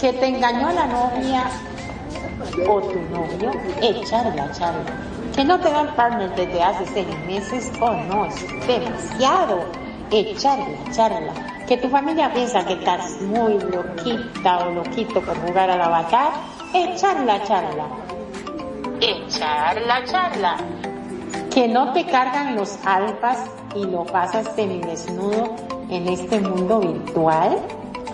que te engañó la novia o tu novio, echarla, charla. Que no te dan partner desde hace seis meses, oh no, es demasiado. Echarla, charla. Que tu familia piensa que estás muy loquita o loquito por jugar a la avatar, echarla, charla. Echarla, charla. Que no te cargan los alfas y lo pasas semidesnudo en este mundo virtual,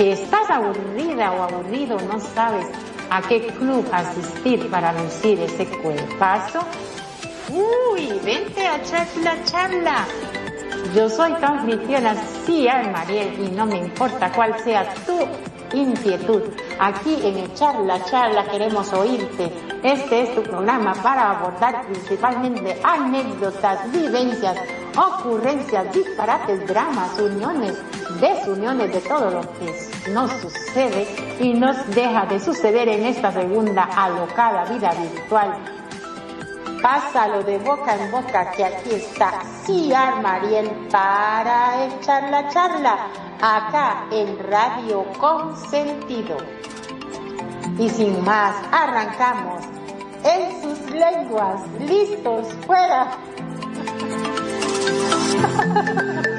que estás aburrida o aburrido, no sabes a qué club asistir para lucir ese cuerpazo. Uy, vente a charla, charla. Yo soy tu anfitriona, sí, Mariel, y no me importa cuál sea tu inquietud. Aquí en Charla Charla queremos oírte. Este es tu programa para abordar principalmente anécdotas, vivencias, ocurrencias, disparates, dramas, uniones, desuniones de todo lo que nos sucede y nos deja de suceder en esta segunda alocada vida virtual. Pásalo de boca en boca que aquí está Ciar Mariel para echar la charla acá en Radio Consentido. Y sin más, arrancamos en sus lenguas, listos, fuera.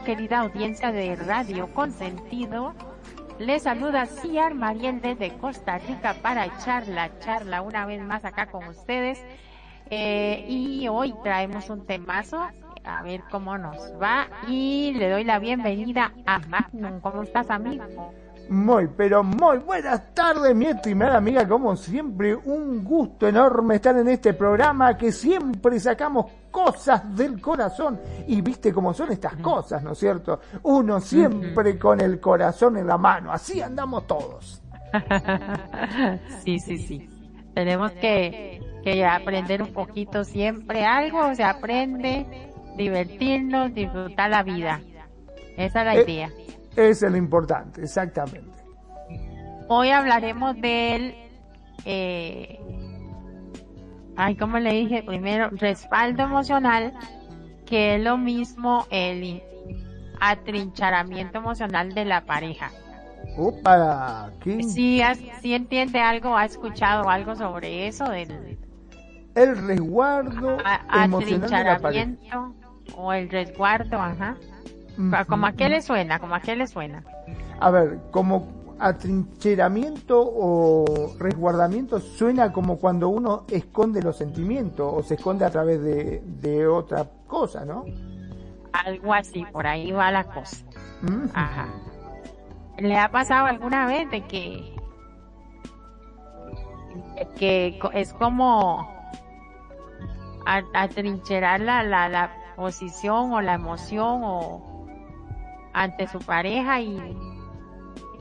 Querida audiencia de Radio Consentido. Les saluda Ciar Mariel desde Costa Rica para echar la charla una vez más acá con ustedes. Eh, y hoy traemos un temazo, a ver cómo nos va. Y le doy la bienvenida a Magnum. ¿Cómo estás, amigo? Muy, pero muy buenas tardes, mi estimada amiga. Como siempre, un gusto enorme estar en este programa que siempre sacamos cosas del corazón. Y viste cómo son estas cosas, ¿no es cierto? Uno siempre con el corazón en la mano. Así andamos todos. sí, sí, sí. Tenemos que, que aprender un poquito siempre algo, se aprende, divertirnos, disfrutar la vida. Esa es la Eh, idea. Es lo importante, exactamente. Hoy hablaremos del, eh, ay, como le dije primero, respaldo emocional, que es lo mismo el in- atrincheramiento emocional de la pareja. Opa, ¿qué? Si, has- si entiende algo, ha escuchado algo sobre eso, del El resguardo a- emocional de la pareja. o el resguardo, ajá. Ujú. ¿Como a qué le suena? ¿Como a qué le suena? A ver, como atrincheramiento o resguardamiento suena como cuando uno esconde los sentimientos o se esconde a través de, de otra cosa, ¿no? Algo así, por ahí va la cosa. Ujú. Ajá. ¿Le ha pasado alguna vez de que que co- es como atrincherar la, la, la posición o la emoción o ante su pareja y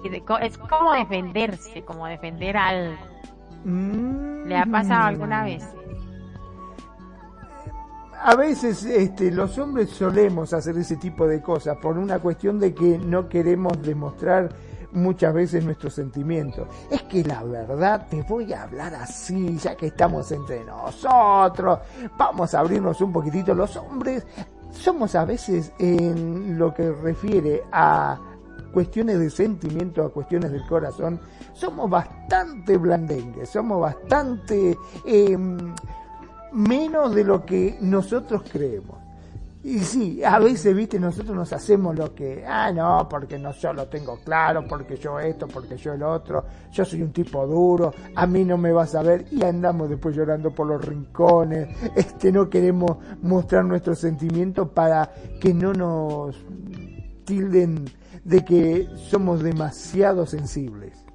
de es como defenderse, como defender algo. ¿Le ha pasado alguna vez? A veces este, los hombres solemos hacer ese tipo de cosas por una cuestión de que no queremos demostrar muchas veces nuestros sentimientos. Es que la verdad, te voy a hablar así, ya que estamos entre nosotros, vamos a abrirnos un poquitito. Los hombres somos a veces en lo que refiere a cuestiones de sentimiento, a cuestiones del corazón, somos bastante blandengues, somos bastante... em, menos de lo que nosotros creemos. Y sí, a veces, viste, nosotros nos hacemos lo que, ah, no, porque no yo lo tengo claro, porque yo esto, porque yo el otro, yo soy un tipo duro, a mí no me vas a ver, y andamos después llorando por los rincones, este, no queremos mostrar nuestros sentimientos para que no nos tilden de que somos demasiado sensibles.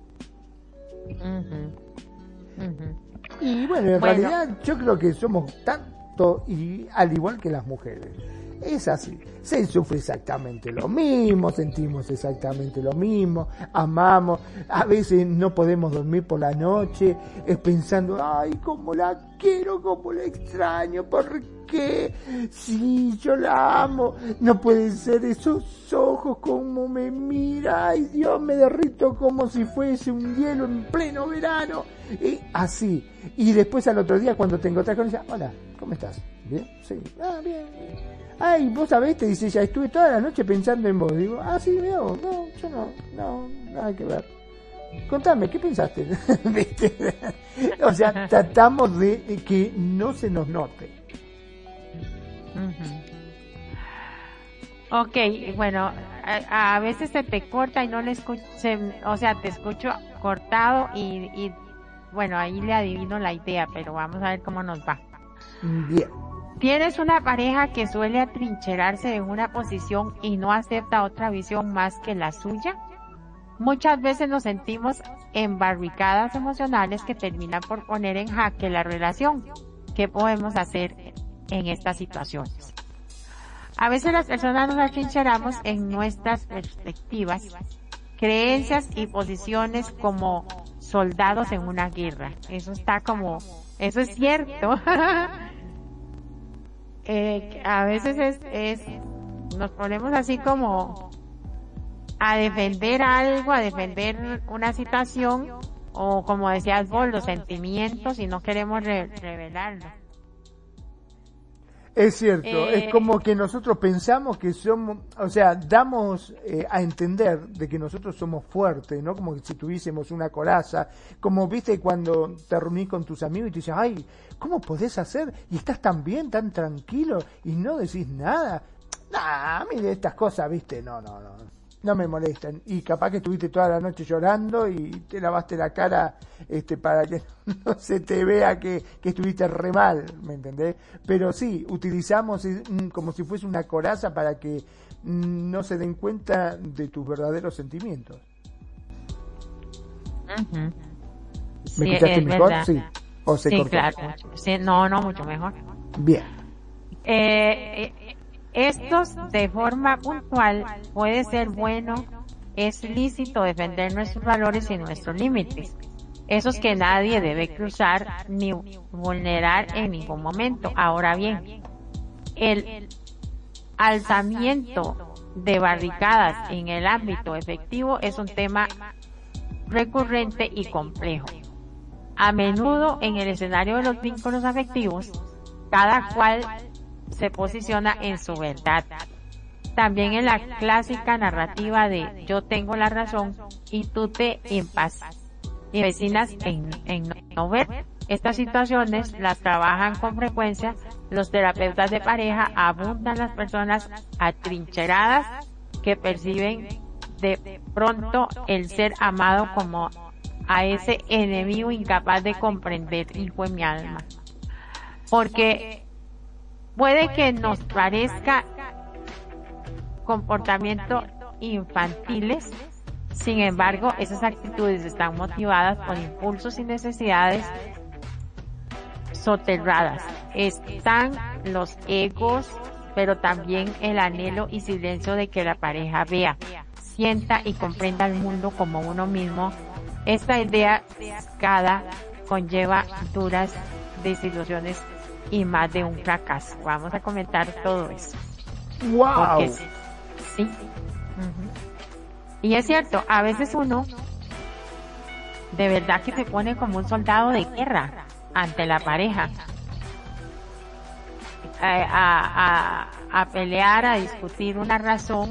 Y bueno, en realidad yo creo que somos tanto y al igual que las mujeres. Es así. Se sufre exactamente lo mismo, sentimos exactamente lo mismo, amamos. A veces no podemos dormir por la noche pensando, ay, cómo la quiero, cómo la extraño, ¿por qué? Sí, yo la amo. No pueden ser esos ojos como me mira. Ay, Dios, me derrito como si fuese un hielo en pleno verano. Y así. Y después al otro día cuando tengo otra con hola, ¿cómo estás? ¿Bien? Sí. Ah, bien. Ay, vos sabés, te dice, ya estuve toda la noche pensando en vos. Digo, ah, sí, veo, no, yo no, no, nada que ver. Contame, ¿qué pensaste? o sea, tratamos de que no se nos note. Ok, bueno, a, veces se te corta y no le escucho, o sea, te escucho cortado y, y, bueno, ahí le adivino la idea, pero vamos a ver cómo nos va. Bien. ¿Tienes una pareja que suele atrincherarse en una posición y no acepta otra visión más que la suya? Muchas veces nos sentimos en barricadas emocionales que terminan por poner en jaque la relación. ¿Qué podemos hacer en estas situaciones? A veces las personas nos atrincheramos en nuestras perspectivas, creencias y posiciones como soldados en una guerra. Eso está como, eso es cierto. eh, a veces es, es, nos ponemos así como a defender algo, a defender una situación, o como decías vos, los sentimientos y no queremos revelarlo. Es cierto, es eh, como que nosotros pensamos que somos, o sea, damos eh, a entender de que nosotros somos fuertes, ¿no? Como si tuviésemos una coraza, como viste cuando te reunís con tus amigos y te dicen, ay, ¿cómo podés hacer? Y estás tan bien, tan tranquilo y no decís nada. Nah, mire estas cosas, viste, no, no, no no me molestan. Y capaz que estuviste toda la noche llorando y te lavaste la cara este, para que no se te vea que, que estuviste re mal, ¿me entendés? Pero sí, utilizamos mm, como si fuese una coraza para que mm, no se den cuenta de tus verdaderos sentimientos. ¿Me escuchaste mejor? Sí. ¿O se sí, claro. no, no, mucho mejor. Bien. Eh, eh estos de forma puntual puede ser bueno, es lícito defender nuestros valores y nuestros límites, esos que nadie debe cruzar ni vulnerar en ningún momento. Ahora bien, el alzamiento de barricadas en el ámbito efectivo es un tema recurrente y complejo. A menudo en el escenario de los vínculos afectivos, cada cual se posiciona en su verdad. También en la clásica narrativa de yo tengo la razón y tú te paz y vecinas en, en no ver. Estas situaciones las trabajan con frecuencia los terapeutas de pareja, abundan las personas atrincheradas que perciben de pronto el ser amado como a ese enemigo incapaz de comprender, hijo de mi alma. Porque puede que nos parezca comportamiento infantiles, sin embargo, esas actitudes están motivadas por impulsos y necesidades soterradas. Están los egos, pero también el anhelo y silencio de que la pareja vea, sienta y comprenda el mundo como uno mismo. Esta idea cada conlleva duras desilusiones y más de un fracaso. Vamos a comentar todo eso. ¡Wow! sí. Y es cierto, a veces uno de verdad que se pone como un soldado de guerra ante la pareja. A, a, pelear, a discutir una razón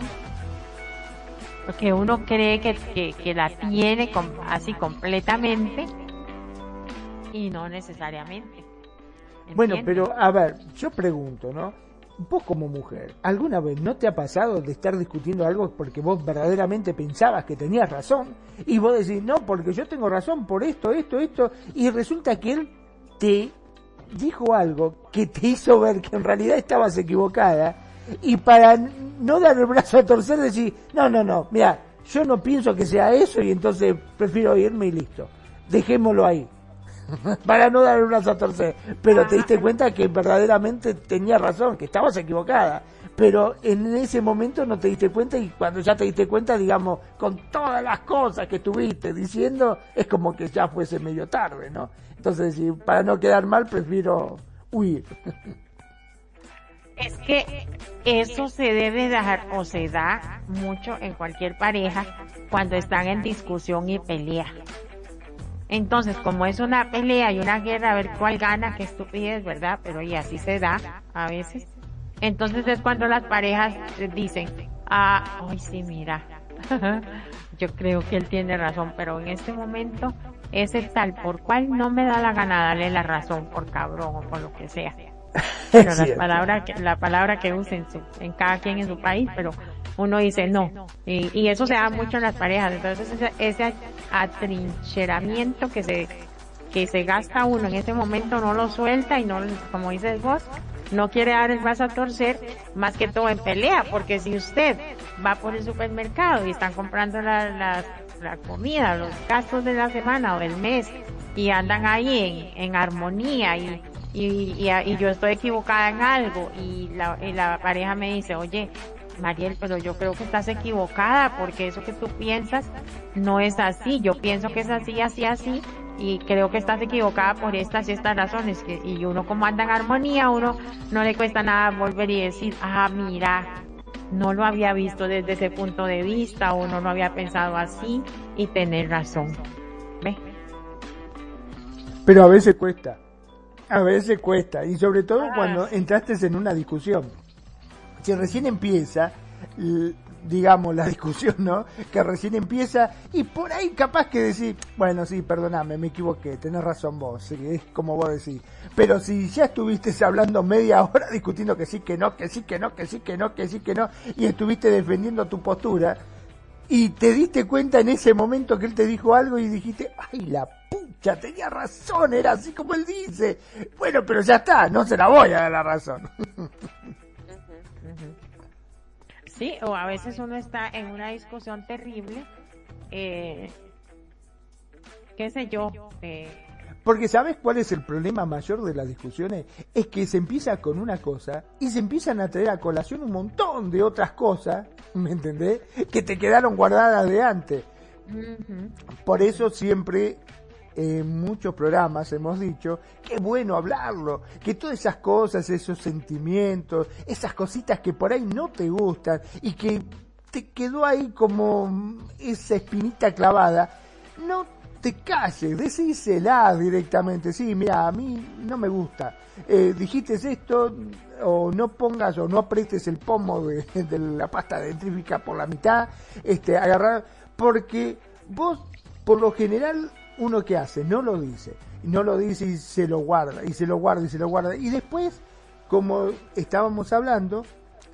porque uno cree que, que, que la tiene así completamente y no necesariamente. Bueno, pero a ver, yo pregunto, ¿no? Vos como mujer, ¿alguna vez no te ha pasado de estar discutiendo algo porque vos verdaderamente pensabas que tenías razón y vos decís, no, porque yo tengo razón por esto, esto, esto, y resulta que él te dijo algo que te hizo ver que en realidad estabas equivocada y para no dar el brazo a torcer decís, no, no, no, mira, yo no pienso que sea eso y entonces prefiero irme y listo, dejémoslo ahí. para no dar un brazo a torcer. Pero te diste cuenta que verdaderamente tenía razón, que estabas equivocada. Pero en ese momento no te diste cuenta y cuando ya te diste cuenta, digamos, con todas las cosas que estuviste diciendo, es como que ya fuese medio tarde, ¿no? Entonces, para no quedar mal, prefiero huir. Es que eso se debe dar o se da mucho en cualquier pareja cuando están en discusión y pelea. Entonces, como es una pelea y una guerra, a ver cuál gana, qué estupidez, ¿verdad? Pero y así se da a veces. Entonces es cuando las parejas dicen, ah, ay sí, mira, yo creo que él tiene razón, pero en este momento ese tal por cual no me da la gana darle la razón por cabrón o por lo que sea. Pero la palabra que, la palabra que usen en cada quien en su país, pero uno dice no. Y, eso se da mucho en las parejas. Entonces ese, ese atrincheramiento que se, que se gasta uno en ese momento no lo suelta y no, como dices vos, no quiere dar el brazo a torcer más que todo en pelea, porque si usted va por el supermercado y están comprando la, la, comida, los gastos de la semana o del mes y andan ahí en, en armonía y, y, y, yo estoy equivocada en algo y la, y la pareja me dice, oye, Mariel, pero yo creo que estás equivocada porque eso que tú piensas no es así. Yo pienso que es así, así, así y creo que estás equivocada por estas y estas razones. Y uno como anda en armonía, uno no le cuesta nada volver y decir, ah, mira, no lo había visto desde ese punto de vista o no lo había pensado así y tener razón. ¿Ve? Pero a veces cuesta. A veces cuesta. Y sobre todo cuando entraste en una discusión. Si recién empieza, digamos, la discusión, ¿no? Que recién empieza y por ahí capaz que decir, bueno, sí, perdóname, me equivoqué, tenés razón vos, es como vos decís. Pero si ya estuviste hablando media hora discutiendo que sí, que no, que sí, que no, que sí, que no, que sí, que no, y estuviste defendiendo tu postura, y te diste cuenta en ese momento que él te dijo algo y dijiste, ay, la pucha, tenía razón, era así como él dice. Bueno, pero ya está, no se la voy a dar la razón. Sí, o a veces uno está en una discusión terrible, eh, qué sé yo. Eh. Porque ¿sabes cuál es el problema mayor de las discusiones? Es que se empieza con una cosa y se empiezan a traer a colación un montón de otras cosas, ¿me entendés? Que te quedaron guardadas de antes. Por eso siempre en muchos programas hemos dicho que bueno hablarlo, que todas esas cosas, esos sentimientos, esas cositas que por ahí no te gustan y que te quedó ahí como esa espinita clavada, no te calles, decísela directamente, sí, mira, a mí no me gusta, eh, dijiste esto, o no pongas o no apretes el pomo de, de la pasta dentrífica por la mitad, este, agarrar, porque vos por lo general uno que hace, no lo dice, no lo dice y se lo guarda, y se lo guarda y se lo guarda, y después, como estábamos hablando,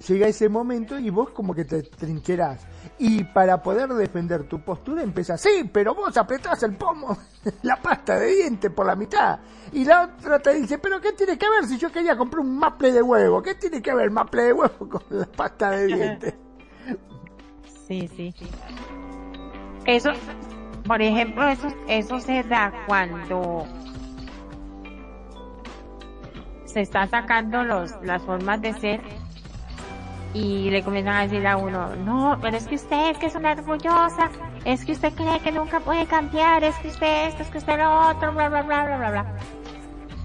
llega ese momento y vos como que te trincherás. Y para poder defender tu postura empiezas, sí, pero vos apretás el pomo, la pasta de diente por la mitad. Y la otra te dice, pero ¿qué tiene que ver si yo quería comprar un maple de huevo? ¿Qué tiene que ver el maple de huevo con la pasta de diente? Sí, sí. Eso, por ejemplo, eso, eso se da cuando se está sacando los, las formas de ser y le comienzan a decir a uno, no, pero es que usted es que es una orgullosa, es que usted cree que nunca puede cambiar, es que usted esto, es que usted lo otro, bla, bla, bla, bla, bla, bla.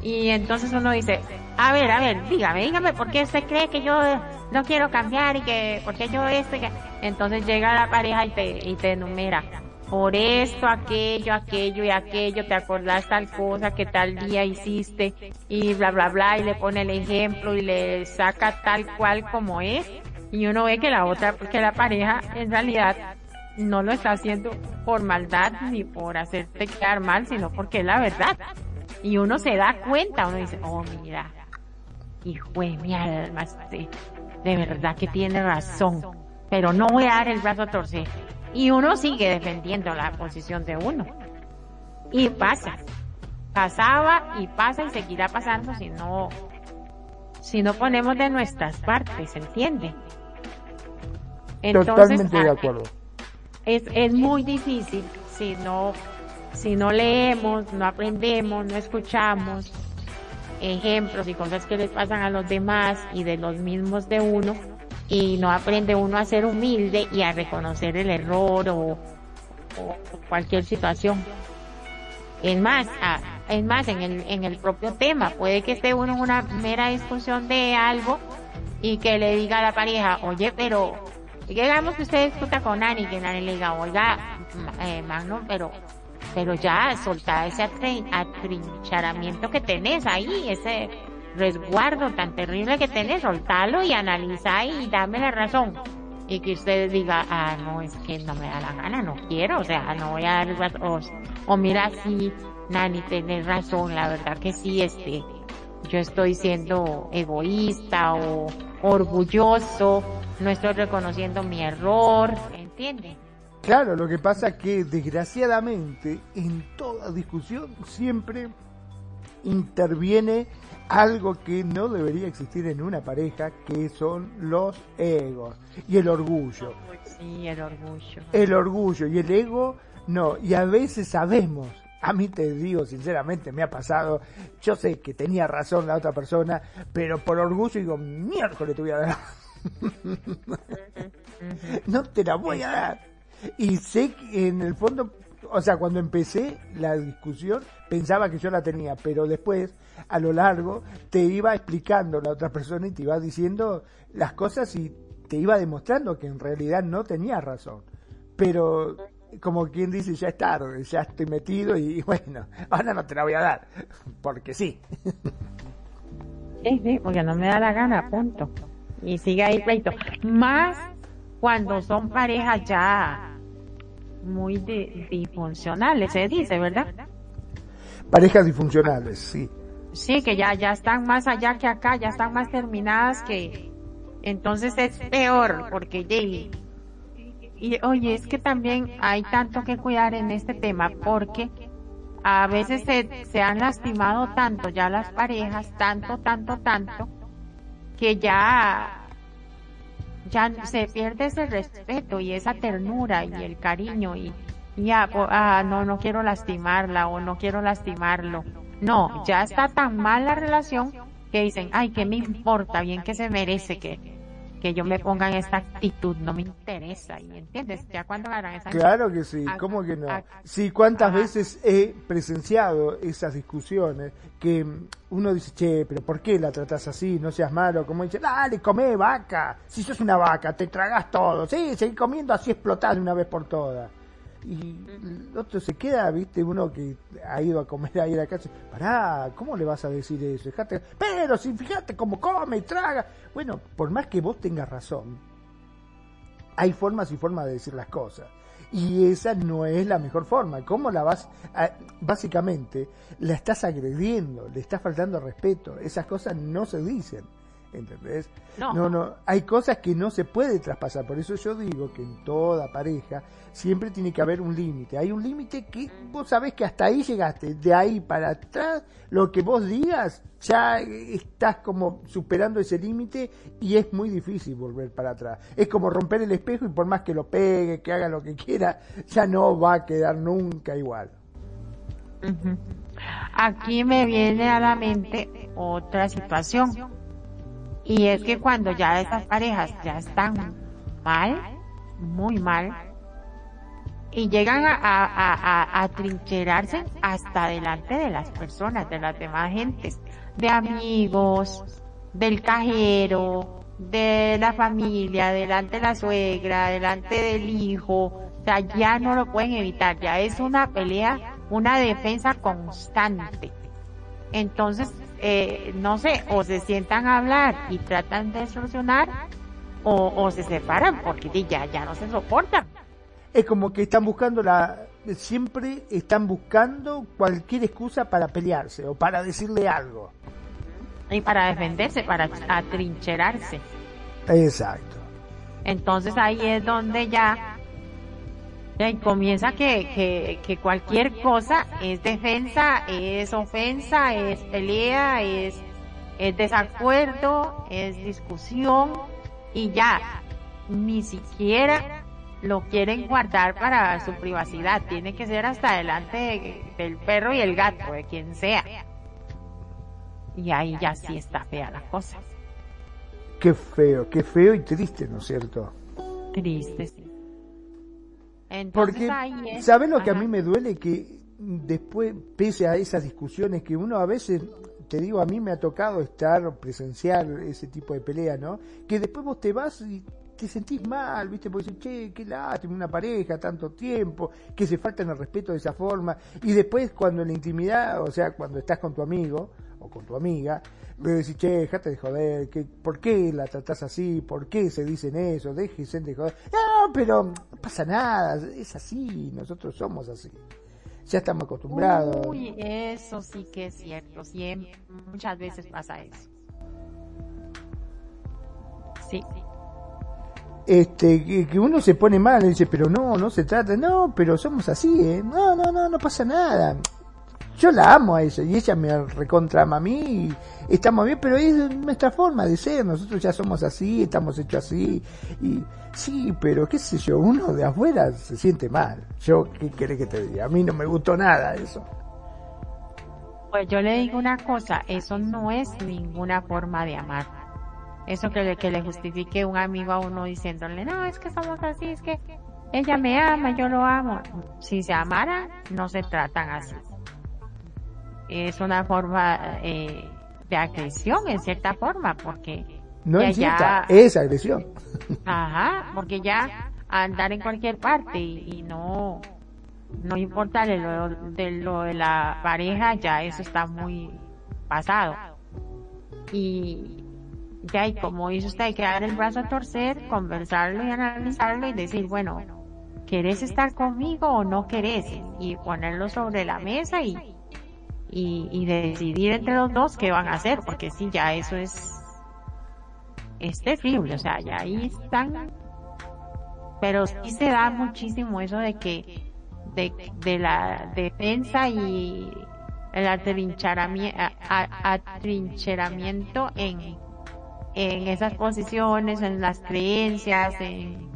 Y entonces uno dice, a ver, a ver, dígame, dígame, ¿por qué usted cree que yo no quiero cambiar y que, por qué yo esto? Entonces llega la pareja y te, y te enumera por esto, aquello, aquello y aquello, te acordás tal cosa que tal día hiciste y bla, bla, bla, y le pone el ejemplo y le saca tal cual como es. Y uno ve que la otra, que la pareja en realidad no lo está haciendo por maldad ni por hacerte quedar mal, sino porque es la verdad. Y uno se da cuenta, uno dice, oh mira, hijo de mi alma, este, de verdad que tiene razón, pero no voy a dar el brazo a torcer y uno sigue defendiendo la posición de uno. Y pasa. Pasaba y pasa y seguirá pasando si no, si no ponemos de nuestras partes, ¿entiende? Entonces, Totalmente de acuerdo. Es, es muy difícil si no, si no leemos, no aprendemos, no escuchamos ejemplos y cosas que les pasan a los demás y de los mismos de uno, y no aprende uno a ser humilde y a reconocer el error o, cualquier situación. Es más, es más, en el, en el propio tema, puede que esté uno en una mera discusión de algo y que le diga a la pareja, oye, pero digamos que usted discuta con Nani, que Nani le diga, oiga, eh, Magno, pero, pero ya solta ese atrincharamiento que tenés ahí, ese resguardo tan terrible que tenés, soltalo y analiza y dame la razón. Y que usted diga, ah, no, es que no me da la gana, no quiero, o sea, no voy a dar, o, o mira, sí, Nani, tenés razón, la verdad que sí, este, yo estoy siendo egoísta o orgulloso, no estoy reconociendo mi error, ¿entiende? Claro, lo que pasa es que desgraciadamente en toda discusión siempre interviene algo que no debería existir en una pareja, que son los egos y el orgullo. Sí, el orgullo. El orgullo y el ego, no, y a veces sabemos a mí te digo sinceramente, me ha pasado, yo sé que tenía razón la otra persona, pero por orgullo digo, miércoles te voy a dar. no te la voy a dar. Y sé que en el fondo, o sea, cuando empecé la discusión pensaba que yo la tenía, pero después, a lo largo, te iba explicando la otra persona y te iba diciendo las cosas y te iba demostrando que en realidad no tenía razón. Pero como quien dice, ya es tarde, ya estoy metido y bueno, ahora no te la voy a dar, porque sí. Sí, sí, porque no me da la gana, punto. Y sigue ahí pleito. Más cuando son parejas ya muy disfuncionales, se dice, ¿verdad? Parejas disfuncionales, sí. Sí, que ya, ya están más allá que acá, ya están más terminadas que... Entonces es peor, porque y oye, es que también hay tanto que cuidar en este tema porque a veces se, se han lastimado tanto ya las parejas, tanto, tanto, tanto, que ya ya se pierde ese respeto y esa ternura y el cariño y ya, ah, no, no quiero lastimarla o no quiero lastimarlo. No, ya está tan mal la relación que dicen, ay, que me importa, bien que se merece que, que yo me ponga en esta actitud, no me interesa, ¿y entiendes? Ya cuando harán esa Claro que sí, ¿cómo que no? Sí, cuántas veces he presenciado esas discusiones que uno dice, che, pero ¿por qué la tratas así? No seas malo, como dice, dale, come vaca, si sos una vaca, te tragas todo, sí, seguí comiendo así explotás de una vez por todas y el otro se queda, viste, uno que ha ido a comer ahí a casa, pará, ¿cómo le vas a decir eso? Dejate, pero si fíjate cómo come y traga. Bueno, por más que vos tengas razón, hay formas y formas de decir las cosas. Y esa no es la mejor forma. ¿Cómo la vas? A, básicamente, la estás agrediendo, le estás faltando respeto. Esas cosas no se dicen. ¿Entendés? No. no, hay cosas que no se puede traspasar, por eso yo digo que en toda pareja siempre tiene que haber un límite, hay un límite que vos sabés que hasta ahí llegaste, de ahí para atrás, lo que vos digas, ya estás como superando ese límite y es muy difícil volver para atrás. Es como romper el espejo y por más que lo pegue, que haga lo que quiera, ya no va a quedar nunca igual. Aquí me viene a la mente otra situación y es que cuando ya esas parejas ya están mal, muy mal, y llegan a, a, a, trincherarse hasta delante de las personas, de las demás gentes, de amigos, del cajero, de la familia, delante de la suegra, delante del hijo, o sea, ya no lo pueden evitar, ya es una pelea, una defensa constante. Entonces, eh, no sé, o se sientan a hablar y tratan de solucionar, o, se separan porque ya, ya no se soportan. Es como que están buscando la, siempre están buscando cualquier excusa para pelearse o para decirle algo. Y para defenderse, para atrincherarse. Exacto. Entonces ahí es donde ya y comienza que, que, que cualquier cosa es defensa, es ofensa, es pelea, es, es desacuerdo, es discusión y ya ni siquiera lo quieren guardar para su privacidad. Tiene que ser hasta delante del perro y el gato, de quien sea. Y ahí ya sí está fea la cosa. Qué feo, qué feo y triste, ¿no es cierto? Triste, sí. Porque, ¿sabes lo que a mí me duele? Que después, pese a esas discusiones que uno a veces, te digo, a mí me ha tocado estar, presenciar ese tipo de pelea, ¿no? Que después vos te vas y te sentís mal, ¿viste? Porque che, qué lástima, una pareja, tanto tiempo, que se faltan el respeto de esa forma. Y después, cuando en la intimidad, o sea, cuando estás con tu amigo o con tu amiga, me decís, che, déjate de joder, que, ¿por qué la tratás así? ¿Por qué se dicen eso? Déjense de joder. No, pero no pasa nada, es así, nosotros somos así. Ya estamos acostumbrados. Uy, eso sí que es cierto, siempre, muchas veces pasa eso. Sí este, que, uno se pone mal y dice, pero no, no se trata, no, pero somos así, ¿eh? No, no, no, no pasa nada. Yo la amo a ella y ella me recontra a mí y estamos bien, pero es nuestra forma de ser, nosotros ya somos así, estamos hechos así y sí, pero qué sé yo, uno de afuera se siente mal. Yo, ¿qué quiere que te diga? A mí no me gustó nada eso. Pues yo le digo una cosa, eso no es ninguna forma de amar eso que le, que le justifique un amigo a uno diciéndole, no, es que somos así, es que ella me ama, yo lo amo. Si se amara, no se tratan así. Es una forma eh, de agresión, en cierta forma, porque... No es cierta, es agresión. Ajá, porque ya andar en cualquier parte y, no no importa de lo, de lo de la pareja, ya eso está muy pasado. Y, ya y como dice usted, hay que dar el brazo a torcer, conversarlo y analizarlo y decir, bueno, ¿querés estar conmigo o no querés? Y ponerlo sobre la mesa y, y, decidir entre los dos qué van a hacer, porque sí, ya eso es, es terrible, o sea, ya ahí están, pero sí se da muchísimo eso de que, de, de la defensa y el atrincheramiento en en esas posiciones, en las creencias, en,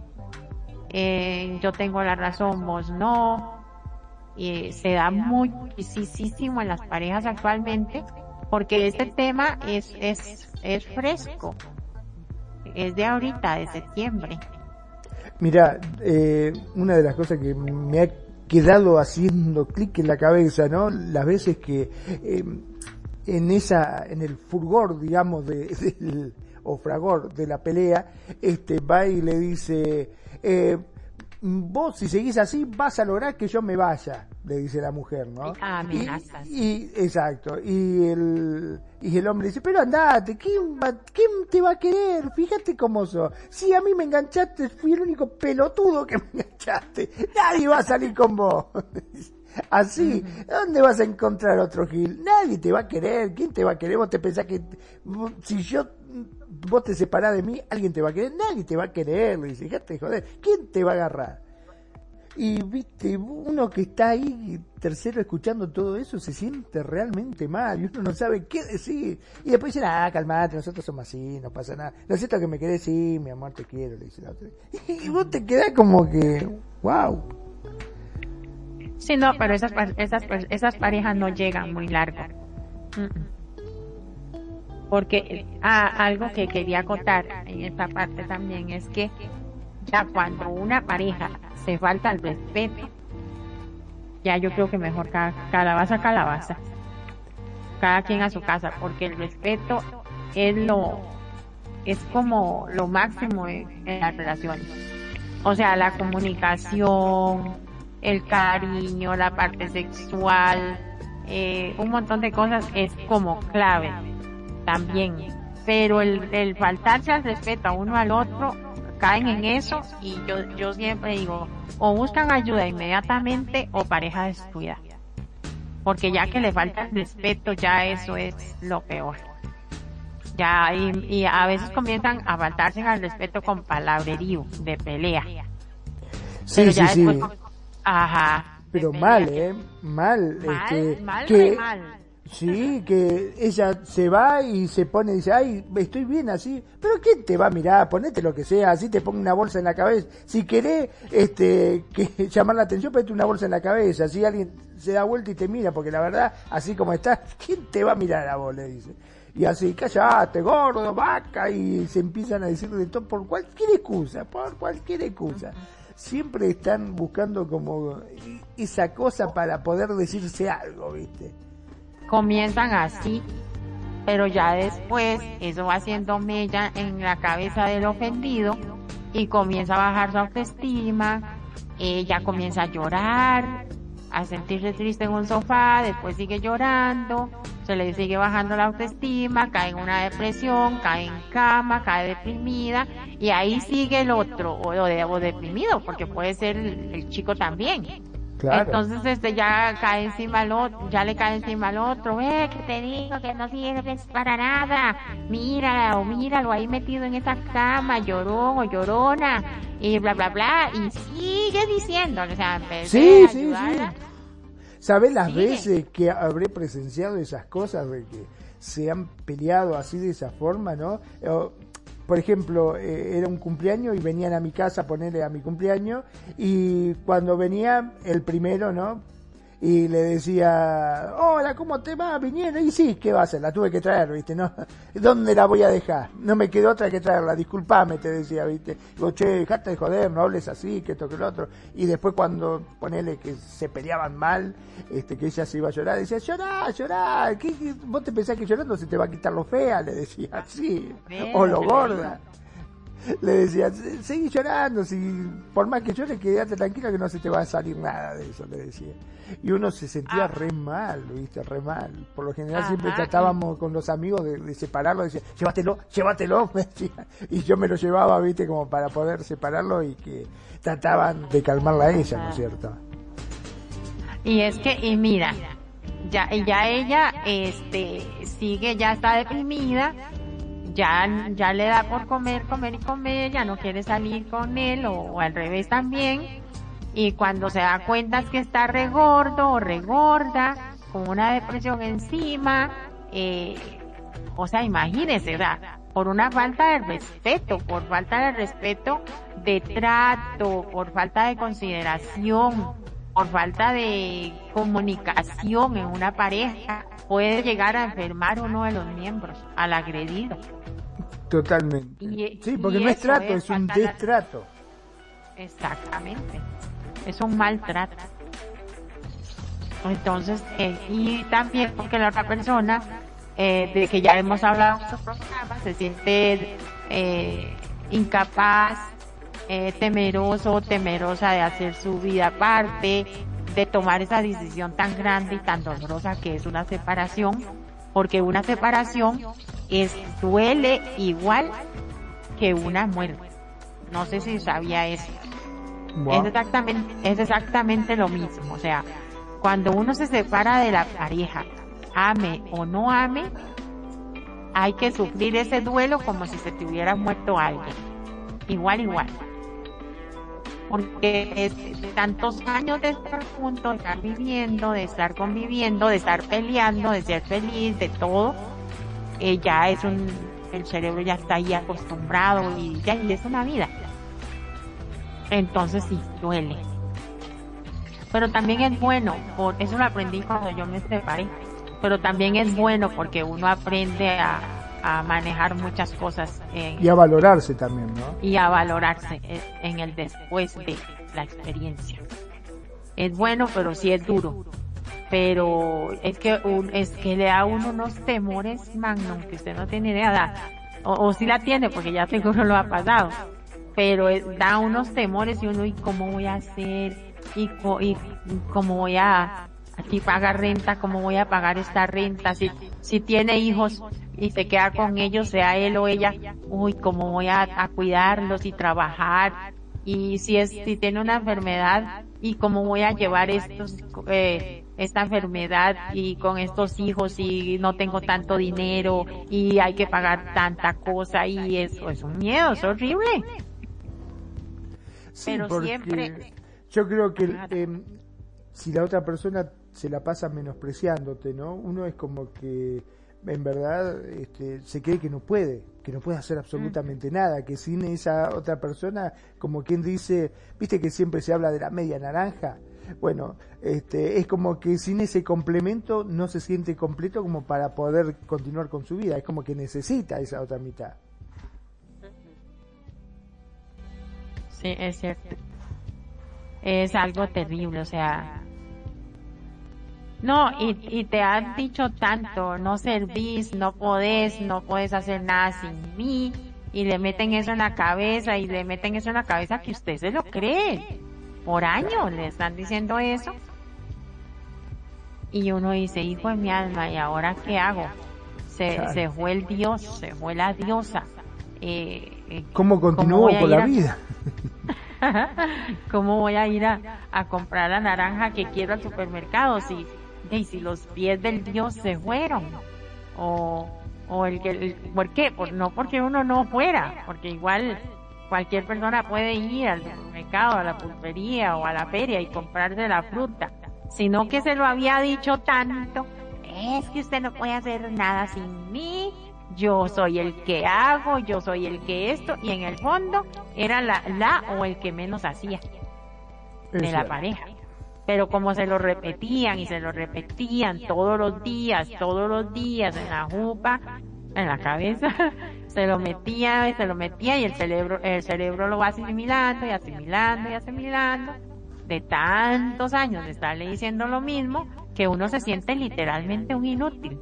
yo tengo la razón, vos no. Y se da muchísimo en las parejas actualmente porque este tema es, es, es fresco. Es de ahorita, de septiembre. Mira, eh, una de las cosas que me ha quedado haciendo clic en la cabeza, ¿no? Las veces que eh, en esa, en el fulgor, digamos, de, del, o fragor de la pelea, este, va y le dice, eh, vos si seguís así vas a lograr que yo me vaya, le dice la mujer, ¿no? Amenazas. Y, exacto, y el, y el hombre dice, pero andate, ¿quién, ¿quién te va a querer? Fíjate cómo sos. Si a mí me enganchaste, fui el único pelotudo que me enganchaste. Nadie va a salir con vos. Así, ¿dónde vas a encontrar otro Gil? Nadie te va a querer. ¿Quién te va a querer? Vos te pensás que si yo vos te separás de mí, alguien te va a querer, nadie te va a querer, le dice, joder, ¿quién te va a agarrar? Y viste, uno que está ahí, tercero, escuchando todo eso, se siente realmente mal y uno no sabe qué decir. Y después dice, ah, calmate, nosotros somos así, no pasa nada. Lo cierto que me querés, sí, mi amor, te quiero, le dice la otra. Y vos te quedás como que, wow. Sí, no, pero esas, esas, esas parejas no llegan muy largo porque ah, algo que quería contar en esta parte también es que ya cuando una pareja se falta el respeto, ya yo creo que mejor cada, calabaza calabaza, cada quien a su casa, porque el respeto es lo es como lo máximo en, en las relaciones. O sea, la comunicación, el cariño, la parte sexual, eh, un montón de cosas es como clave también. Pero el, el faltarse al respeto a uno al otro, caen en eso y yo, yo siempre digo, o buscan ayuda inmediatamente o pareja descuida. Porque ya que le falta el respeto, ya eso es lo peor. Ya, y, a veces comienzan a faltarse al respeto con palabrerío, de pelea. Sí, sí, sí. ajá. Pero mal, ¿eh? Mal. Mal, este, mal, que, mal Sí, que ella se va y se pone y dice, ay, estoy bien así. Pero ¿quién te va a mirar? Ponete lo que sea, así te pongo una bolsa en la cabeza. Si querés este, que llamar la atención, ponete una bolsa en la cabeza. Así alguien se da vuelta y te mira, porque la verdad, así como estás, ¿quién te va a mirar a vos? Le dice. Y así, callate, gordo, vaca, y se empiezan a decir de todo por cualquier excusa, por cualquier excusa. Siempre están buscando como esa cosa para poder decirse algo, ¿viste? Comienzan así, pero ya después eso va haciendo mella en la cabeza del ofendido y comienza a bajar su autoestima, ella comienza a llorar, a sentirse triste en un sofá, después sigue llorando, se le sigue bajando la autoestima, cae en una depresión, cae en cama, cae deprimida y ahí sigue el otro, o, o deprimido, porque puede ser el chico también entonces este ya cae encima al otro, ya le cae encima al otro, eh, que te digo que no sirves para nada, mira o míralo ahí metido en esa cama, llorón o llorona, y bla bla bla, y sigue diciendo, o sea, sí, sí, sí. ¿Sabes las veces que habré presenciado esas cosas de que se han peleado así de esa forma, no? Por ejemplo, eh, era un cumpleaños y venían a mi casa a ponerle a mi cumpleaños y cuando venía el primero, ¿no? Y le decía, hola, ¿cómo te va? Vinieron, y sí, ¿qué va a hacer? La tuve que traer, ¿viste? ¿No? ¿Dónde la voy a dejar? No me quedó otra que traerla, disculpame, te decía, ¿viste? Digo, che, dejate de joder, no hables así, que esto, que lo otro. Y después cuando, ponele que se peleaban mal, este, que ella se iba a llorar, decía, llorá, llorá, ¿Qué, vos te pensás que llorando se te va a quitar lo fea? Le decía, así, o lo gorda le decía, seguí llorando, si por más que llore, quédate tranquila que no se te va a salir nada de eso, le decía. Y uno se sentía ah. re mal, viste, re mal. Por lo general siempre tratábamos con los amigos de, separarlo, decía, llévatelo, llévatelo, me decía. Y yo me lo llevaba, viste, como para poder separarlo y que trataban de calmarla a ella, ¿no es cierto? Y es que, y mira, ya, ya ella, este, sigue, ya está deprimida, ya, ya le da por comer, comer y comer, ya no quiere salir con él o, al revés también. Y cuando se da cuenta es que está regordo o regorda, con una depresión encima, eh, o sea, imagínese, ¿verdad? Por una falta de respeto, por falta de respeto de trato, por falta de consideración, por falta de comunicación en una pareja, puede llegar a enfermar uno de los miembros, al agredido. Totalmente. sí, porque no es trato, es, un destrato. Exactamente. Es un maltrato. Entonces, eh, y también porque la otra persona, eh, de que ya hemos hablado en otros programas, se siente eh, incapaz, temeroso, temerosa de hacer su vida aparte, de tomar esa decisión tan grande y tan dolorosa que es una separación, porque una separación es duele igual que una muerte. No sé si sabía eso. Es exactamente, es exactamente lo mismo. O sea, cuando uno se separa de la pareja, ame o no ame, hay que sufrir ese duelo como si se te hubiera muerto alguien. Igual, igual. Porque es tantos años de estar juntos, de estar viviendo, de estar conviviendo, de estar peleando, de ser feliz, de todo, eh, ya es un, el cerebro ya está ahí acostumbrado y ya y es una vida. Entonces sí, duele. Pero también es bueno, por, eso lo aprendí cuando yo me separé, pero también es bueno porque uno aprende a, a manejar muchas cosas. y a valorarse también, ¿no? Y a valorarse en el después de la experiencia. Es bueno, pero sí es duro pero es que un, es que le da a uno unos temores magnum que usted no tiene idea, o, si la tiene porque ya seguro lo ha pasado, pero da unos temores y uno, ¿y cómo voy a hacer? ¿Y, y cómo voy a, aquí pagar renta? ¿Cómo voy a pagar esta renta? Si, si tiene hijos y se queda con ellos, sea él o ella, uy, ¿cómo voy a, a cuidarlos y trabajar? Y si es, si tiene una enfermedad, ¿y cómo voy a llevar estos, eh, esta enfermedad y con estos hijos y no tengo tanto dinero y hay que pagar tanta cosa y eso es un miedo, es horrible. Sí, Pero siempre... Yo creo que em, si la otra persona se la pasa menospreciándote, ¿no? Uno es como que en verdad este, se cree que no puede, que no puede hacer absolutamente nada, que sin esa otra persona, como quien dice, viste que siempre se habla de la media naranja, bueno, este, es como que sin ese complemento no se siente completo como para poder continuar con su vida, es como que necesita esa otra mitad. Sí, es cierto. Es algo terrible, o sea, no, y, y te han dicho tanto, no servís, no podés, no puedes hacer nada sin mí, y le meten eso en la cabeza, y le meten eso en la cabeza que usted se lo cree. Por años le están diciendo eso. Y uno dice, hijo de mi alma, ¿y ahora qué hago? Se, se fue el Dios, se fue la diosa. Eh, eh ¿Cómo continúo con la vida? ¿Cómo voy a ir a, a, comprar la naranja que quiero al supermercado si y si los pies del Dios se fueron, o, o el que, ¿por qué? no porque uno no fuera, porque igual cualquier persona puede ir al mercado, a la pulpería o a la feria y comprarse la fruta, sino que se lo había dicho tanto, es que usted no puede hacer nada sin mí, yo soy el que hago, yo soy el que esto, y en el fondo era la, la o el que menos hacía de la pareja pero como se lo repetían y se lo repetían todos los días, todos los días en la jupa, en la cabeza, se lo metía y se lo metía y el cerebro, el cerebro lo va asimilando y asimilando y asimilando de tantos años de estarle diciendo lo mismo que uno se siente literalmente un inútil.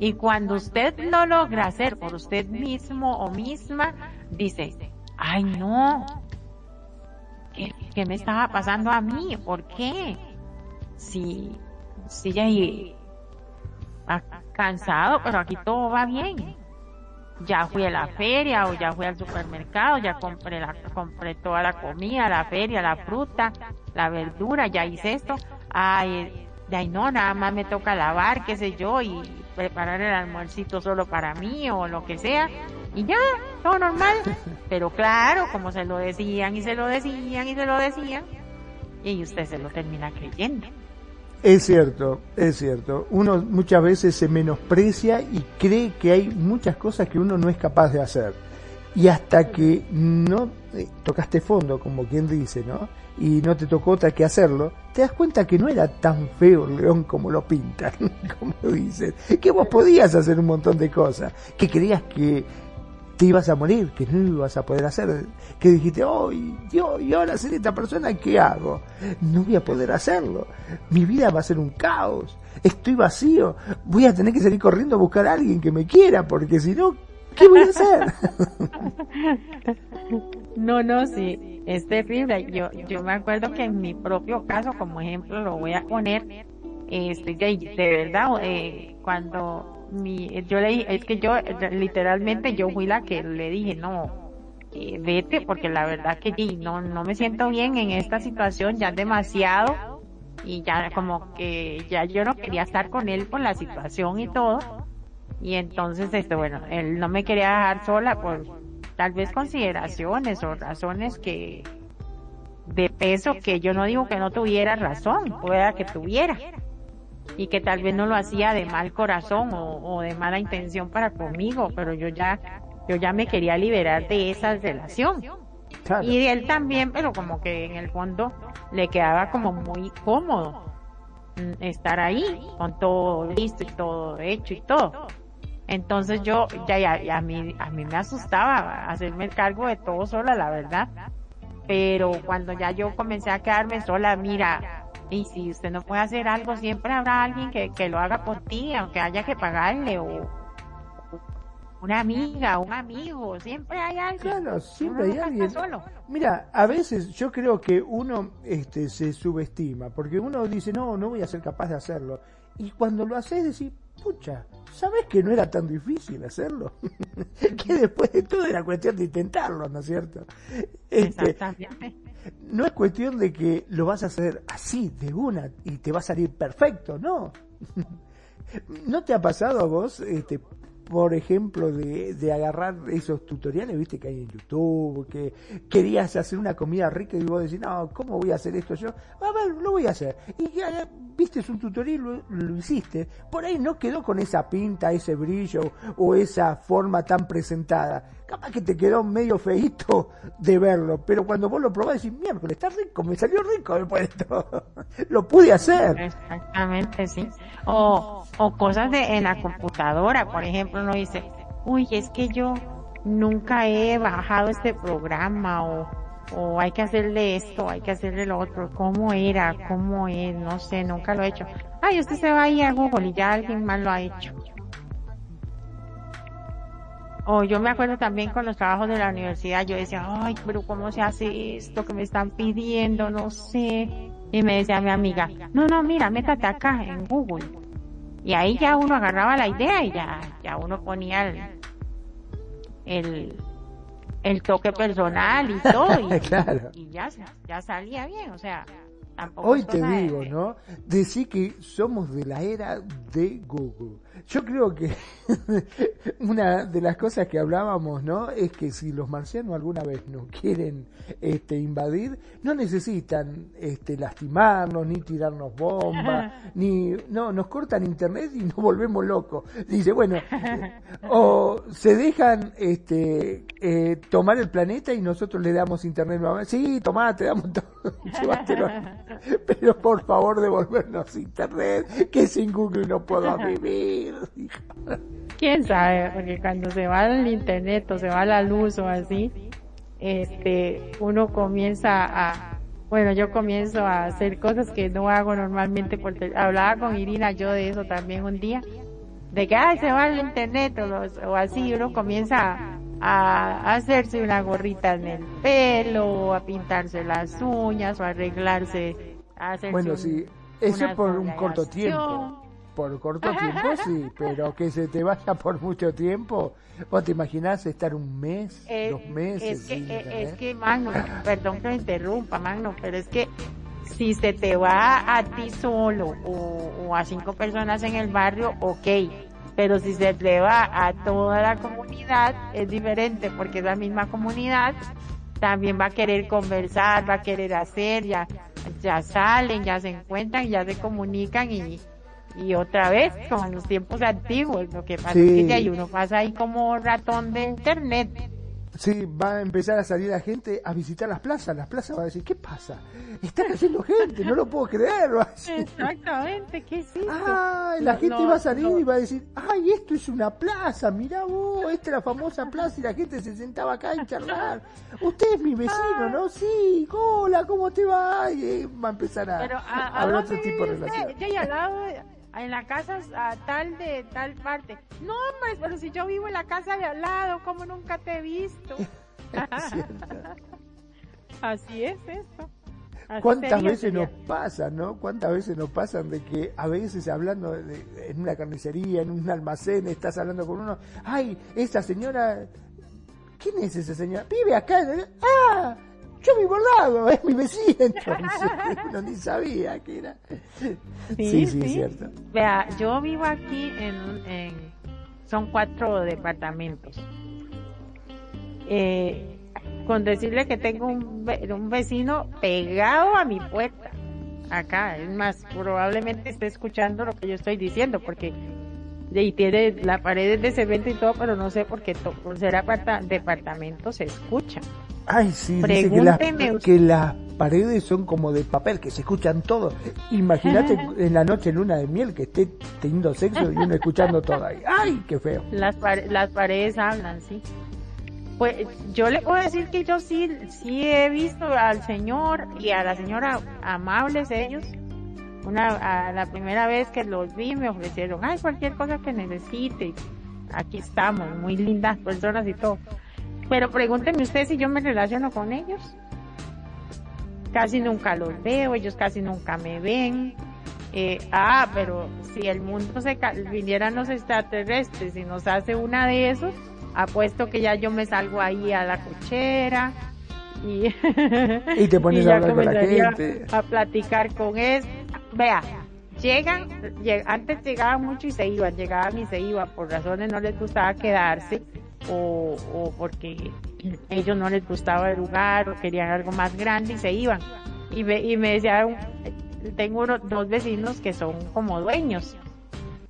Y cuando usted lo logra hacer por usted mismo o misma, dice, ay no, ¿qué, me estaba pasando a mí? ¿Por qué? Si, si ya ha cansado, pero aquí todo va bien. Ya fui a la feria o ya fui al supermercado, ya compré la, compré toda la comida, la feria, la fruta, la verdura, ya hice esto. Ay, de ahí no, nada más me toca lavar, qué sé yo, y preparar el almuercito solo para mí o lo que sea y ya, todo normal. Pero claro, como se lo decían y se lo decían y se lo decían, y usted se lo termina creyendo. Es cierto, es cierto. Uno muchas veces se menosprecia y cree que hay muchas cosas que uno no es capaz de hacer. Y hasta que no eh, tocaste fondo, como quien dice, ¿no? Y no te tocó otra que hacerlo, te das cuenta que no era tan feo el león como lo pintan, como dicen. Que vos podías hacer un montón de cosas, que creías que te ibas a morir, que no ibas a poder hacer, que dijiste, oh, yo, y ahora ser esta persona, ¿qué hago? No voy a poder hacerlo, mi vida va a ser un caos, estoy vacío, voy a tener que salir corriendo a buscar a alguien que me quiera, porque si no, ¿qué voy a hacer? No, no, sí, es terrible. Yo, yo me acuerdo que en mi propio caso, como ejemplo, lo voy a poner, este, de, verdad, eh, cuando mi, yo le es que yo literalmente yo fui la que le dije, no, eh, vete, porque la verdad que no, no me siento bien en esta situación, ya demasiado, y ya como que ya yo no quería estar con él por la situación y todo, y entonces este bueno, él no me quería dejar sola por tal vez consideraciones o razones que de peso que yo no digo que no tuviera razón, pueda que tuviera y que tal vez no lo hacía de mal corazón o, de mala intención para conmigo, pero yo ya, yo ya me quería liberar de esa relación. Y él también, pero como que en el fondo le quedaba como muy cómodo mm, estar ahí con todo listo y todo hecho y todo. Entonces yo ya, ya, a mí a mí me asustaba hacerme el cargo de todo sola, la verdad. Pero cuando ya yo comencé a quedarme sola, mira, y si usted no puede hacer algo, siempre habrá alguien que, que lo haga por ti, aunque haya que pagarle o una amiga, un amigo, siempre hay alguien. Claro, siempre hay alguien. Mira, a veces yo creo que uno este, se subestima, porque uno dice, no, no voy a ser capaz de hacerlo. Y cuando lo haces, decís, pucha, ¿sabes que no era tan difícil hacerlo? que después de todo era cuestión de intentarlo, ¿no es cierto? Este, Exactamente no es cuestión de que lo vas a hacer así, de una, y te va a salir perfecto, no. ¿No te ha pasado a vos, este, por ejemplo, de, de, agarrar esos tutoriales, viste, que hay en YouTube, que querías hacer una comida rica y vos decís, no, ¿cómo voy a hacer esto yo? A ver, lo voy a hacer. Y viste un tutorial lo, lo hiciste. Por ahí no quedó con esa pinta, ese brillo o esa forma tan presentada. Capaz que te quedó medio feito de verlo, pero cuando vos lo probás decís, miércoles, está rico, me salió rico de todo. lo pude hacer. Exactamente, sí. O, o cosas de en la computadora, por ejemplo, uno dice, uy, es que yo nunca he bajado este programa o o hay que hacerle esto, hay que hacerle lo otro, cómo era, cómo es, no sé, nunca lo he hecho. Ay, usted se va a ir a Google y ya alguien más lo ha hecho. O yo me acuerdo también con los trabajos de la universidad, yo decía, ay, pero ¿cómo se hace esto que me están pidiendo? No sé. Y me decía mi amiga, no, no, mira, métate acá en Google. Y ahí ya uno agarraba la idea y ya, ya uno ponía el, el, el toque personal y todo. Y, claro. y ya, ya salía bien, o sea, tampoco. Hoy te digo, ¿no? Decir que somos de la era de Google. Yo creo que una de las cosas que hablábamos, ¿no? Es que si los marcianos alguna vez nos quieren este, invadir, no necesitan este, lastimarnos, ni tirarnos bombas, ni, no, nos cortan internet y nos volvemos locos. Dice, bueno, o se dejan este, eh, tomar el planeta y nosotros le damos internet Sí, tomá, te damos todo, pero por favor devolvernos internet, que sin Google no puedo vivir. Quién sabe, porque cuando se va el internet o se va la luz o así, este, uno comienza a, bueno, yo comienzo a hacer cosas que no hago normalmente porque hablaba con Irina yo de eso también un día, de que ay, se va el internet o, así, uno comienza a, hacerse una gorrita en el pelo, a pintarse las uñas o a arreglarse, a hacerse Bueno, sí, eso por un corto tiempo por corto tiempo sí, pero que se te vaya por mucho tiempo, vos te imaginás estar un mes, eh, dos meses. Es que, eh, es que Magno, perdón que me interrumpa, Magno, pero es que si se te va a ti solo o, a cinco personas en el barrio, ok, pero si se te va a toda la comunidad es diferente porque la misma comunidad también va a querer conversar, va a querer hacer, ya, ya salen, ya se encuentran, ya se comunican y, y otra vez, como en los tiempos antiguos, lo que pasa es que hay uno pasa ahí como ratón de internet. Sí, va a empezar a salir la gente a visitar las plazas. Las plazas va a decir, ¿qué pasa? Están haciendo gente, no lo puedo creer. Exactamente, ¿qué es esto? Ay, la gente va a salir y va a decir, ay, esto es una plaza, mirá vos, esta es la famosa plaza y la gente se sentaba acá a charlar. Usted es mi vecino, ¿no? Sí, hola, ¿cómo te va? Y va a empezar a, Pero, a, hablar otro tipo de relación. En la casa a tal de tal parte. No, hombre, pero si yo vivo en la casa de al lado, ¿cómo nunca te he visto? Así es esto. ¿Cuántas veces nos pasa, no? ¿Cuántas veces nos pasan de que a veces hablando en una carnicería, en un almacén, estás hablando con uno, ay, esta señora, ¿quién es esa señora? Vive acá, ah, yo vivo al lado, es mi vecino, entonces uno ni sabía que era. Sí, sí, es cierto. Vea, yo vivo aquí en, en son cuatro departamentos. Eh, con decirle que tengo un, un vecino pegado a mi puerta, acá, es más, probablemente esté escuchando lo que yo estoy diciendo, porque y tiene la pared de cemento y todo, pero no sé por qué por ser aparta, departamento se escucha. Ay, sí, dice que las, que las paredes son como de papel, que se escuchan todo. Imagínate en la noche luna de miel que esté teniendo sexo y uno escuchando todo ahí. ¡Ay, qué feo! Las, las paredes hablan, sí. Pues yo le puedo decir que yo sí, sí he visto al señor y a la señora amables ellos. Una, a la primera vez que los vi me ofrecieron, ay, cualquier cosa que necesite. Aquí estamos, muy lindas personas y todo pero pregúntenme ustedes si yo me relaciono con ellos. Casi nunca los veo, ellos casi nunca me ven. Eh, ah, pero si el mundo se vinieran los extraterrestres y nos hace una de esos, apuesto que ya yo me salgo ahí a la cochera y, y te pones a hablar con la gente. A platicar con él. Vea, llegan, antes llegaban mucho y se iban, llegaban y se iban, por razones no les gustaba quedarse o, porque ellos no les gustaba el lugar o querían algo más grande y se iban. Y me, y me decían, tengo dos vecinos que son como dueños.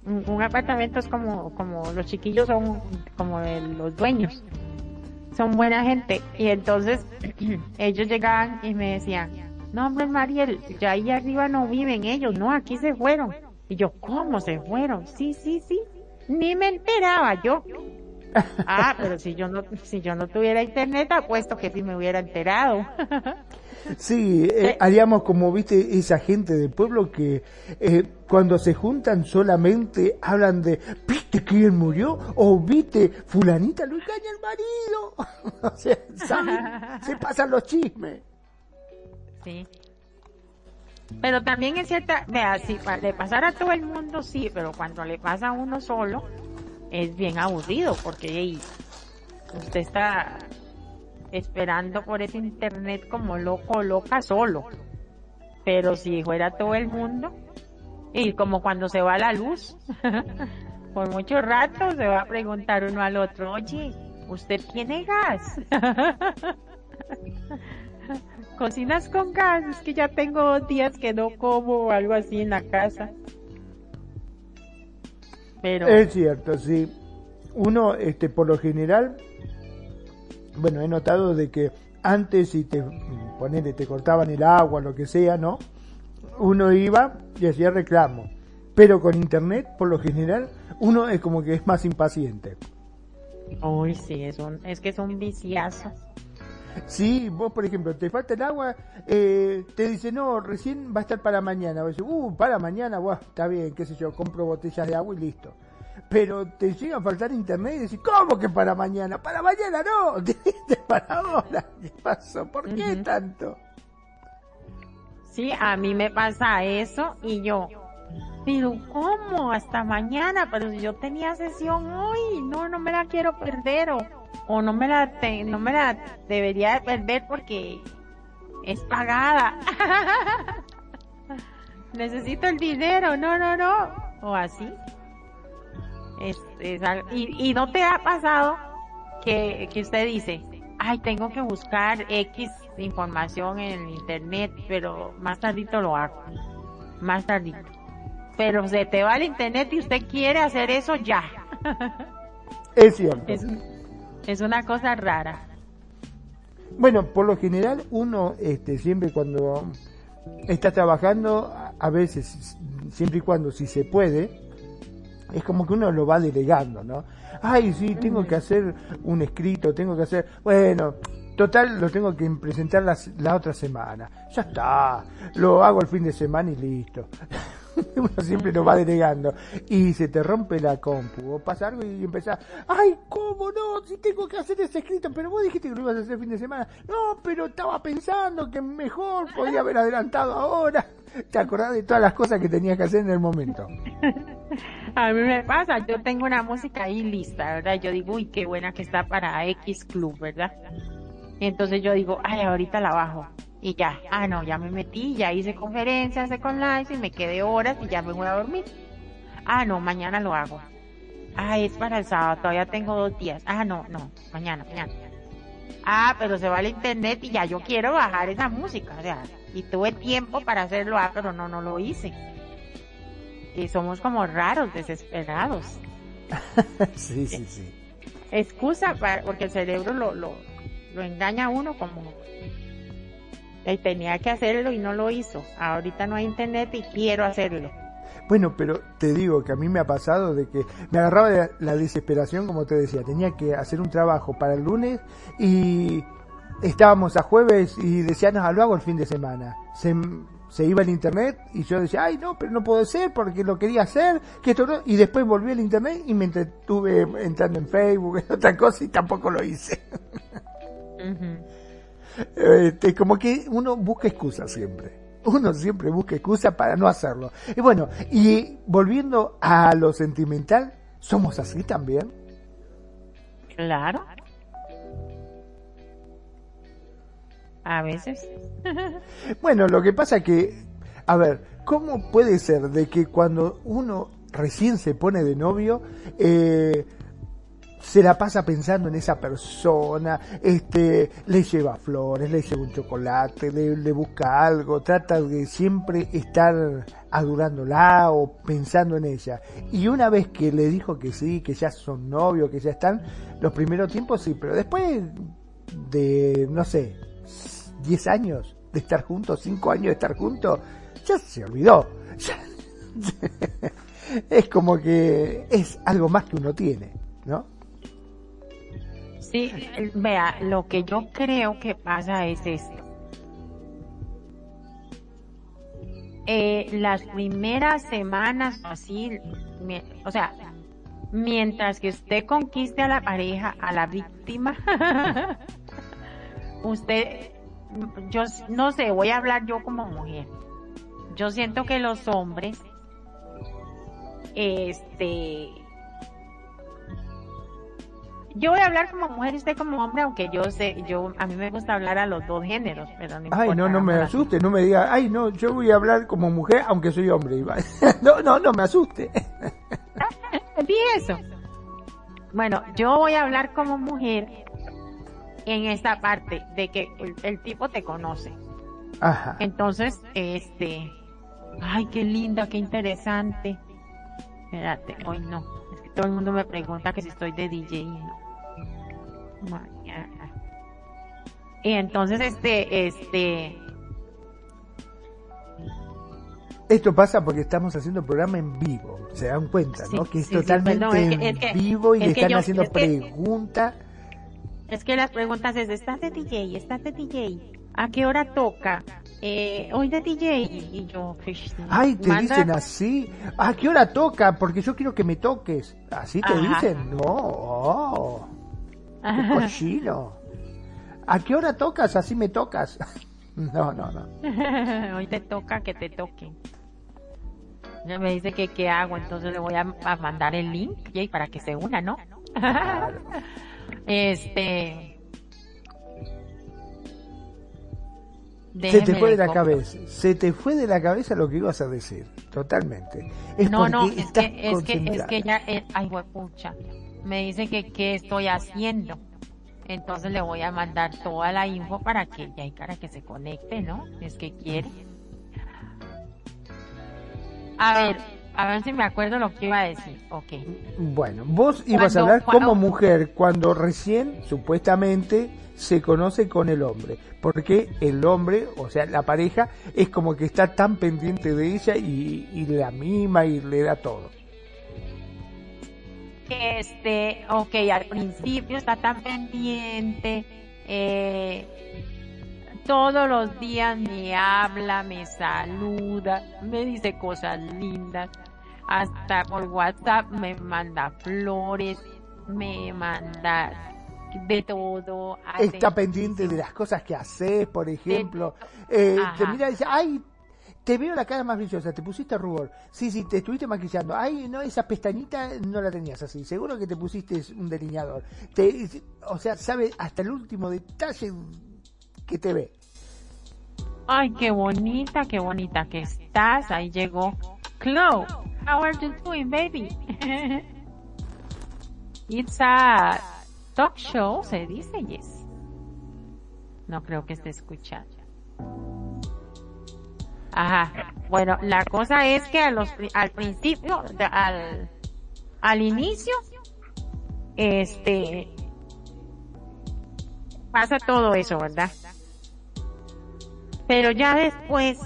Un, apartamento es como, como los chiquillos son como los dueños. Son buena gente. Y entonces ellos llegaban y me decían, no hombre Mariel, ya ahí arriba no viven ellos, no, aquí se fueron. Y yo, ¿cómo se fueron? Sí, sí, sí. Ni me enteraba yo. Ah, pero si yo no, si yo no tuviera internet, apuesto que sí me hubiera enterado. Sí, eh, haríamos como, viste, esa gente del pueblo que eh, cuando se juntan solamente hablan de, ¿viste quién murió? O ¿viste, fulanita lo engaña el marido? o sea, se pasan los chismes. Sí. Pero también es cierta, vea, si le pasara a todo el mundo, sí, pero cuando le pasa a uno solo, es bien aburrido, porque usted está esperando por ese internet como loco loca solo. Pero si fuera todo el mundo, y como cuando se va la luz, por mucho rato se va a preguntar uno al otro, oye, ¿usted tiene gas? ¿Cocinas con gas? Es que ya tengo días que no como o algo así en la casa. Pero... Es cierto, sí. Uno, este, por lo general, bueno, he notado de que antes si te ponele, te cortaban el agua, lo que sea, ¿no? Uno iba y hacía reclamo. Pero con internet, por lo general, uno es como que es más impaciente. Uy, sí, es un, es que es un viciazo. Sí, vos por ejemplo, te falta el agua, eh, te dice, no, recién va a estar para mañana. Vos decís, uh, para mañana, buah, está bien, qué sé yo, compro botellas de agua y listo pero te llega a faltar internet y decís, ¿cómo que para mañana? Para mañana no, dijiste para ahora. ¿Qué pasó? ¿Por qué tanto? Sí, a mí me pasa eso y yo, pero ¿cómo? Hasta mañana, pero si yo tenía sesión hoy, no, no me la quiero perder o, o no me la no me la debería de perder porque es pagada. Necesito el dinero, no, no, no, o así y, no te ha pasado que, que usted dice, ay, tengo que buscar X información en internet, pero más tardito lo hago. Más tardito. Pero se te va el internet y usted quiere hacer eso ya. Es cierto. Es, una cosa rara. Bueno, por lo general uno este, siempre cuando está trabajando, a veces, siempre y cuando si se puede, es como que uno lo va delegando, ¿no? Ay, sí, tengo que hacer un escrito, tengo que hacer, bueno, total, lo tengo que presentar la, la otra semana. Ya está, lo hago el fin de semana y listo. uno siempre lo va delegando. Y se te rompe la compu, o pasa algo y empezás, ay, ¿cómo no? Si tengo que hacer ese escrito, pero vos dijiste que lo ibas a hacer el fin de semana. No, pero estaba pensando que mejor podía haber adelantado ahora. ¿Te acordás de todas las cosas que tenías que hacer en el momento? A mí me pasa, yo tengo una música ahí lista, ¿verdad? Yo digo, uy, qué buena que está para X Club, ¿verdad? Entonces yo digo, ay, ahorita la bajo. Y ya, ah, no, ya me metí, ya hice conferencias, hice con live y me quedé horas y ya me voy a dormir. Ah, no, mañana lo hago. Ah, es para el sábado, todavía tengo dos días. Ah, no, no, mañana, mañana. Ah, pero se va al internet y ya yo quiero bajar esa música, o sea, y tuve tiempo para hacerlo, ah, pero no, no lo hice. Y somos como raros, desesperados. sí, sí, sí. Excusa para, porque el cerebro lo, lo, lo engaña a uno como y tenía que hacerlo y no lo hizo. Ahorita no hay internet y quiero hacerlo. Bueno, pero te digo que a mí me ha pasado de que me agarraba de la desesperación, como te decía, tenía que hacer un trabajo para el lunes y estábamos a jueves y decían, no, lo hago el fin de semana. Se, se iba el internet y yo decía, ay no, pero no puedo ser porque lo quería hacer, que esto no, y después volví al internet y me entretuve entrando en Facebook, en otra cosa y tampoco lo hice. Este, como que uno busca excusas siempre. Uno siempre busca excusas para no hacerlo. Y bueno, y volviendo a lo sentimental, ¿somos así también? Claro. A veces. bueno, lo que pasa que, a ver, ¿cómo puede ser de que cuando uno recién se pone de novio, eh, se la pasa pensando en esa persona, este, le lleva flores, le lleva un chocolate, le, busca algo, trata de siempre estar adorándola o pensando en ella. Y una vez que le dijo que sí, que ya son novios, que ya están, los primeros tiempos sí, pero después de, no sé, 10 años de estar juntos, 5 años de estar juntos, ya se olvidó. es como que es algo más que uno tiene, ¿no? Sí, vea, lo que yo creo que pasa es esto. Eh, las primeras semanas así, o sea, mientras que usted conquiste a la pareja, a la víctima, usted, yo no sé, voy a hablar yo como mujer. Yo siento que los hombres, este, yo voy a hablar como mujer y usted como hombre, aunque yo sé, yo a mí me gusta hablar a los dos géneros, pero no Ay, no, no me asuste, no me diga, ay, no, yo voy a hablar como mujer, aunque soy hombre. no, no, no me asuste. Vi eso. Bueno, yo voy a hablar como mujer en esta parte de que el, tipo te conoce. Ajá. Entonces, este, ay, qué linda, qué interesante. Espérate, hoy no. Es que todo el mundo me pregunta que si estoy de DJ. No. Y entonces, este, este. Esto pasa porque estamos haciendo programa en vivo, se dan cuenta, ¿no? que es totalmente en vivo y le están haciendo preguntas. Es que las preguntas es, ¿estás de DJ? ¿Estás de DJ? ¿A qué hora toca? Eh, hoy de DJ y yo pues, ay te dicen así a qué hora toca porque yo quiero que me toques así te dicen no cochino. ¿A qué hora tocas? Así me tocas. no, no, no. Hoy te toca que te toquen. Ya me dice que qué hago, entonces le voy a, mandar el link y para que se una, ¿no? este. se te fue de la cabeza, se te fue de la cabeza lo que ibas a decir, totalmente. no, no, es que, es que, es que ya, eh, ay, pucha me dice que qué estoy haciendo. Entonces le voy a mandar toda la info para que ya hay cara que se conecte, ¿no? Es que quiere. A ver, a ver si me acuerdo lo que iba a decir. Ok. Bueno, vos ibas a hablar como mujer cuando recién, supuestamente, se conoce con el hombre. Porque el hombre, o sea, la pareja, es como que está tan pendiente de ella y, y la mima y le da todo este, ok, al principio está tan pendiente, eh, todos los días me habla, me saluda, me dice cosas lindas, hasta por WhatsApp me manda flores, me manda de todo. Está pendiente de las cosas que haces, por ejemplo. Eh, te mira y dice, ay, te veo la cara más brillosa, te pusiste rubor. Sí, sí, te estuviste maquillando. Ay, no, esa pestañita no la tenías así. Seguro que te pusiste un delineador. Te, o sea, sabe hasta el último detalle que te ve. Ay, qué bonita, qué bonita que estás. Ahí llegó Chloe. How are you doing, baby? It's a talk show, se dice, yes. No creo que esté escuchando. Ajá. Bueno, la cosa es que a los, al principio, al, al inicio, este, pasa todo eso, ¿verdad? Pero ya después,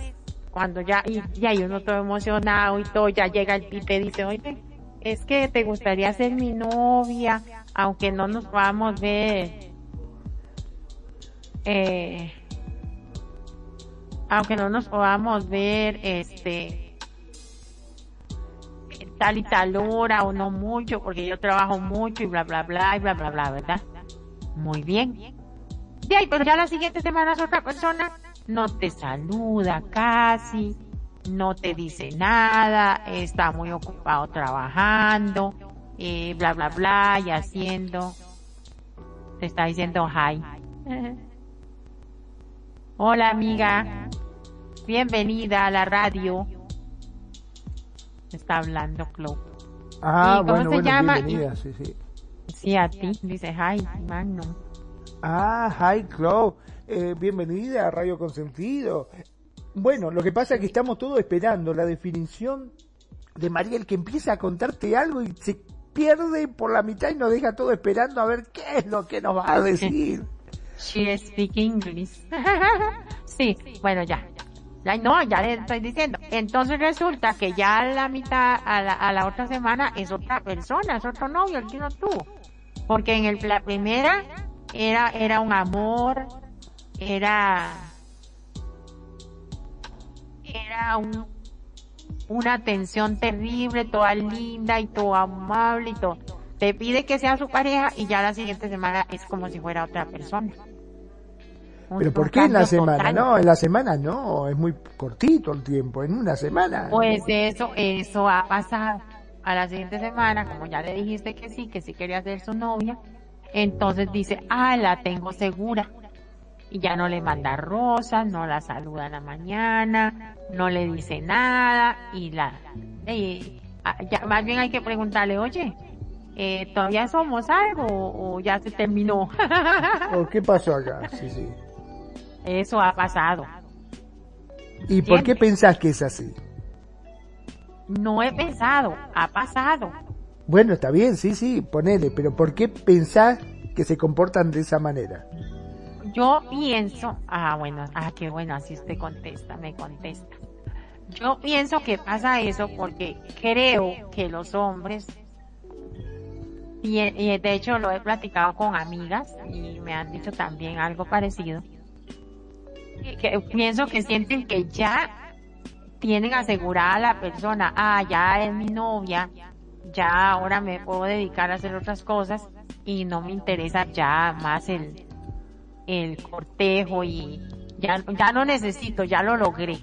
cuando ya, y ya uno todo emocionado y todo, ya llega el pipe y dice, oye, es que te gustaría ser mi novia, aunque no nos podamos ver, eh, aunque no nos podamos ver, este, tal y tal hora o no mucho, porque yo trabajo mucho y bla, bla, bla, y bla, bla, bla, ¿verdad? Muy bien. De ahí, pero ya la siguiente semana es otra persona, no te saluda casi, no te dice nada, está muy ocupado trabajando, eh, bla, bla, bla, y haciendo, te está diciendo hi. Hola amiga, bienvenida a la radio. Está hablando Chloe. Ah, bueno, se llama? bienvenida, sí, sí. Sí, a ti, dice hi, Magnum. Ah, hi, Chloe. Eh, bienvenida a Radio Consentido. Bueno, lo que pasa es que estamos todos esperando la definición de Mariel que empieza a contarte algo y se pierde por la mitad y nos deja todo esperando a ver qué es lo que nos va a decir. She speaks English. sí, bueno, ya. Ya. No, ya le estoy diciendo. Entonces resulta que ya la mitad, a la, a la otra semana es otra persona, es otro novio el que no tuvo. Porque en el, la primera era, era un amor, era, era un, una atención terrible, toda linda y todo amable y todo. Te pide que sea su pareja y ya la siguiente semana es como si fuera otra persona. Pero ¿por qué en la semana? No, en la semana no, es muy cortito el tiempo, en una semana. Pues eso, eso ha pasado. A la siguiente semana, como ya le dijiste que sí, que sí quería ser su novia, entonces dice, ah, la tengo segura. Y ya no le manda rosas, no la saluda en la mañana, no le dice nada y la... ya, más bien hay que preguntarle, oye, eh, ¿todavía somos algo o, ya se terminó? ¿O qué pasó acá? Sí, sí. Eso ha pasado. ¿Y por qué pensás que es así? No he pensado, ha pasado. Bueno, está bien, sí, sí, ponele, pero ¿por qué pensás que se comportan de esa manera? Yo pienso, ah, bueno, ah, qué bueno, así usted contesta, me contesta. Yo pienso que pasa eso porque creo que los hombres, y, y de hecho lo he platicado con amigas y me han dicho también algo parecido, que pienso que sienten que ya tienen asegurada a la persona, ah, ya es mi novia, ya ahora me puedo dedicar a hacer otras cosas y no me interesa ya más el, el cortejo y ya, ya no necesito, ya lo logré.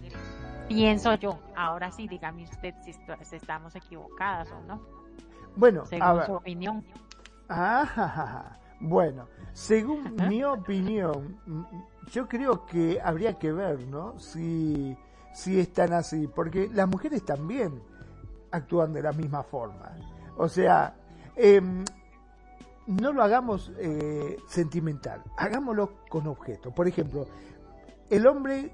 Pienso yo, ahora sí, dígame usted si, estamos equivocadas o no. Bueno, según su opinión. Ah, bueno, según mi opinión, yo creo que habría que ver, ¿no? Si, si están así, porque las mujeres también actúan de la misma forma. O sea, em, no lo hagamos eh, sentimental, hagámoslo con objeto. Por ejemplo, el hombre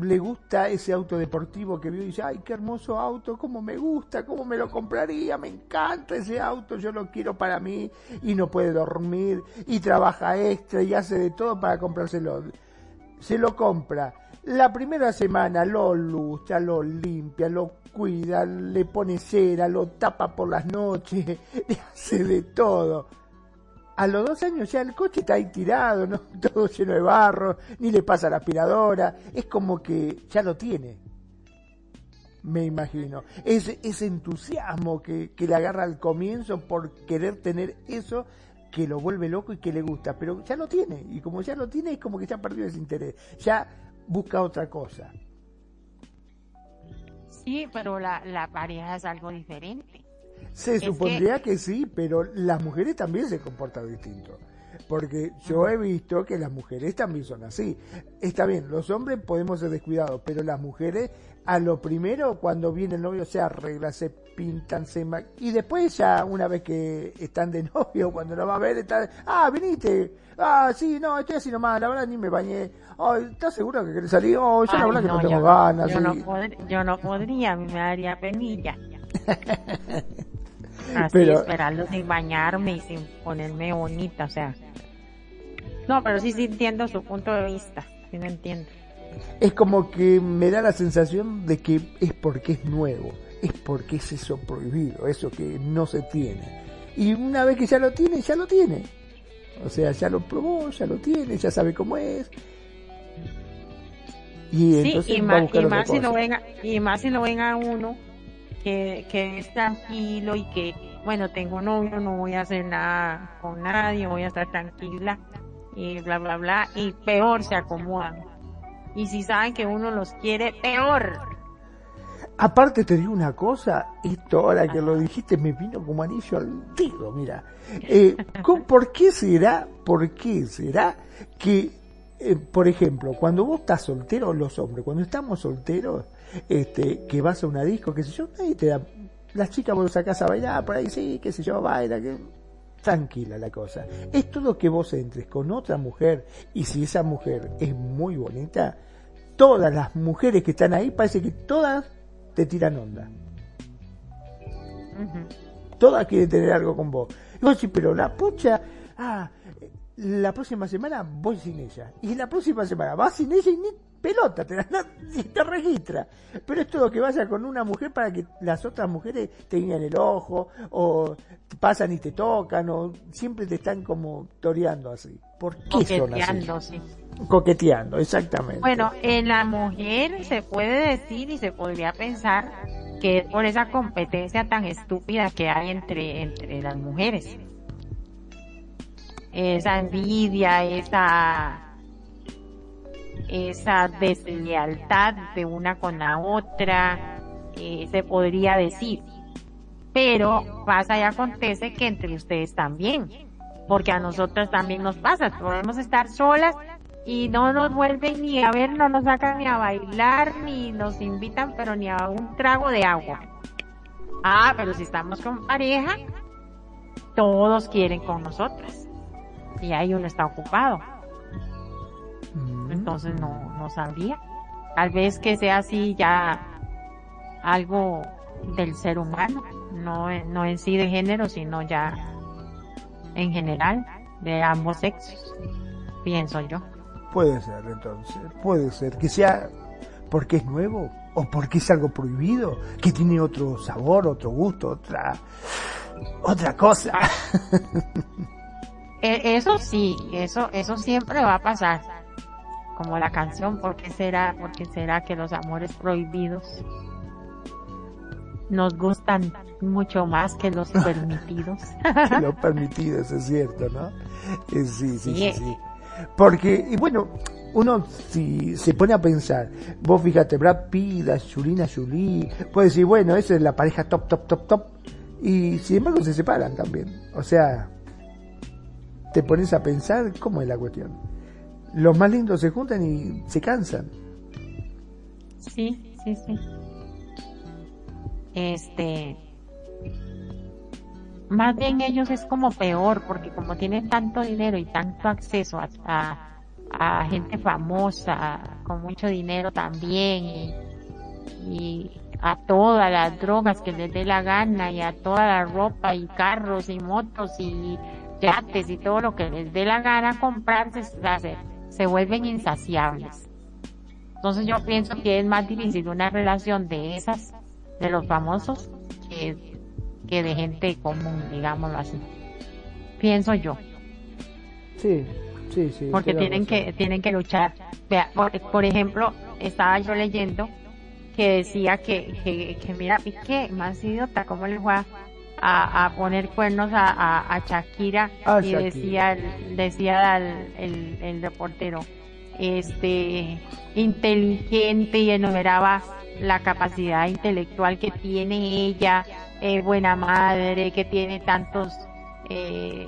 le gusta ese auto deportivo que vio y dice, ay, qué hermoso auto, cómo me gusta, cómo me lo compraría, me encanta ese auto, yo lo quiero para mí y no puede dormir y trabaja extra y hace de todo para comprárselo. Se lo compra. La primera semana lo lucha, lo limpia, lo cuida, le pone cera, lo tapa por las noches, le hace de todo a los dos años ya el coche está ahí tirado, ¿no? todo lleno de barro, ni le pasa la aspiradora, es como que ya lo tiene, me imagino. Ese, ese entusiasmo que, que le agarra al comienzo por querer tener eso que lo vuelve loco y que le gusta, pero ya lo tiene, y como ya lo tiene es como que ya perdió ese interés, ya busca otra cosa. Sí, pero la, la pareja es algo diferente. Se supondría que... sí, pero las mujeres también se comportan distinto. Porque yo he visto que las mujeres también son así. Está bien, los hombres podemos ser descuidados, pero las mujeres a lo primero cuando viene el novio se arregla, se pintan, se y después ya una vez que están de novio, cuando lo va a ver, está, ah, viniste, ah, sí, no, estoy así nomás, la verdad ni me bañé, ay, ¿estás seguro que querés salir? Oh, yo la verdad que no tengo ganas. Yo, no yo no podría, me daría penilla. Así esperando sin bañarme y sin ponerme bonita, o sea. No, pero sí, sí entiendo su punto de vista, sí lo entiendo. Es como que me da la sensación de que es porque es nuevo, es porque es eso prohibido, eso que no se tiene. Y una vez que ya lo tiene, ya lo tiene. O sea, ya lo probó, ya lo tiene, ya sabe cómo es. Y entonces y, más, y más si lo venga, y más si lo venga a uno que, que es tranquilo y que, bueno, tengo novio, no voy a hacer nada con nadie, voy a estar tranquila y bla, bla, bla, y peor se acomodan. Y si saben que uno los quiere, peor. Aparte te digo una cosa, esto ahora que lo dijiste me vino como anillo al dedo, mira. Eh, ¿Por qué será, por qué será que, eh, por ejemplo, cuando vos estás soltero, los hombres, cuando estamos solteros, este, que vas a una disco, qué sé yo, nadie te da, las chicas vos sacás a bailar por ahí, sí, qué sé yo, baila, que tranquila la cosa. Es todo que vos entres con otra mujer y si esa mujer es muy bonita, todas las mujeres que están ahí parece que todas te tiran onda. Todas quieren tener algo con vos. Y vos decís, pero la pucha, ah, la próxima semana voy sin ella. Y la próxima semana vas sin ella y ni pelota, te, te registra. Pero es todo que vaya con una mujer para que las otras mujeres te guíen el ojo, o pasan y te tocan, o siempre te están como toreando así. ¿Por qué Coqueteando, sí. Coqueteando, exactamente. Bueno, en la mujer se puede decir y se podría pensar que es por esa competencia tan estúpida que hay entre, entre las mujeres. Esa envidia, esa esa deslealtad de una con la otra, eh, se podría decir. Pero pasa y acontece que entre ustedes también, porque a nosotras también nos pasa, podemos estar solas y no nos vuelven ni a ver, no nos sacan ni a bailar, ni nos invitan, pero ni a un trago de agua. Ah, pero si estamos con pareja, todos quieren con nosotras. Y ahí uno está ocupado. Mm. Entonces no, no sabría. Tal vez que sea así ya algo del ser humano, no, no en sí de género, sino ya en general, de ambos sexos, pienso yo. Puede ser, entonces, puede ser que sea porque es nuevo o porque es algo prohibido, que tiene otro sabor, otro gusto, otra otra cosa. E, eso sí, eso eso siempre va a pasar como la canción, ¿por qué será, por será que los amores prohibidos nos gustan mucho más que los permitidos? los permitidos, es cierto, ¿no? Eh, sí, sí, sí, sí, Porque, y bueno, uno si se pone a pensar, vos fíjate, Brad Pitt, Julina Julie, puede decir, bueno, esa es la pareja top, top, top, top, y sin embargo se separan también. O sea, te pones a pensar cómo es la cuestión los más lindos se juntan y se cansan. Sí, sí, sí. Este, más bien ellos es como peor, porque como tienen tanto dinero y tanto acceso a, a, gente famosa, con mucho dinero también, y, y, a todas las drogas que les dé la gana, y a toda la ropa, y carros, y motos, y yates, y todo lo que les dé la gana comprarse, hacer se vuelven insaciables. Entonces yo pienso que es más difícil una relación de esas, de los famosos, que, que de gente común, digámoslo así. Pienso yo. Sí, sí, sí. Porque tienen que, tienen que luchar. Vea, por, ejemplo, estaba yo leyendo que decía que, que, que mira, Piqué, más idiota, ¿cómo le fue a, poner cuernos a, a, Shakira ah, y decía decía el, el, reportero este inteligente y enumeraba la capacidad intelectual que tiene ella eh, buena madre que tiene tantos eh,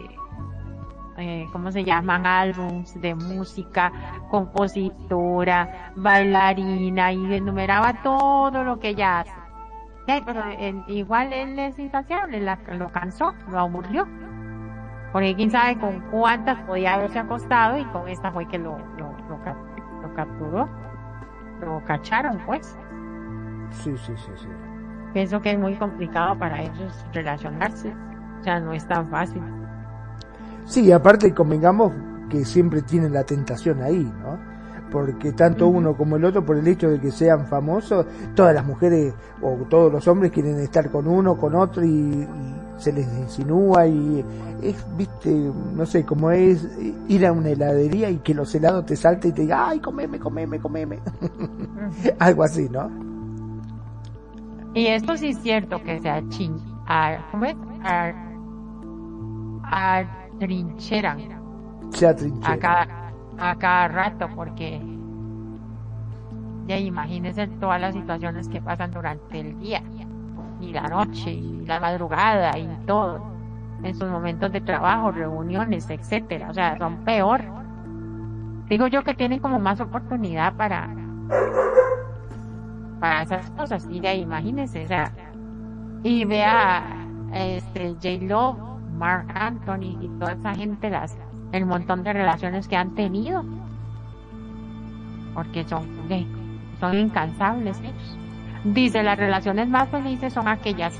eh, ¿cómo se llaman? álbums de música, compositora, bailarina y enumeraba todo lo que ella hace pero igual él es insaciable, lo cansó, lo aburrió. Porque quién sabe con cuántas podía haberse acostado y con esta fue que lo, lo, lo, capturó. Lo cacharon, pues. Sí, sí, sí, sí. Pienso que es muy complicado para ellos relacionarse. O sea, no es tan fácil. Sí, aparte convengamos que siempre tienen la tentación ahí, ¿no? Porque tanto uno como el otro, por el hecho de que sean famosos, todas las mujeres o todos los hombres quieren estar con uno, con otro y, se les insinúa y es, viste, no sé, como es ir a una heladería y que los helados te salten y te digan, ay, comeme, comeme, comeme. Algo así, ¿no? Y esto sí es cierto que se achin, ¿cómo es? A, atrincheran. Se atrincheran a cada rato porque ya imagínense todas las situaciones que pasan durante el día y la noche y la madrugada y todo en sus momentos de trabajo, reuniones, etcétera, o sea, son peor. Digo yo que tienen como más oportunidad para para esas cosas y ya imagínense, o sea, y vea este J Lo Mark Anthony y toda esa gente, las, el montón de relaciones que han tenido. Porque son, son incansables Dice, las relaciones más felices son aquellas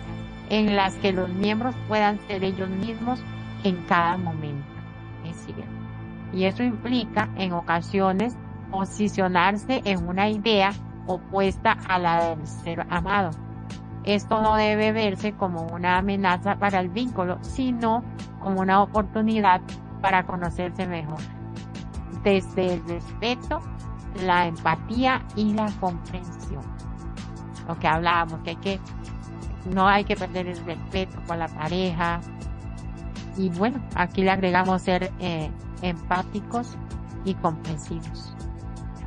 en las que los miembros puedan ser ellos mismos en cada momento. Es cierto. Y eso implica en ocasiones posicionarse en una idea opuesta a la del ser amado. Esto no debe verse como una amenaza para el vínculo, sino como una oportunidad para conocerse mejor. Desde el respeto, la empatía y la comprensión. Lo que hablábamos, que hay que, no hay que perder el respeto con la pareja. Y bueno, aquí le agregamos ser eh, empáticos y comprensivos.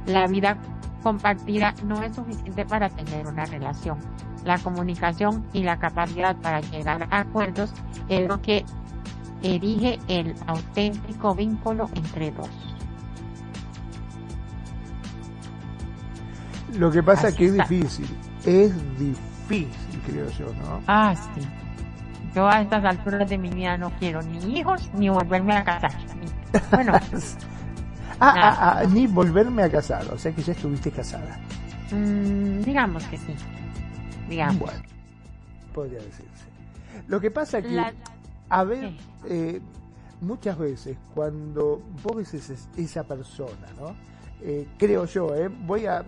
La vida compartida no es suficiente para tener una relación. La comunicación y la capacidad para llegar a acuerdos es lo que erige el auténtico vínculo entre dos. Lo que pasa es que es difícil, es difícil, creo yo, ¿no? Ah, sí. Yo a estas alturas de mi vida no quiero ni hijos ni volverme a casar. Bueno, Ah, ah, ah, ni volverme a casar, o sea que ya estuviste casada. Mm, digamos que sí. Digamos. Bueno, podría decirse. Lo que pasa es que, a ver, eh, muchas veces cuando vos ves esa persona, ¿no? Eh, creo yo, ¿eh? Voy a,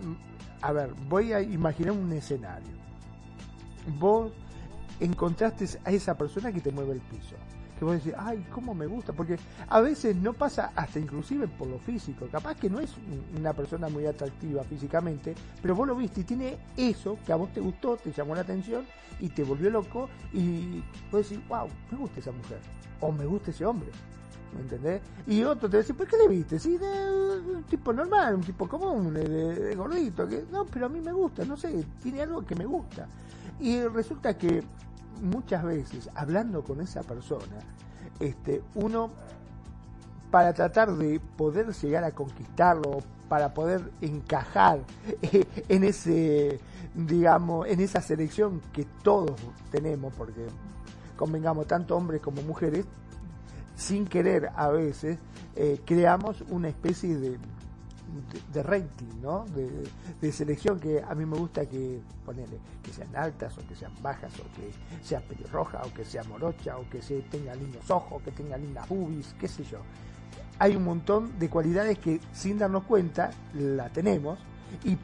a ver, voy a imaginar un escenario. Vos encontraste a esa persona que te mueve el piso que vos decís, ay, cómo me gusta, porque a veces no pasa hasta inclusive por lo físico, capaz que no es una persona muy atractiva físicamente, pero vos lo viste y tiene eso que a vos te gustó, te llamó la atención y te volvió loco y vos decís, wow, me gusta esa mujer, o me gusta ese hombre. ¿Me entendés? Y otro te dice, ¿por qué le viste? Sí, de un tipo normal, un tipo común, de, gordito, que no, pero a mí me gusta, no sé, tiene algo que me gusta. Y resulta que muchas veces, hablando con esa persona, este, uno, para tratar de poder llegar a conquistarlo, para poder encajar en ese, digamos, en esa selección que todos tenemos, porque convengamos, tanto hombres como mujeres, sin querer a veces, eh, creamos una especie de, de, rating, ¿no? De, selección que a mí me gusta que ponerle que sean altas o que sean bajas o que sea pelirroja o que sea morocha o que se tenga lindos ojos, que tenga lindas boobies, qué sé yo. Hay un montón de cualidades que sin darnos cuenta la tenemos y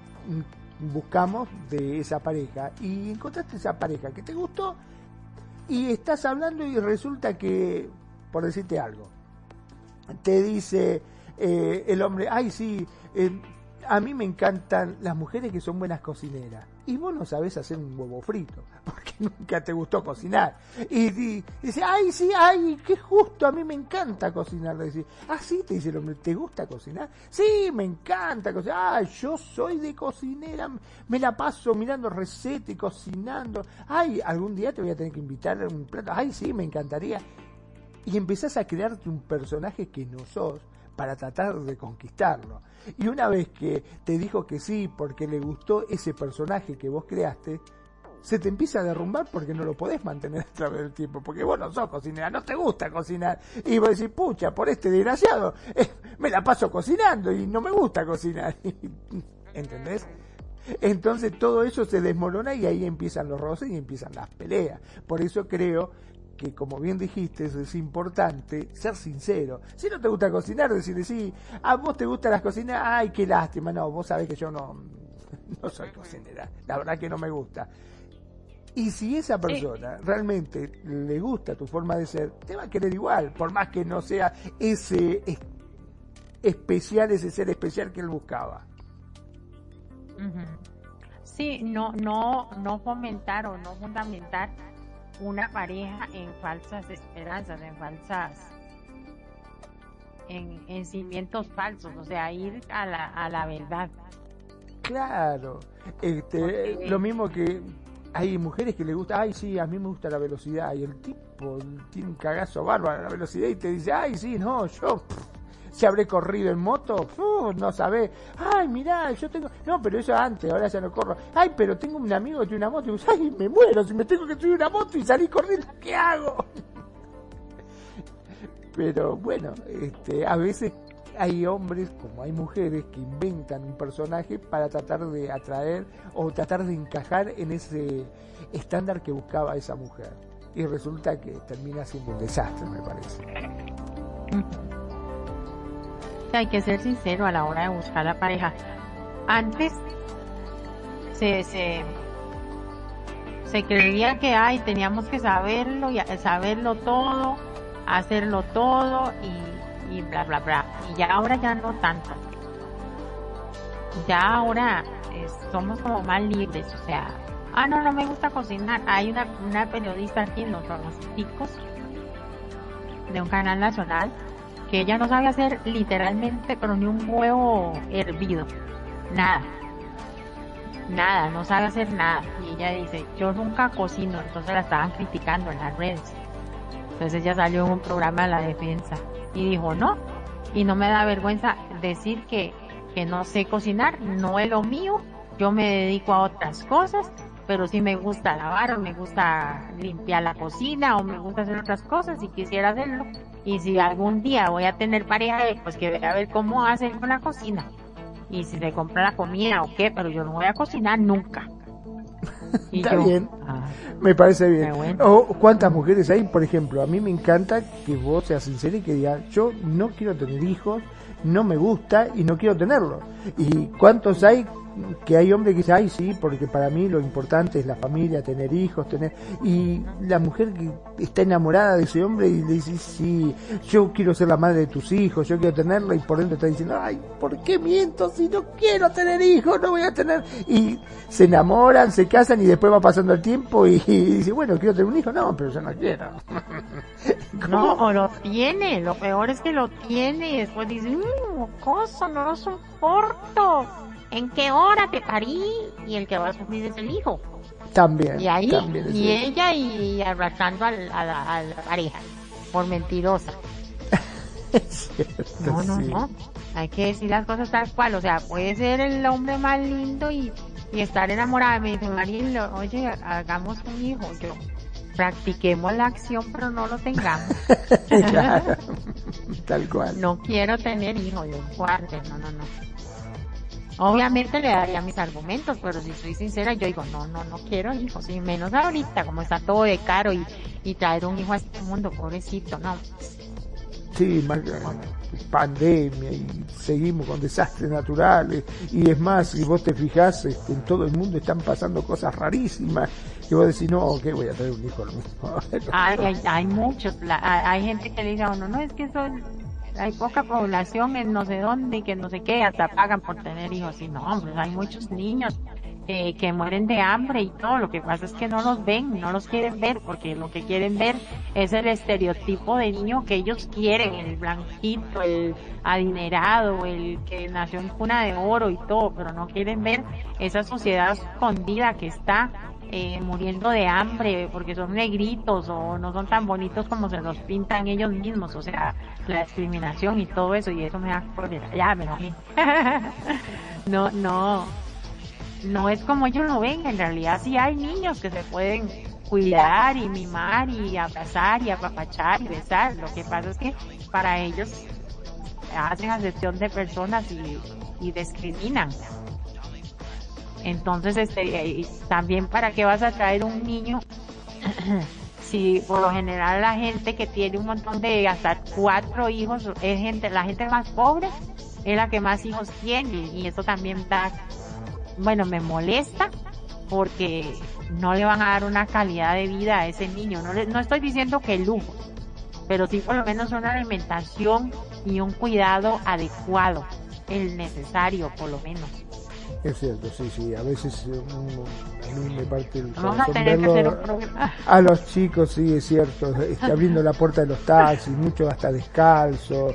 buscamos de esa pareja y encontraste esa pareja que te gustó y estás hablando y resulta que, por decirte algo, te dice eh, el hombre, ay sí, eh, a mí me encantan las mujeres que son buenas cocineras. Y vos no sabés hacer un huevo frito, porque nunca te gustó cocinar. Y, dice, ay, sí, ay, qué justo, a mí me encanta cocinar. Le dice, ah, sí, te dice el hombre, ¿te gusta cocinar? Sí, me encanta cocinar. Ay, yo soy de cocinera, me la paso mirando recetas cocinando. Ay, algún día te voy a tener que invitar a un plato. Ay, sí, me encantaría. Y empezás a crearte un personaje que no sos para tratar de conquistarlo. Y una vez que te dijo que sí porque le gustó ese personaje que vos creaste, se te empieza a derrumbar porque no lo podés mantener a través del tiempo, porque vos no sos cocinera, no te gusta cocinar. Y vos decís, pucha, por este desgraciado, eh, me la paso cocinando y no me gusta cocinar. ¿Entendés? Entonces todo eso se desmorona y ahí empiezan los roces y empiezan las peleas. Por eso creo que como bien dijiste, es importante ser sincero. Si no te gusta cocinar, decirle, sí, a vos te gustan las cocinas, ay, qué lástima, no, vos sabés que yo no, no soy cocinera, la verdad que no me gusta. Y si esa persona realmente le gusta tu forma de ser, te va a querer igual, por más que no sea ese especial, ese ser especial que él buscaba. Sí, no, no, no fomentar o no fundamentar una pareja en falsas esperanzas, en falsas, en, cimientos falsos, o sea, ir a la, a la verdad. Claro, este, lo mismo que hay mujeres que le gusta, ay sí, a mí me gusta la velocidad, y el tipo tiene un cagazo bárbaro a la velocidad y te dice, ay sí, no, yo si habré corrido en moto, no sabés. Ay, mirá, yo tengo. No, pero eso antes, ahora ya no corro. Ay, pero tengo un amigo que tiene una moto. Y ay, me muero si me tengo que subir una moto y salir corriendo, ¿qué hago? Pero bueno, este, a veces hay hombres como hay mujeres que inventan un personaje para tratar de atraer o tratar de encajar en ese estándar que buscaba esa mujer. Y resulta que termina siendo un desastre, me parece. Hay que ser sincero a la hora de buscar la pareja. Antes se, se, se creía que ay, teníamos que saberlo, y saberlo todo, hacerlo todo y, y bla bla bla. Y ya ahora ya no tanto. Ya ahora somos como más libres, o sea, ah no, no me gusta cocinar. Hay una, una periodista aquí en los chicos de un canal nacional que ella no sabe hacer literalmente pero ni un huevo hervido. Nada nada, no sabe hacer nada. Y ella dice, yo nunca cocino, entonces la estaban criticando en las redes. Entonces ella salió en un programa de la defensa y dijo, no, y no me da vergüenza decir que, que no sé cocinar, no es lo mío, yo me dedico a otras cosas, pero sí me gusta lavar o me gusta limpiar la cocina o me gusta hacer otras cosas y quisiera hacerlo. Y si algún día voy a tener pareja, pues que a ver cómo hacen con la cocina y si se compra la comida o qué, pero yo no voy a cocinar nunca. Está bien, ah, me parece bien. O cuántas mujeres hay, por ejemplo, a mí me encanta que vos seas sincera y que digas, yo no quiero tener hijos, no me gusta y no quiero tenerlo. ¿Y cuántos hay que hay hombres que dicen, ay, sí, porque para mí lo importante es la familia, tener hijos, tener... Y la mujer que está enamorada de ese hombre y le dice, sí, yo quiero ser la madre de tus hijos, yo quiero tenerla, y por dentro está diciendo, ay, ¿por qué miento si no quiero tener hijos, no voy a tener... Y se enamoran, se casan y después va pasando el tiempo y, dice, bueno, quiero tener un hijo, no, pero yo no quiero. no, o lo tiene, lo peor es que lo tiene y después dice, mmm, cosa, no lo soporto en qué hora te parí y el que va a sufrir es el hijo. También. Y ahí, y ella y arrastrando a, la, pareja por mentirosa. no, no, no. Hay que decir las cosas tal cual. O sea, puede ser el hombre más lindo y, y estar enamorada. Me dice María, oye, hagamos un hijo. Yo, practiquemos la acción, pero no lo tengamos. tal cual. No quiero tener hijos, yo guarde, no, no, no. Obviamente le daría mis argumentos, pero si soy sincera, yo digo, no, no, no quiero hijos, y menos ahorita, como está todo de caro y, y traer un hijo a este mundo, pobrecito, no. Sí, más pandemia y seguimos con desastres naturales y es más, si vos te fijás, este, en todo el mundo están pasando cosas rarísimas y vos decís, no, ¿qué voy a traer un hijo? hay, hay, hay, muchos, hay gente que le dice a uno, no, es que son hay poca población en no sé dónde y que no sé qué, hasta pagan por tener hijos. Y no, hombre, hay muchos niños eh, que mueren de hambre y todo. Lo que pasa es que no los ven, no los quieren ver, porque lo que quieren ver es el estereotipo de niño que ellos quieren, el blanquito, el adinerado, el que nació en cuna de oro y todo, pero no quieren ver esa sociedad escondida que está eh, muriendo de hambre porque son negritos o no son tan bonitos como se los pintan ellos mismos, o sea, la discriminación y todo eso, y eso me da ya me no, no, no es como ellos lo ven, en realidad sí hay niños que se pueden cuidar y mimar y abrazar y apapachar y besar, lo que pasa es que para ellos hacen acepción de personas y, y discriminan. Entonces, este, también para qué vas a traer un niño si por lo general la gente que tiene un montón de hasta cuatro hijos es gente, la gente más pobre es la que más hijos tiene y eso también da, bueno, me molesta porque no le van a dar una calidad de vida a ese niño. No, no estoy diciendo que lujo, pero sí por lo menos una alimentación y un cuidado adecuado, el necesario por lo menos. Es cierto, sí, sí. A veces eh, a mí me parte el corazón verlo a los chicos, sí, es cierto. Está abriendo la puerta de los taxis, mucho hasta descalzo,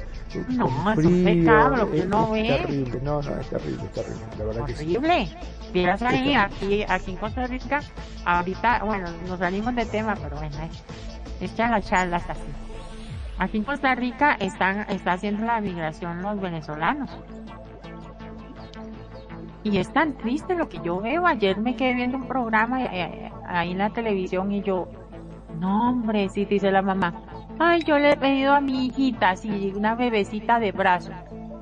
no, con frío. Es, que no es, terrible, no, no, es terrible, es terrible. La verdad Horrible. Que sí. ahí, aquí, aquí en Costa Rica, ahorita, bueno, nos salimos de tema, pero bueno, es, es la charla así. Aquí en Costa Rica están, está haciendo la migración los venezolanos y es tan triste lo que yo veo. Ayer me quedé viendo un programa eh, ahí en la televisión y yo, no hombre, sí, dice la mamá, Ay, yo le he pedido a mi hijita, así, una bebecita de brazo.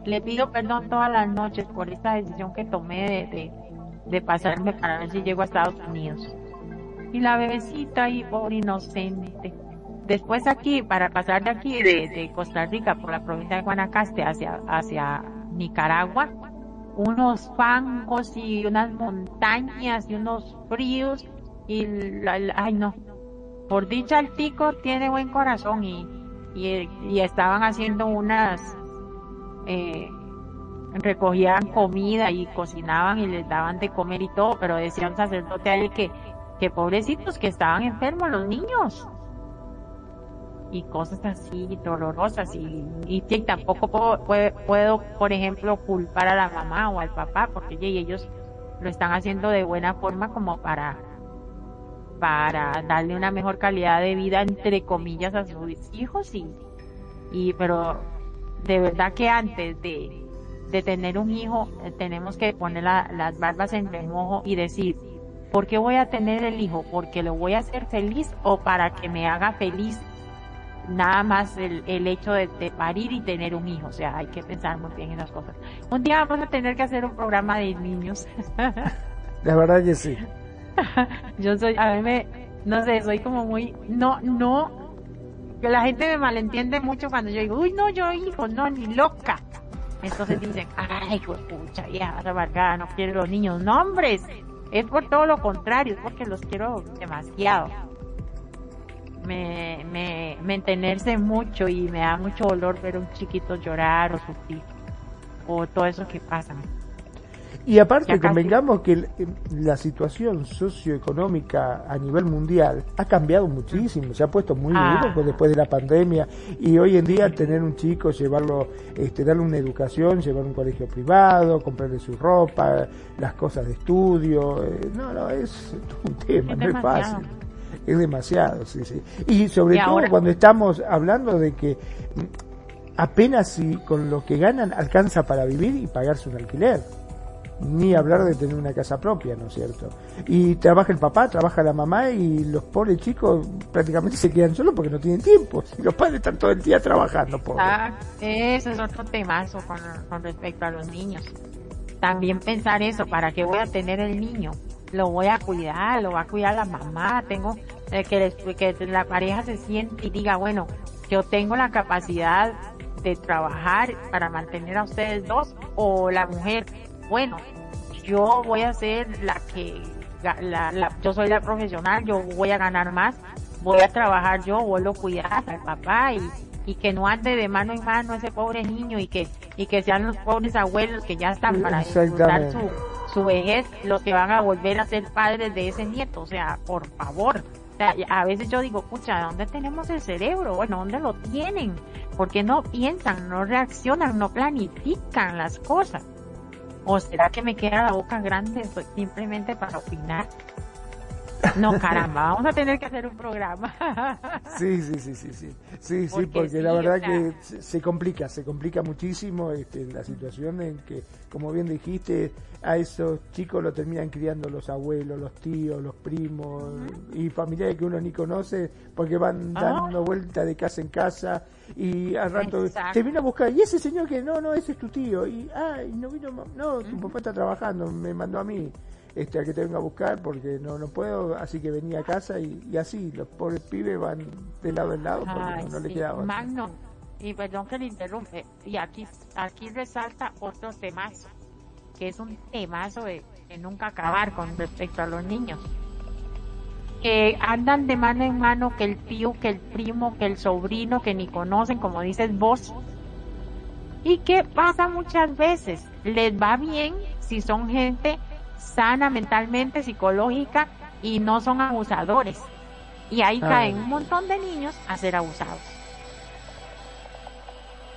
Le pido perdón todas las noches por esta decisión que tomé de, de, pasarme para ver si llego a Estados Unidos. Y la bebecita ahí, pobre inocente. Después aquí, para pasar de aquí, de, de Costa Rica, por la provincia de Guanacaste hacia, hacia Nicaragua, unos fangos y unas montañas y unos fríos y ay no. Por dicha el tico tiene buen corazón y, y, estaban haciendo unas eh, recogían comida y cocinaban y les daban de comer y todo pero decía un sacerdote ahí que que pobrecitos que estaban enfermos los niños y cosas así dolorosas y, y, tampoco puedo, puedo, por ejemplo, culpar a la mamá o al papá porque ellos lo están haciendo de buena forma como para para darle una mejor calidad de vida entre comillas a sus hijos y, y pero de verdad que antes de, de tener un hijo eh, tenemos que poner las barbas en remojo y decir ¿por qué voy a tener el hijo? ¿porque lo voy a hacer feliz o para que me haga feliz nada más el, el hecho de, parir y tener un hijo. O sea, hay que pensar muy bien en las cosas. Un día vamos a tener que hacer un programa de niños. La verdad que sí. Yo soy, a mí me, no sé, soy como muy, no, no, que la gente me malentiende mucho cuando yo digo, uy, no, yo hijo, no, ni loca. Entonces dicen, ay, pucha, vieja, amargada, no quiero los niños. No, hombres, es por todo lo contrario, es porque los quiero demasiado me, me, me mucho y me da mucho dolor ver a un chiquito llorar o sufrir o todo eso que pasa. Y aparte, convengamos que la situación socioeconómica a nivel mundial ha cambiado muchísimo, se ha puesto muy ah. duro después de la pandemia y hoy en día tener un chico, llevarlo, este, darle una educación, llevar un colegio privado, comprarle su ropa, las cosas de estudio, eh, no, no, es un tema, no es fácil es demasiado, sí, sí. Y sobre todo cuando estamos hablando de que apenas si con lo que ganan alcanza para vivir y pagarse un alquiler. Ni hablar de tener una casa propia, ¿no es cierto? Y trabaja el papá, trabaja la mamá y los pobres chicos prácticamente se quedan solos porque no tienen tiempo. Los padres están todo el día trabajando, pobres. Ah, ese es otro temazo con, con respecto a los niños. También pensar eso, ¿para qué voy a tener el niño? lo voy a cuidar, lo va a cuidar la mamá, tengo eh, que, que la pareja se siente y diga, bueno, yo tengo la capacidad de trabajar para mantener a ustedes dos o la mujer, bueno, yo voy a ser la que, la, la, yo soy la profesional, yo voy a ganar más, voy a trabajar yo, voy a cuidar al papá y, y que no ande de mano en mano ese pobre niño y que, y que sean los pobres abuelos que ya están para disfrutar su, su vejez los que van a volver a ser padres de ese nieto. O sea, por favor. A veces yo digo, pucha, ¿dónde tenemos el cerebro? Bueno, ¿dónde lo tienen? Porque no piensan, no reaccionan, no planifican las cosas. ¿O será que me queda la boca grande simplemente para opinar? No, caramba, vamos a tener que hacer un programa. Sí, sí, sí, sí, sí. Sí, sí, porque la verdad que se complica, se complica muchísimo este, la situación en que, como bien dijiste, a esos chicos lo terminan criando los abuelos, los tíos, los primos y familiares que uno ni conoce porque van dando vuelta de casa en casa y al rato te vino a buscar y ese señor que no, no, ese es tu tío y, ay, no vino, no, tu papá está trabajando, me mandó a mí este, a que te venga a buscar porque no, no puedo, así que venía a casa y, así, los pobres pibes van de lado en lado porque no, le quedaba. Magno, y perdón que le interrumpe, y aquí, aquí resalta otro temazo, que es un temazo de, nunca acabar con respecto a los niños. Que andan de mano en mano que el tío, que el primo, que el sobrino, que ni conocen, como dices vos. Y que pasa muchas veces, les va bien si son gente sana mentalmente, psicológica y no son abusadores. Y ahí ah. caen un montón de niños a ser abusados.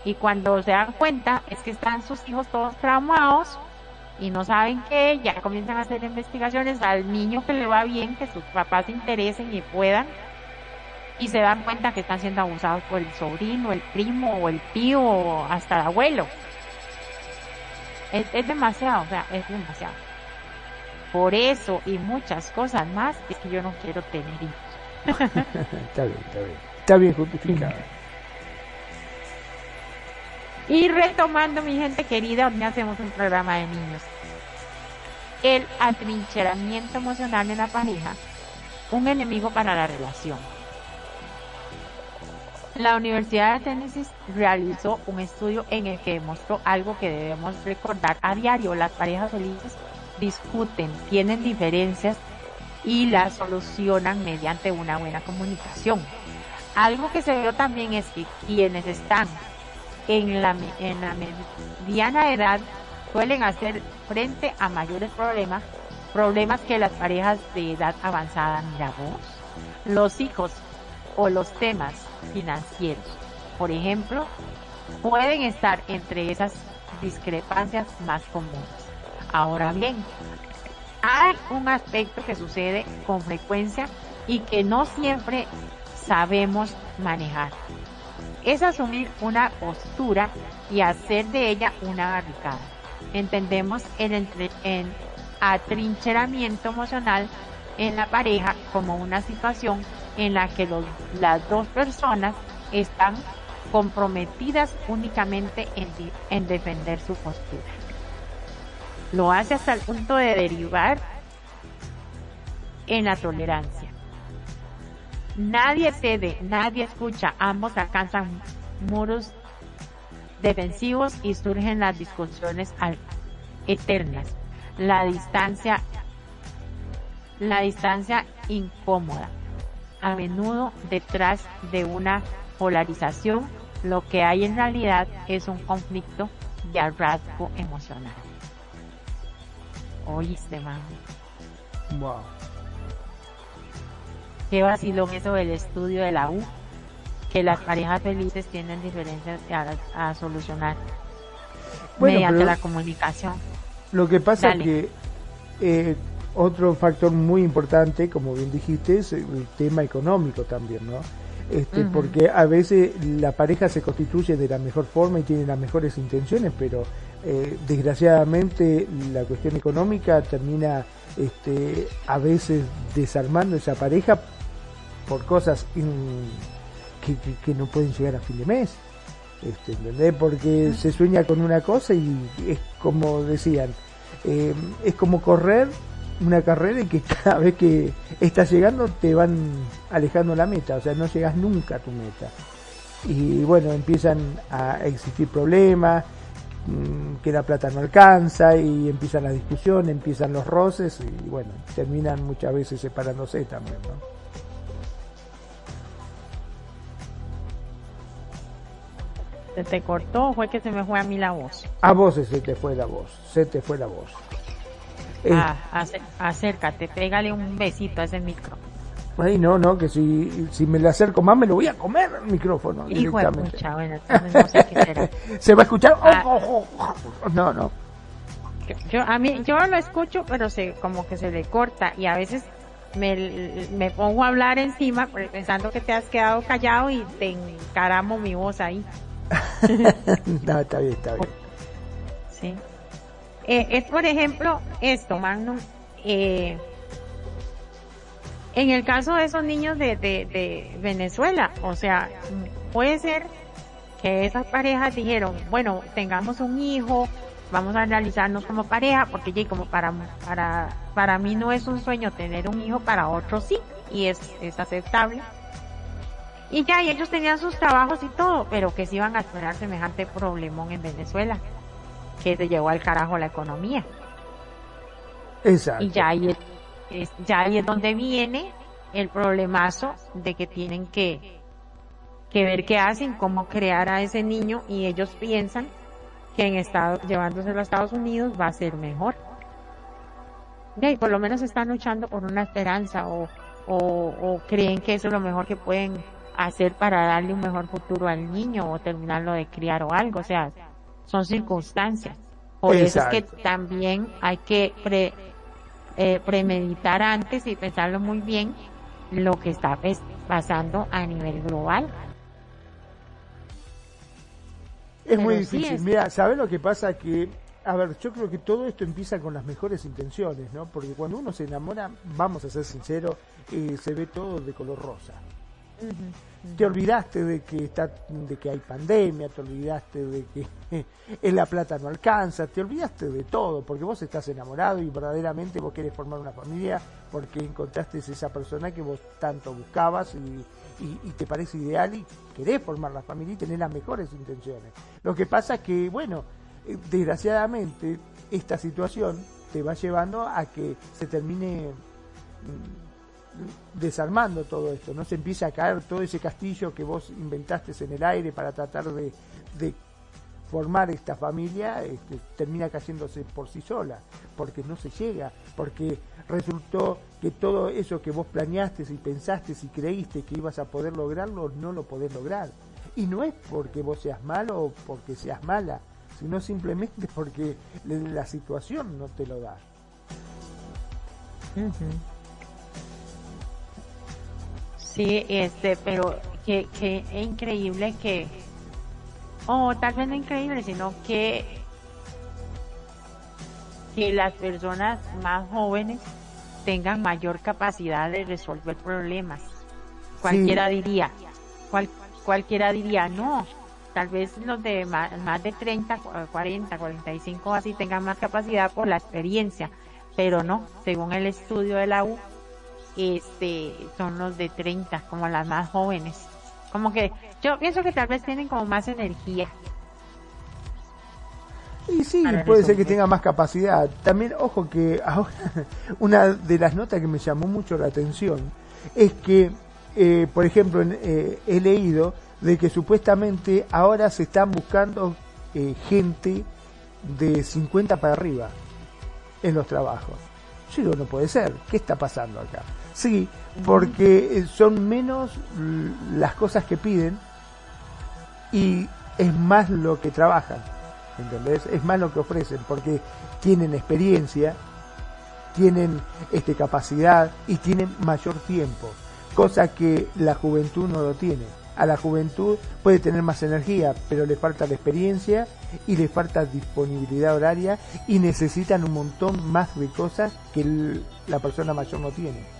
Y cuando se dan cuenta es que están sus hijos todos traumados y no saben qué, ya comienzan a hacer investigaciones al niño que le va bien, que sus papás se interesen y puedan, y se dan cuenta que están siendo abusados por el sobrino, el primo o el tío o hasta el abuelo. Es, es demasiado, o sea, es demasiado. Por eso y muchas cosas más es que yo no quiero tener hijos. está bien, está bien. Está bien justificado. Y retomando, mi gente querida, hoy hacemos un programa de niños. El atrincheramiento emocional en la pareja, un enemigo para la relación. La Universidad de Tennessee realizó un estudio en el que demostró algo que debemos recordar a diario. Las parejas felices discuten, tienen diferencias y las solucionan mediante una buena comunicación. Algo que se vio también es que quienes están en la, en la mediana edad suelen hacer frente a mayores problemas, problemas que las parejas de edad avanzada, mira vos. Los hijos o los temas financieros, por ejemplo, pueden estar entre esas discrepancias más comunes. Ahora bien, hay un aspecto que sucede con frecuencia y que no siempre sabemos manejar. Es asumir una postura y hacer de ella una barricada. Entendemos el, atrincheramiento emocional en la pareja como una situación en la que las dos personas están comprometidas únicamente en, en defender su postura. Lo hace hasta el punto de derivar en la tolerancia. Nadie cede, nadie escucha, ambos alcanzan muros defensivos y surgen las discusiones eternas. La distancia, la distancia incómoda. A menudo detrás de una polarización, lo que hay en realidad es un conflicto de rasgo emocional. Oíste, mami. Wow. Qué vacilón eso del estudio de la U, que las parejas felices tienen diferencias a, solucionar mediante la comunicación. Lo que pasa es que eh, otro factor muy importante, como bien dijiste, es el tema económico también, ¿no? Este, Porque a veces la pareja se constituye de la mejor forma y tiene las mejores intenciones, pero eh, desgraciadamente la cuestión económica termina este, a veces desarmando esa pareja por cosas que, no pueden llegar a fin de mes. Este, Porque se sueña con una cosa y es como decían, eh, es como correr una carrera y que cada vez que estás llegando te van alejando la meta, o sea, no llegas nunca a tu meta. Y bueno, empiezan a existir problemas, que la plata no alcanza y empiezan las discusiones, empiezan los roces y bueno, terminan muchas veces separándose también, ¿no? ¿Se te cortó o fue que se me fue a mí la voz? A vos se te fue la voz, se te fue la voz. Eh, ah, acércate, pégale un besito a ese micro. Ay, no, no, que si, si me le acerco más me lo voy a comer el micrófono. Hijo de pucha, bueno, no sé qué será. ¿Se va a escuchar? Ah. Oh, oh, oh, no, no. Yo, a mí, yo lo escucho, pero se, como que se le corta y a veces me, me pongo a hablar encima pensando que te has quedado callado y te encaramo mi voz ahí. no, está bien, está bien. Sí. Eh, es por ejemplo esto, Magnum. Eh, en el caso de esos niños de, de, Venezuela, o sea, puede ser que esas parejas dijeron, bueno, tengamos un hijo, vamos a realizarnos como pareja, porque ya como para, para, para mí no es un sueño tener un hijo, para otros sí, y es, es aceptable. Y ya, y ellos tenían sus trabajos y todo, pero que se iban a esperar semejante problemón en Venezuela, que se llevó al carajo la economía. Exacto. Y ya ahí es, ya ahí es donde viene el problemazo de que tienen que, que ver qué hacen, cómo crear a ese niño y ellos piensan que en Estados, llevándoselo a Estados Unidos va a ser mejor. Y por lo menos están luchando por una esperanza o, o, o creen que eso es lo mejor que pueden hacer para darle un mejor futuro al niño o terminarlo de criar o algo. O sea, son circunstancias. Por eso es que también hay que pre, eh, premeditar antes y pensarlo muy bien lo que está pasando a nivel global. Es muy difícil. Mira, ¿sabes lo que pasa? Que, a ver, yo creo que todo esto empieza con las mejores intenciones, ¿no? Porque cuando uno se enamora, vamos a ser sinceros, eh, se ve todo de color rosa. Te olvidaste de que está, de que hay pandemia, te olvidaste de que en la plata no alcanza, te olvidaste de todo, porque vos estás enamorado y verdaderamente vos querés formar una familia porque encontraste esa persona que vos tanto buscabas y, y, te parece ideal y querés formar la familia y tener las mejores intenciones. Lo que pasa es que, bueno, eh, desgraciadamente esta situación te va llevando a que se termine mm, desarmando todo esto, no se empieza a caer todo ese castillo que vos inventaste en el aire para tratar de, formar esta familia este, termina cayéndose por sí sola, porque no se llega, porque resultó que todo eso que vos planeaste y pensaste y creíste que ibas a poder lograrlo, no lo podés lograr. Y no es porque vos seas malo o porque seas mala, sino simplemente porque la situación no te lo da. Sí, este, pero que, que increíble que o tal vez no increíble, sino que, que las personas más jóvenes tengan mayor capacidad de resolver problemas. Cualquiera diría, cual, cualquiera diría, no, tal vez los de más, de 30, 40, 45 así tengan más capacidad por la experiencia, pero no, según el estudio de la U, este, son los de 30 como las más jóvenes. Como que yo pienso que tal vez tienen como más energía. Y sí, puede ser que tenga más capacidad. También, ojo que ahora, una de las notas que me llamó mucho la atención es que, eh, por ejemplo, eh, he leído de que supuestamente ahora se están buscando eh, gente de 50 para arriba en los trabajos. Yo digo, no puede ser. ¿Qué está pasando acá? Sí, porque eh, son menos las cosas que piden y es más lo que trabajan, ¿entendés? Es más lo que ofrecen, porque tienen experiencia, tienen este, capacidad y tienen mayor tiempo, cosa que la juventud no lo tiene. A la juventud puede tener más energía, pero le falta la experiencia y le falta disponibilidad horaria y necesitan un montón más de cosas que la persona mayor no tiene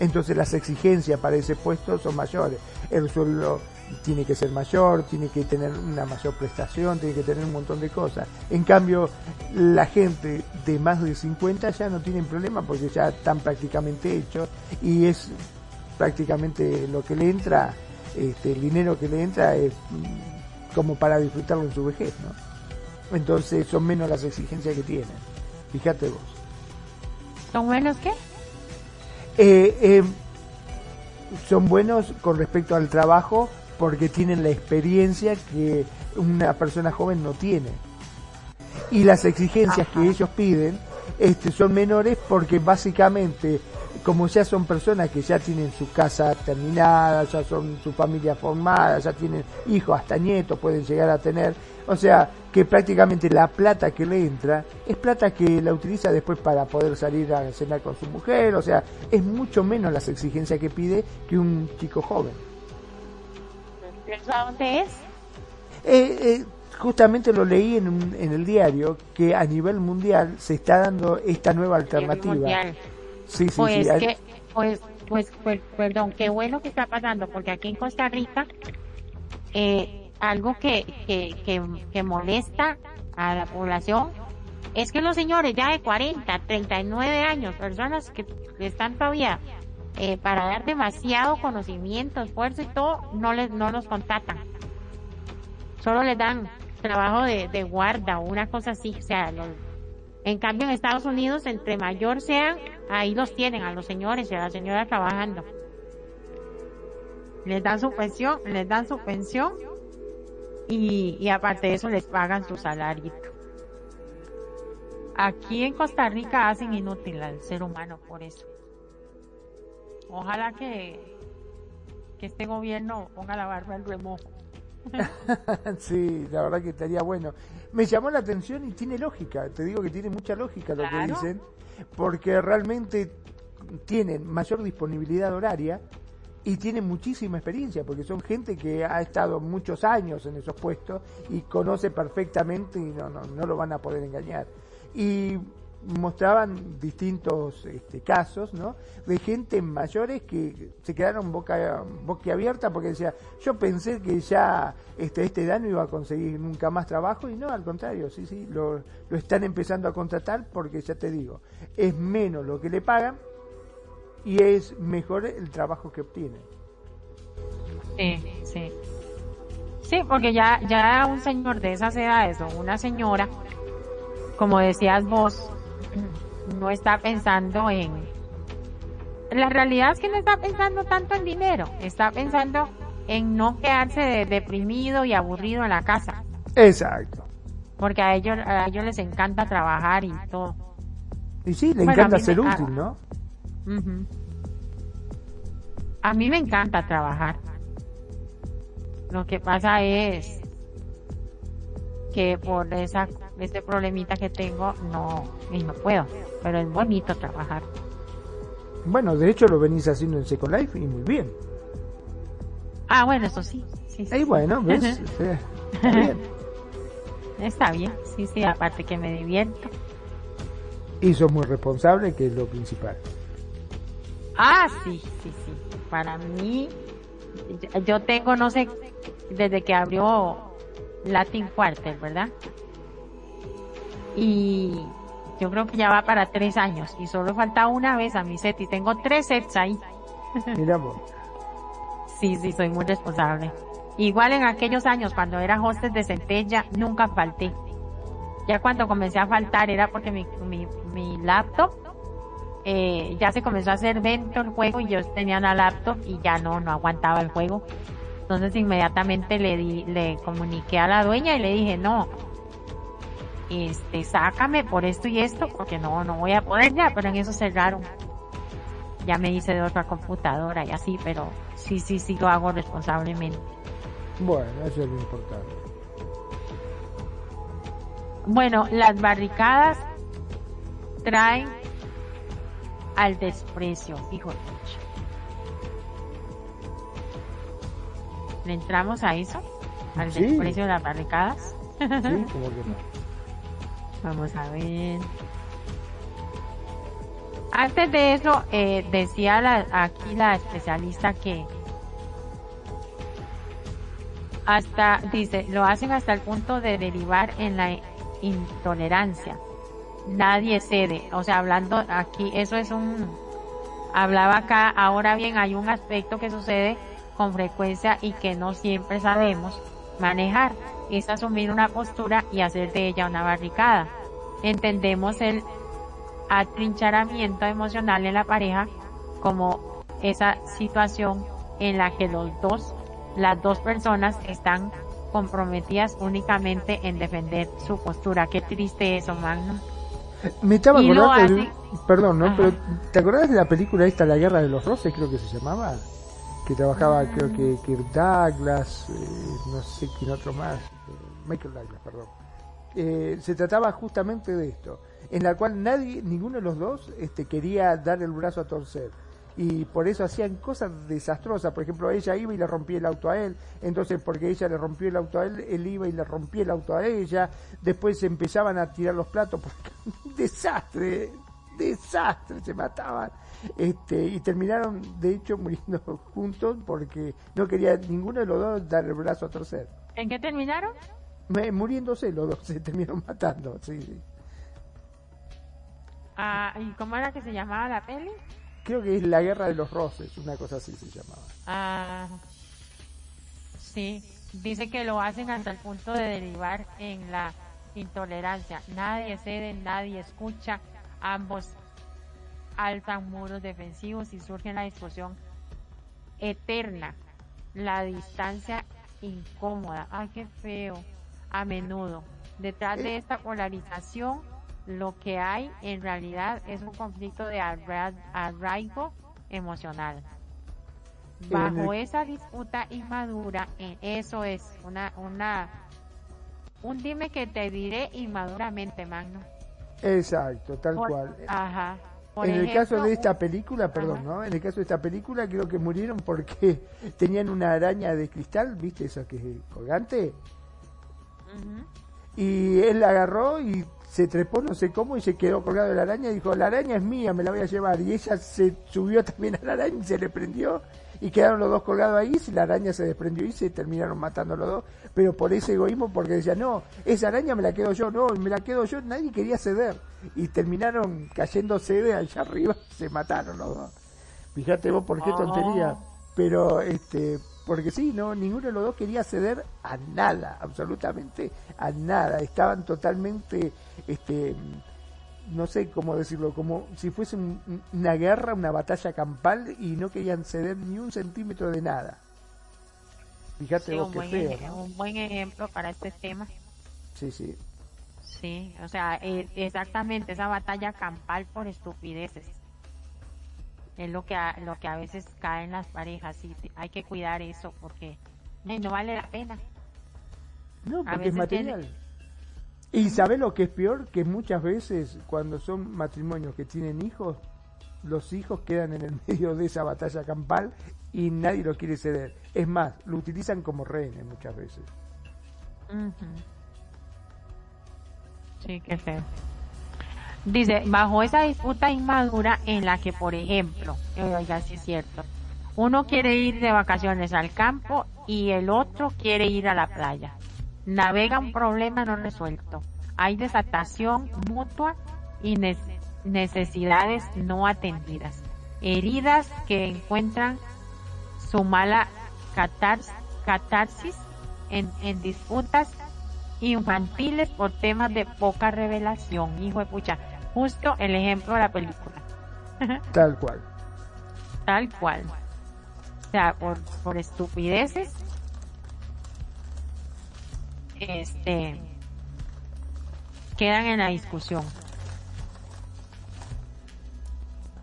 entonces las exigencias para ese puesto son mayores. El sueldo tiene que ser mayor, tiene que tener una mayor prestación, tiene que tener un montón de cosas. En cambio, la gente de más de 50 ya no tienen problema porque ya están prácticamente hechos y es prácticamente lo que le entra, este, el dinero que le entra es mm, como para disfrutarlo en su vejez, ¿no? Entonces son menos las exigencias que tienen. Fíjate vos. ¿Son menos qué? Eh, eh, son buenos con respecto al trabajo porque tienen la experiencia que una persona joven no tiene. Y las exigencias que ellos piden este, son menores porque básicamente como ya son personas que ya tienen su casa terminada, ya son su familia formada, ya tienen hijos, hasta nietos pueden llegar a tener, o sea, que prácticamente la plata que le entra es plata que la utiliza después para poder salir a cenar con su mujer, o sea, es mucho menos las exigencias que pide que un chico joven. ¿Dónde es? Eh, eh, justamente lo leí en, en el diario que a nivel mundial se está dando esta nueva alternativa. Sí, sí, pues que, pues, pues, pues, perdón, qué bueno que está pasando, porque aquí en Costa Rica, eh, algo que, que, que, que molesta a la población es que los señores ya de 40, 39 años, personas que están todavía eh, para dar demasiado conocimiento, esfuerzo y todo, no les no los contactan. Solo les dan trabajo de, de guarda o una cosa así. O sea, en cambio en Estados Unidos, entre mayor sean, ahí los tienen a los señores y a la señora trabajando. Les dan su pensión, les dan su pensión y, y aparte de eso les pagan su salario. Aquí en Costa Rica hacen inútil al ser humano por eso. Ojalá que, que este gobierno ponga la barba al remojo. sí, la verdad que estaría bueno. Me llamó la atención y tiene lógica, te digo que tiene mucha lógica lo que dicen, porque realmente tienen mayor disponibilidad horaria y tienen muchísima experiencia, porque son gente que ha estado muchos años en esos puestos y conoce perfectamente y no, no, no lo van a poder engañar. Y mostraban distintos este, casos, ¿no? De gente mayores que se quedaron boca, boca abierta porque decía, yo pensé que ya este, este edad no iba a conseguir nunca más trabajo y no, al contrario, sí, sí, lo, lo están empezando a contratar porque ya te digo, es menos lo que le pagan y es mejor el trabajo que obtienen. Sí, sí. Sí, porque ya, ya un señor de esas edades o una señora, como decías vos, no está pensando en... La realidad es que no está pensando tanto en dinero, está pensando en no quedarse deprimido y aburrido en la casa. Exacto. Porque a ellos, a ellos les encanta trabajar y todo. Y sí, le encanta ser útil, ¿no? A mí me encanta trabajar. Lo que pasa es que por esa este problemita que tengo no y no puedo, pero es bonito trabajar. Bueno, de hecho lo venís haciendo en Second Life y muy bien. Ah, bueno, eso sí. sí, sí. Y bueno, ¿ves? Está bien. Está bien, sí, sí, aparte que me divierto. Y sos muy responsable, que es lo principal. Ah, sí, sí, sí. Para mí, yo tengo, no sé, desde que abrió Latin Quarter, ¿verdad? Y yo creo que ya va para tres años y solo falta una vez a mi set y tengo tres sets ahí. Mira Sí, sí, soy muy responsable. Igual en aquellos años cuando era hostess de Centella, nunca falté. Ya cuando comencé a faltar era porque mi, mi, mi laptop eh, ya se comenzó a hacer dentro el juego y yo tenía una laptop y ya no, no aguantaba el juego. Entonces inmediatamente le di, le comuniqué a la dueña y le dije, no, este, sácame por esto y esto, porque no, no voy a poder ya, pero en eso cerraron. Ya me hice de otra computadora y así, pero sí, sí, sí lo hago responsablemente. Bueno, eso es lo importante. Bueno, las barricadas traen al desprecio, hijo de ¿Le entramos a eso? ¿Al desprecio de las barricadas? Sí, como que no. Vamos a ver. Antes de eso, eh, decía aquí la especialista que hasta, dice, lo hacen hasta el punto de derivar en la intolerancia. Nadie cede. O sea, hablando aquí, eso es un, hablaba acá, ahora bien, hay un aspecto que sucede con frecuencia y que no siempre sabemos manejar es asumir una postura y hacer de ella una barricada. Entendemos el atrincharamiento emocional en la pareja como esa situación en la que los dos, las dos personas están comprometidas únicamente en defender su postura. Qué triste eso, Magno. Me estaba acordando, perdón, ¿no? Pero ¿te acordás de la película esta, La Guerra de los Roses, creo que se llamaba? Que trabajaba, creo que Kirk Douglas, eh, no sé quién otro más. Michael Douglas, perdón. Eh, se trataba justamente de esto, en la cual nadie, ninguno de los dos, este, quería dar el brazo a torcer. Y por eso hacían cosas desastrosas. Por ejemplo, ella iba y le rompía el auto a él. Entonces, porque ella le rompió el auto a él, él iba y le rompía el auto a ella. Después empezaban a tirar los platos. Porque, desastre, desastre, se mataban. Este, y terminaron, de hecho, muriendo juntos porque no quería ninguno de los dos dar el brazo a torcer. ¿En qué terminaron? muriéndose los dos, se terminaron matando, sí, Ah, ¿y cómo era que se llamaba la peli? Creo que es La Guerra de los Roses, una cosa así se llamaba. Ah, sí, dice que lo hacen hasta el punto de derivar en la intolerancia. Nadie cede, nadie escucha, ambos alzan muros defensivos y surge la discusión eterna, la distancia incómoda. Ay, qué feo a menudo. Detrás de esta polarización, lo que hay en realidad es un conflicto de arraigo emocional. Bajo esa disputa inmadura, eh, eso es una, una, un dime que te diré inmaduramente, Magno. Exacto, tal cual. Ajá. en el caso de esta película, perdón, ¿no? En el caso de esta película creo que murieron porque tenían una araña de cristal, ¿viste? Esa que es colgante. Y él la agarró y se trepó no sé cómo y se quedó colgado de la araña y dijo, la araña es mía, me la voy a llevar. Y ella se subió también a la araña y se le prendió y quedaron los dos colgados ahí, y la araña se desprendió y se terminaron matando los dos, pero por ese egoísmo, porque decía, no, esa araña me la quedo yo, no, me la quedo yo, nadie quería ceder. Y terminaron cayéndose de allá arriba, se mataron los dos. Fíjate vos por qué tontería. Oh. Pero, este, porque sí, no, ninguno de los dos quería ceder a nada, absolutamente a nada. Estaban totalmente, este, no sé cómo decirlo, como si fuese una guerra, una batalla campal y no querían ceder ni un centímetro de nada. Fíjate vos qué feo. Un buen ejemplo para este tema. Sí, sí. Sí, o sea, e, exactamente esa batalla campal por estupideces. Es lo que a, lo que a veces caen las parejas y hay que cuidar eso porque no vale la pena. No, porque es material. Y sabe lo que es peor? Que muchas veces cuando son matrimonios que tienen hijos, los hijos quedan en el medio de esa batalla campal y nadie los quiere ceder. Es más, lo utilizan como rehenes muchas veces. Sí, qué feo. Dice, bajo esa disputa inmadura en la que, por ejemplo, cierto, uno quiere ir de vacaciones al campo y el otro quiere ir a la playa navega un problema no resuelto. Hay desatación mutua y necesidades no atendidas. Heridas que encuentran su mala catarsis en, en disputas infantiles por temas de poca revelación. Hijo de pucha, justo el ejemplo de la película. Tal cual. Tal cual. O sea, por, por estupideces este, quedan en la discusión.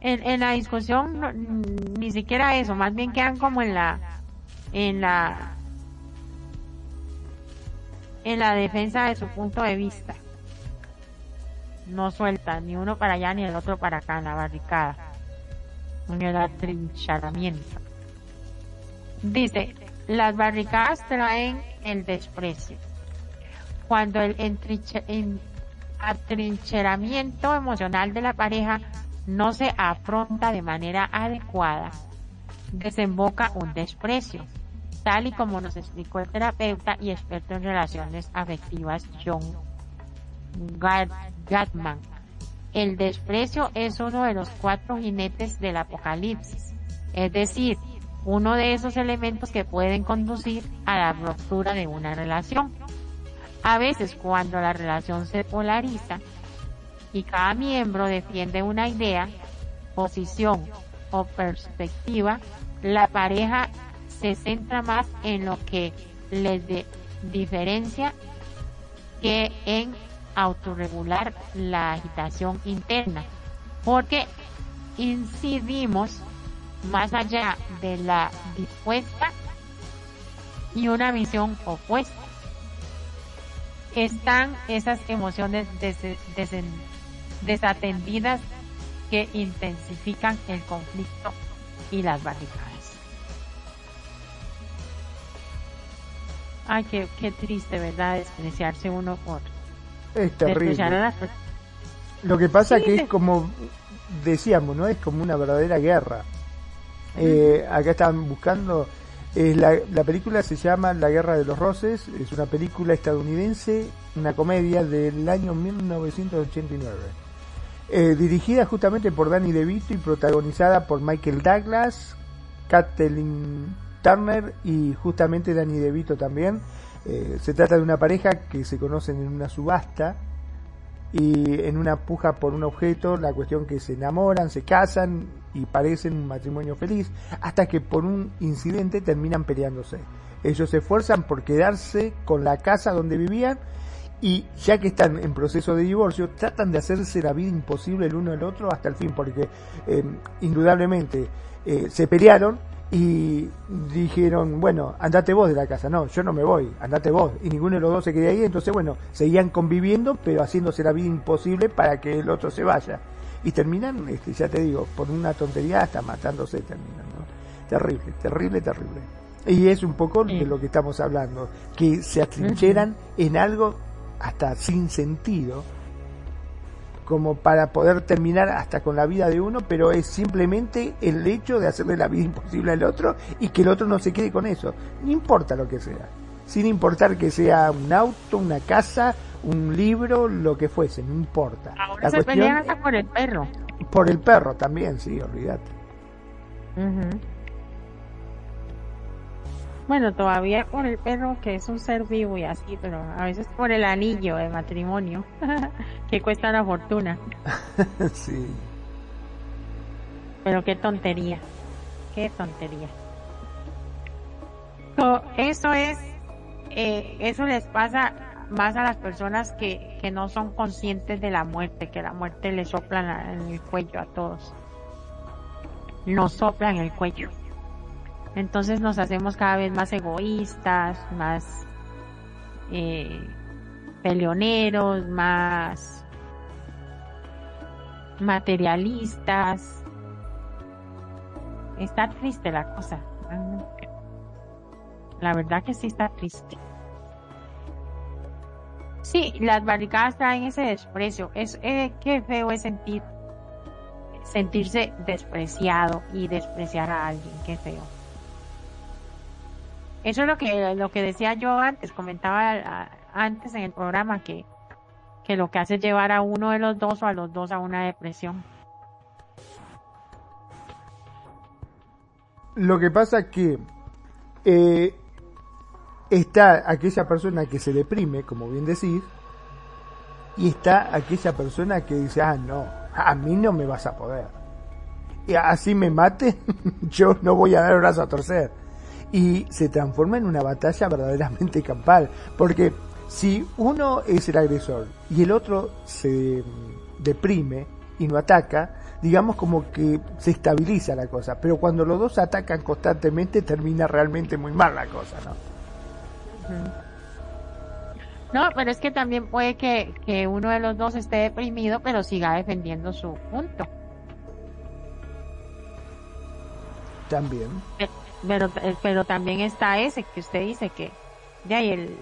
En, en la discusión ni siquiera eso, más bien quedan como en la, en la, en la defensa de su punto de vista. No sueltan ni uno para allá ni el otro para acá en la barricada. En el atrincheramiento. Dice, las barricadas traen el desprecio cuando el atrincheramiento emocional de la pareja no se afronta de manera adecuada, desemboca un desprecio, tal y como nos explicó el terapeuta y experto en relaciones afectivas John Gatman. El desprecio es uno de los cuatro jinetes del apocalipsis, es decir, uno de esos elementos que pueden conducir a la ruptura de una relación. A veces cuando la relación se polariza y cada miembro defiende una idea, posición o perspectiva, la pareja se centra más en lo que les diferencia que en autorregular la agitación interna, porque incidimos más allá de la dispuesta y una visión opuesta están esas emociones desatendidas que intensifican el conflicto y las barricadas. Ay, qué, qué triste, ¿verdad? Despreciarse uno por... Es terrible. Lo que pasa que es como decíamos, ¿no? Es como una verdadera guerra. Eh, acá están buscando la, película se llama La Guerra de los Roses, es una película estadounidense, una comedia del año 1989. Eh, dirigida justamente por Danny DeVito y protagonizada por Michael Douglas, Kathleen Turner y justamente Danny DeVito también. Eh, se trata de una pareja que se conocen en una subasta y en una puja por un objeto, la cuestión que se enamoran, se casan y parecen un matrimonio feliz, hasta que por un incidente terminan peleándose. Ellos se esfuerzan por quedarse con la casa donde vivían y ya que están en proceso de divorcio, tratan de hacerse la vida imposible el uno al otro hasta el fin, porque eh, indudablemente eh, se pelearon y dijeron, bueno, andate vos de la casa. No, yo no me voy, andate vos. Y ninguno de los dos se quedó ahí, entonces, bueno, seguían conviviendo, pero haciéndose la vida imposible para que el otro se vaya. Y terminan, este, ya te digo, por una tontería hasta matándose terminan, Terrible, terrible, terrible. Y es un poco de lo que estamos hablando, que se atrincheran en algo hasta sin sentido como para poder terminar hasta con la vida de uno, pero es simplemente el hecho de hacerle la vida imposible al otro y que el otro no se quede con eso. No importa lo que sea, sin importar que sea un auto, una casa, un libro, lo que fuese, no importa. Ahora la se pelean hasta por el perro. Por el perro también, sí, olvídate. Bueno, todavía por el perro que es un ser vivo y así, pero a veces por el anillo de matrimonio, que cuesta una fortuna. sí. Pero qué tontería, qué tontería. eso es, eh, eso les pasa más a las personas que, que no son conscientes de la muerte, que la muerte le sopla en el cuello a todos. Nos sopla en el cuello. Entonces nos hacemos cada vez más egoístas, más eh, peleoneros, más materialistas. Está triste la cosa. La verdad que sí está triste. Sí, las barricadas traen ese desprecio. Es eh, qué feo es sentir sentirse despreciado y despreciar a alguien. Qué feo. Eso es lo que, lo que decía yo antes, comentaba antes en el programa que, que lo que hace es llevar a uno de los dos o a los dos a una depresión. Lo que pasa que eh, está aquella persona que se deprime, como bien decís, y está aquella persona que dice, ah, no, a mí no me vas a poder. Y así me mate, yo no voy a dar brazo a torcer y se transforma en una batalla verdaderamente campal. Porque si uno es el agresor y el otro se deprime y no ataca, digamos como que se estabiliza la cosa. Pero cuando los dos atacan constantemente termina realmente muy mal la cosa, ¿no? No, pero es que también puede que, que uno de los dos esté deprimido, pero siga defendiendo su punto. También. Eh, pero, eh, pero también está ese que usted dice que ya y el,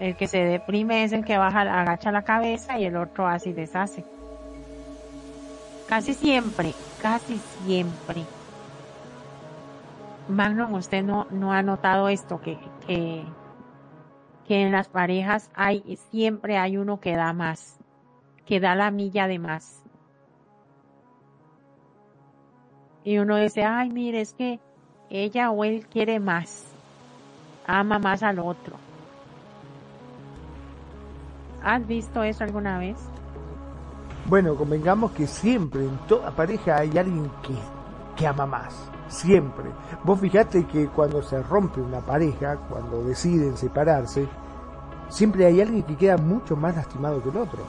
el que se deprime es el que baja, agacha la cabeza y el otro así deshace. Casi siempre, casi siempre. Magnum, usted no, no ha notado esto, que, que, que en las parejas hay, siempre hay uno que da más, que da la milla de más. Y uno dice, ay, mire, es que ella o él quiere más, ama más al otro. ¿Has visto eso alguna vez? Bueno, convengamos que siempre en toda pareja hay alguien que, que ama más. Siempre. Vos fijate que cuando se rompe una pareja, cuando deciden separarse, siempre hay alguien que queda mucho más lastimado que el otro.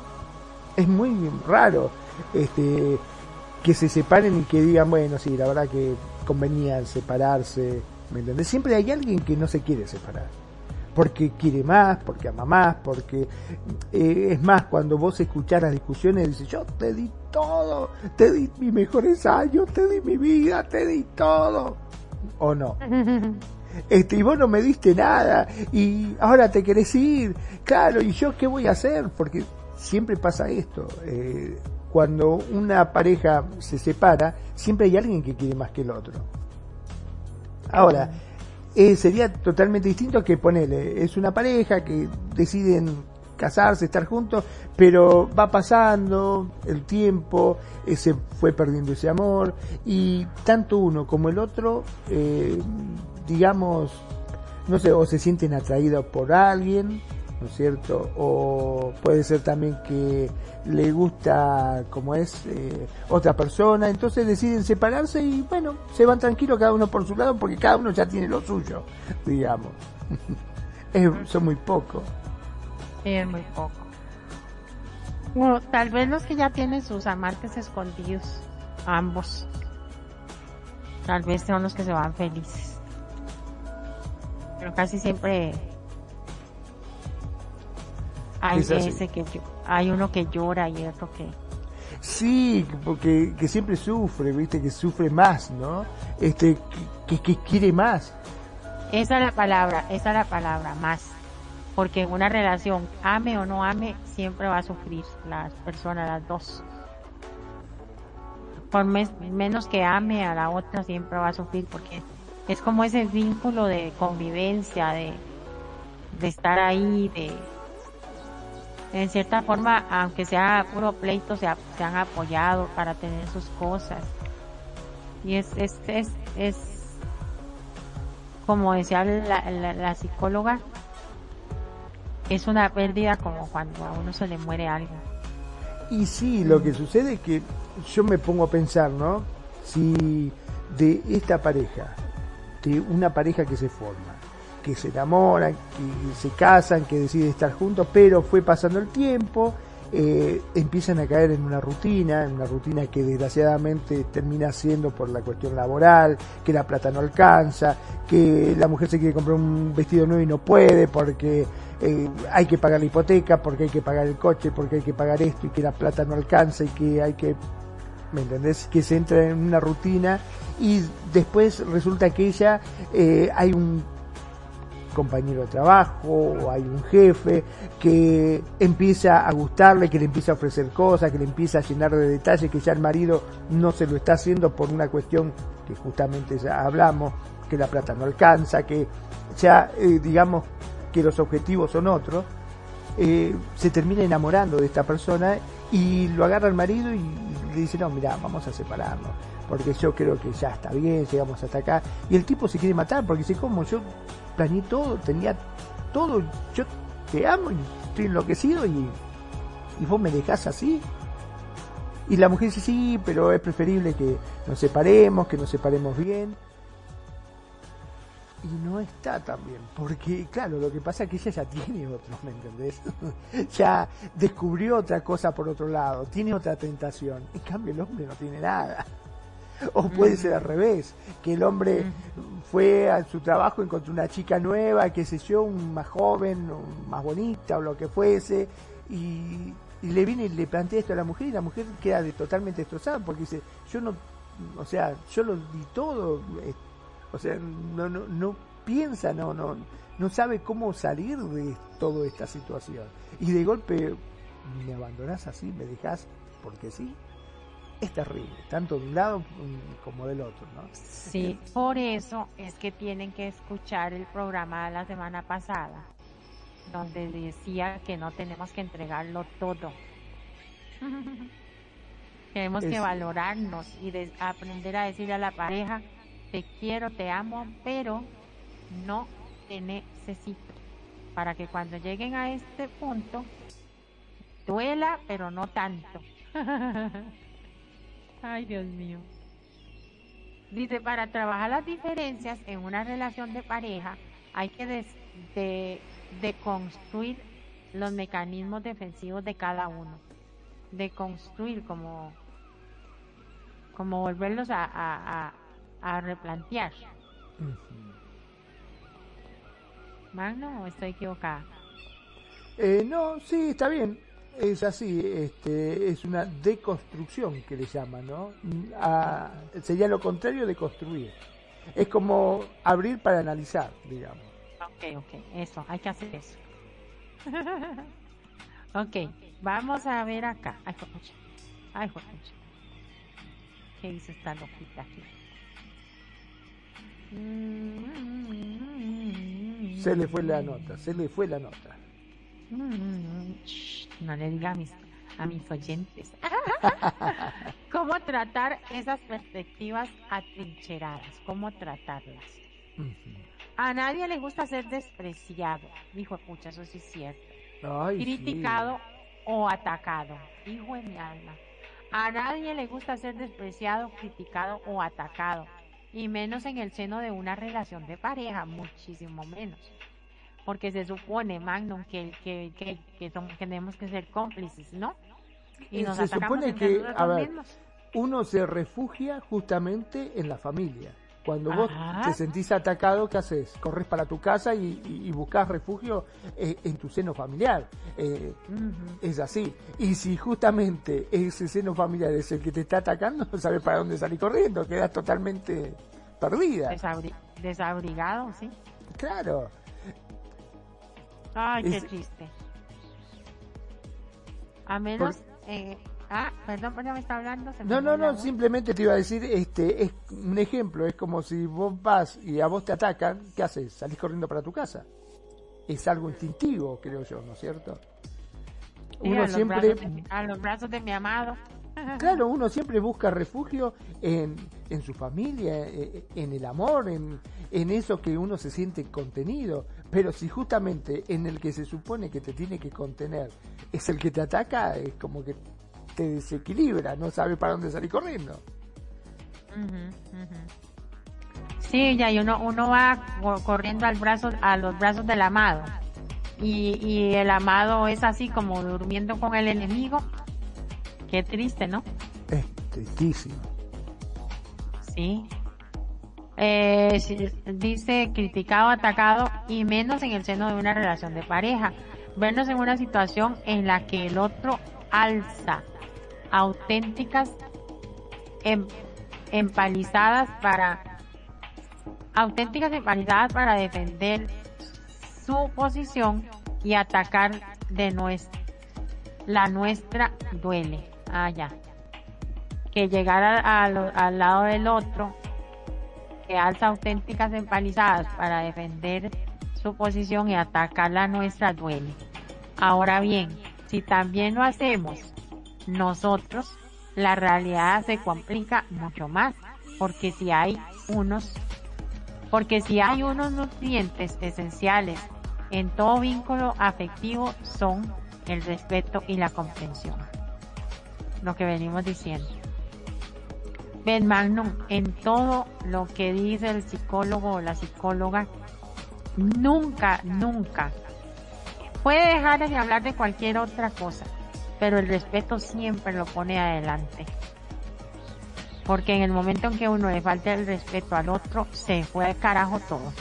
Es muy raro este, que se separen y que digan, bueno, sí, la verdad que convenía separarse, ¿me entendés? Siempre hay alguien que no se quiere separar. Porque quiere más, porque ama más, porque eh, es más, cuando vos escuchás las discusiones, dices, yo te di todo, te di mis mejores años, te di mi vida, te di todo. ¿O no? Este, y vos no me diste nada, y ahora te querés ir, claro, ¿y yo qué voy a hacer? Porque siempre pasa esto. Eh, cuando una pareja se separa, siempre hay alguien que quiere más que el otro. Ahora, eh, sería totalmente distinto que ponerle, es una pareja que deciden casarse, estar juntos, pero va pasando el tiempo, eh, se fue perdiendo ese amor, y tanto uno como el otro, eh, digamos, no sé, o se sienten atraídos por alguien, ¿no es cierto? O puede ser también que le gusta como es eh, otra persona, entonces deciden separarse y bueno, se van tranquilos cada uno por su lado porque cada uno ya tiene lo suyo, digamos. son muy pocos. Sí, es muy poco. Bueno, tal vez los que ya tienen sus amantes escondidos, ambos. Tal vez son los que se van felices. Pero casi siempre hay ese que hay uno que llora y otro que sí porque que siempre sufre viste que sufre más no este que, que quiere más. Esa es la palabra esa es la palabra más. Porque en una relación, ame o no ame, siempre va a sufrir las personas, las dos. Por menos que ame a la otra, siempre va a sufrir, porque es como ese vínculo de convivencia, de, de estar ahí, de en cierta forma, aunque sea puro pleito, se, han apoyado para tener sus cosas. Y es, es, es, es como decía la, la, psicóloga, es una pérdida como cuando a uno se le muere algo. Y sí, lo que sucede es que yo me pongo a pensar, ¿no? Si de esta pareja, de una pareja que se forma, que se enamoran, que se casan, que deciden estar juntos, pero fue pasando el tiempo, eh, empiezan a caer en una rutina, en una rutina que desgraciadamente termina siendo por la cuestión laboral, que la plata no alcanza, que la mujer se quiere comprar un vestido nuevo y no puede porque eh, hay que pagar la hipoteca, porque hay que pagar el coche, porque hay que pagar esto y que la plata no alcanza y que hay que, ¿me entendés? Que se entra en una rutina y después resulta que ella eh, hay un compañero de trabajo o hay un jefe que empieza a gustarle, que le empieza a ofrecer cosas, que le empieza a llenar de detalles que ya el marido no se lo está haciendo por una cuestión que justamente ya hablamos, que la plata no alcanza, que ya eh, digamos que los objetivos son otros, eh, se termina enamorando de esta persona y lo agarra el marido y le dice, no, mira, vamos a separarnos porque yo creo que ya está bien, llegamos hasta acá. Y el tipo se quiere matar porque dice, ¿cómo? Yo planeé todo, tenía todo, yo te amo y estoy enloquecido y, y vos me dejás así. Y la mujer dice, sí, pero es preferible que nos separemos, que nos separemos bien. Y no está tan bien, porque claro, lo que pasa es que ella ya tiene otro, ¿me entendés? ya descubrió otra cosa por otro lado, tiene otra tentación. En cambio el hombre no tiene nada. O puede ser al revés, que el hombre fue a su trabajo, encontró una chica nueva, qué sé yo, un más joven, más bonita o lo que fuese, y, le viene y le plantea esto a la mujer y la mujer queda de, totalmente destrozada porque dice, yo no, o sea, yo lo di todo, eh, o sea, no, no, no piensa, no, no, no sabe cómo salir de toda esta situación. Y de golpe me abandonás así, me dejas porque sí es terrible, tanto de un lado como del otro, ¿no? Sí, por eso es que tienen que escuchar el programa de la semana pasada, donde decía que no tenemos que entregarlo todo. tenemos que valorarnos y aprender a decirle a la pareja, te quiero, te amo, pero no te necesito. Para que cuando lleguen a este punto, duela, pero no tanto. Ay, Dios mío. Dice, para trabajar las diferencias en una relación de pareja hay que de, construir los mecanismos defensivos de cada uno. De construir como, como volverlos a, a, replantear. ¿Magno o estoy equivocada? Eh, no, sí, está bien es así, este, es una deconstrucción que le llaman, ¿no? sería lo contrario de construir. Es como abrir para analizar, digamos. Ok, ok, eso, hay que hacer eso. ok, vamos a ver acá. Ay, joder, ay, joder. ¿Qué hizo esta loquita aquí? Se le fue la nota, se le fue la nota. Mm, no le diga a mis, a mis oyentes. ¿Cómo tratar esas perspectivas atrincheradas? ¿Cómo tratarlas? A nadie le gusta ser despreciado. Hijo de pucha, eso sí es cierto. Criticado o atacado. Hijo de mi alma. A nadie le gusta ser despreciado, criticado o atacado. Y menos en el seno de una relación de pareja, muchísimo menos porque se supone, Magnum, que, que, que, que tenemos que ser cómplices, ¿no? Y eh, nos se supone que, a ver, uno se refugia justamente en la familia. Cuando vos te sentís atacado, ¿qué haces? Corres para tu casa y, y, buscas refugio eh, en tu seno familiar. Eh, es así. Y si justamente ese seno familiar es el que te está atacando, no sabes para dónde salir corriendo, quedas totalmente perdida. desabrigado, sí. Claro. Ay, qué triste. A menos... Eh, ah, perdón, ¿por qué me está hablando? no, no, no, simplemente te iba a decir, este, es un ejemplo, es como si vos vas y a vos te atacan, ¿qué haces? Salís corriendo para tu casa. Es algo instintivo, creo yo, ¿no es cierto? Uno siempre... a los brazos de mi amado. Claro, uno siempre busca refugio en, en su familia, e, e, en el amor, en, en eso que uno se siente contenido. Pero si justamente en el que se supone que te tiene que contener es el que te ataca, es como que te desequilibra, no sabe para dónde salir corriendo. Sí, ya, y uno, uno va corriendo al brazo, a los brazos del amado. Y, y el amado es así como durmiendo con el enemigo Qué triste, ¿no? Es tristísimo. Sí. Eh, dice criticado, atacado y menos en el seno de una relación de pareja. Vernos en una situación en la que el otro alza auténticas em, empalizadas para auténticas empalizadas para defender su posición y atacar de nuestra la nuestra duele. Ah, ya. Que llegar al lado del otro, que alza auténticas empalizadas para defender su posición y atacar la nuestra duele. Ahora bien, si también lo hacemos nosotros, la realidad se complica mucho más, porque si hay unos, porque si hay unos nutrientes esenciales en todo vínculo afectivo son el respeto y la comprensión lo que venimos diciendo. Ben Magnum, en todo lo que dice el psicólogo o la psicóloga, nunca, nunca puede dejar de hablar de cualquier otra cosa, pero el respeto siempre lo pone adelante. Porque en el momento en que uno le falta el respeto al otro, se fue al carajo todo.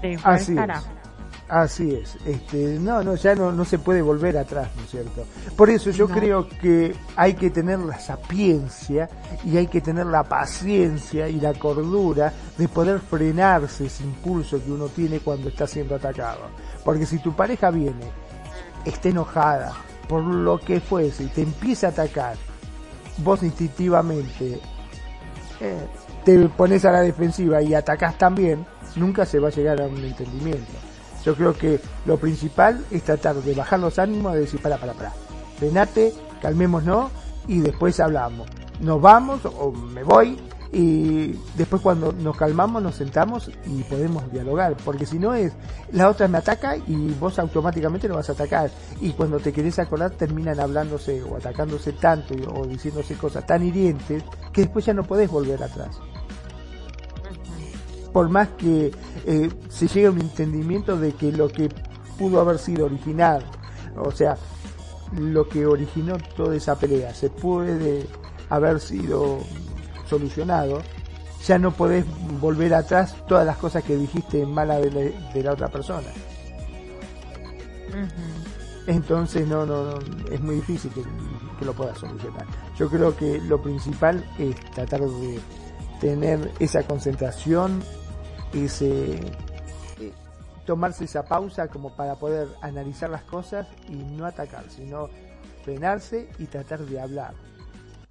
Se fue al carajo. Así es, este, no, no, ya no, no se puede volver atrás, ¿no es cierto? Por eso yo creo que hay que tener la sapiencia y hay que tener la paciencia y la cordura de poder frenarse ese impulso que uno tiene cuando está siendo atacado. Porque si tu pareja viene, está enojada por lo que fuese y te empieza a atacar, vos instintivamente eh, te pones a la defensiva y atacás también, nunca se va a llegar a un entendimiento. Yo creo que lo principal es tratar de bajar los ánimos, de decir, para, para, para, frenate, calmémonos y después hablamos. Nos vamos o me voy y después cuando nos calmamos nos sentamos y podemos dialogar, porque si no es, la otra me ataca y vos automáticamente lo vas a atacar y cuando te querés acordar terminan hablándose o atacándose tanto o diciéndose cosas tan hirientes que después ya no podés volver atrás por más que eh, se llegue a un entendimiento de que lo que pudo haber sido original, o sea, lo que originó toda esa pelea se puede haber sido solucionado, ya no podés volver atrás todas las cosas que dijiste en mala de la, otra persona. Entonces no, no, es muy difícil que, que, lo puedas solucionar. Yo creo que lo principal es tratar de tener esa concentración ese eh, tomarse esa pausa como para poder analizar las cosas y no atacar, sino frenarse y tratar de hablar.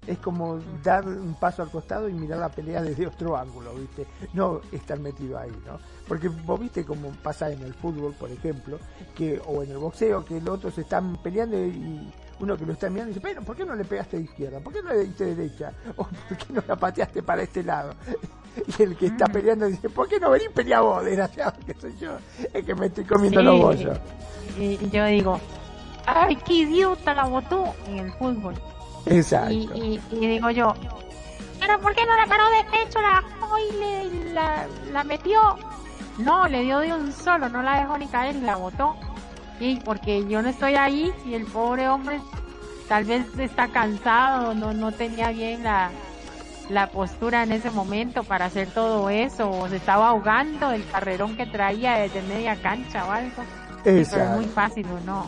Es como dar un paso al costado y mirar la pelea desde otro ángulo, ¿viste? No estar metido ahí, ¿no? Porque vos viste como pasa en el fútbol, por ejemplo, que o en el boxeo, que los otros están peleando y uno que lo está mirando dice, pero ¿por qué no le pegaste de izquierda? ¿Por qué no le diste derecha? ¿O por qué no la pateaste para este lado? Y el que está mm. peleando dice, ¿por qué no venís pelear vos, desgraciado que soy yo? Es que me estoy comiendo los bollos. Y yo digo, ¡ay, qué idiota la botó en el fútbol! Exacto. Y, digo yo, ¿pero por qué no la paró de pecho, la y la, la metió? No, le dio de un solo, no la dejó ni caer y la botó. Y porque yo no estoy ahí y el pobre hombre tal vez está cansado, no, no tenía bien la, la postura en ese momento para hacer todo eso, o se estaba ahogando el carrerón que traía desde media cancha o algo. es muy fácil o no.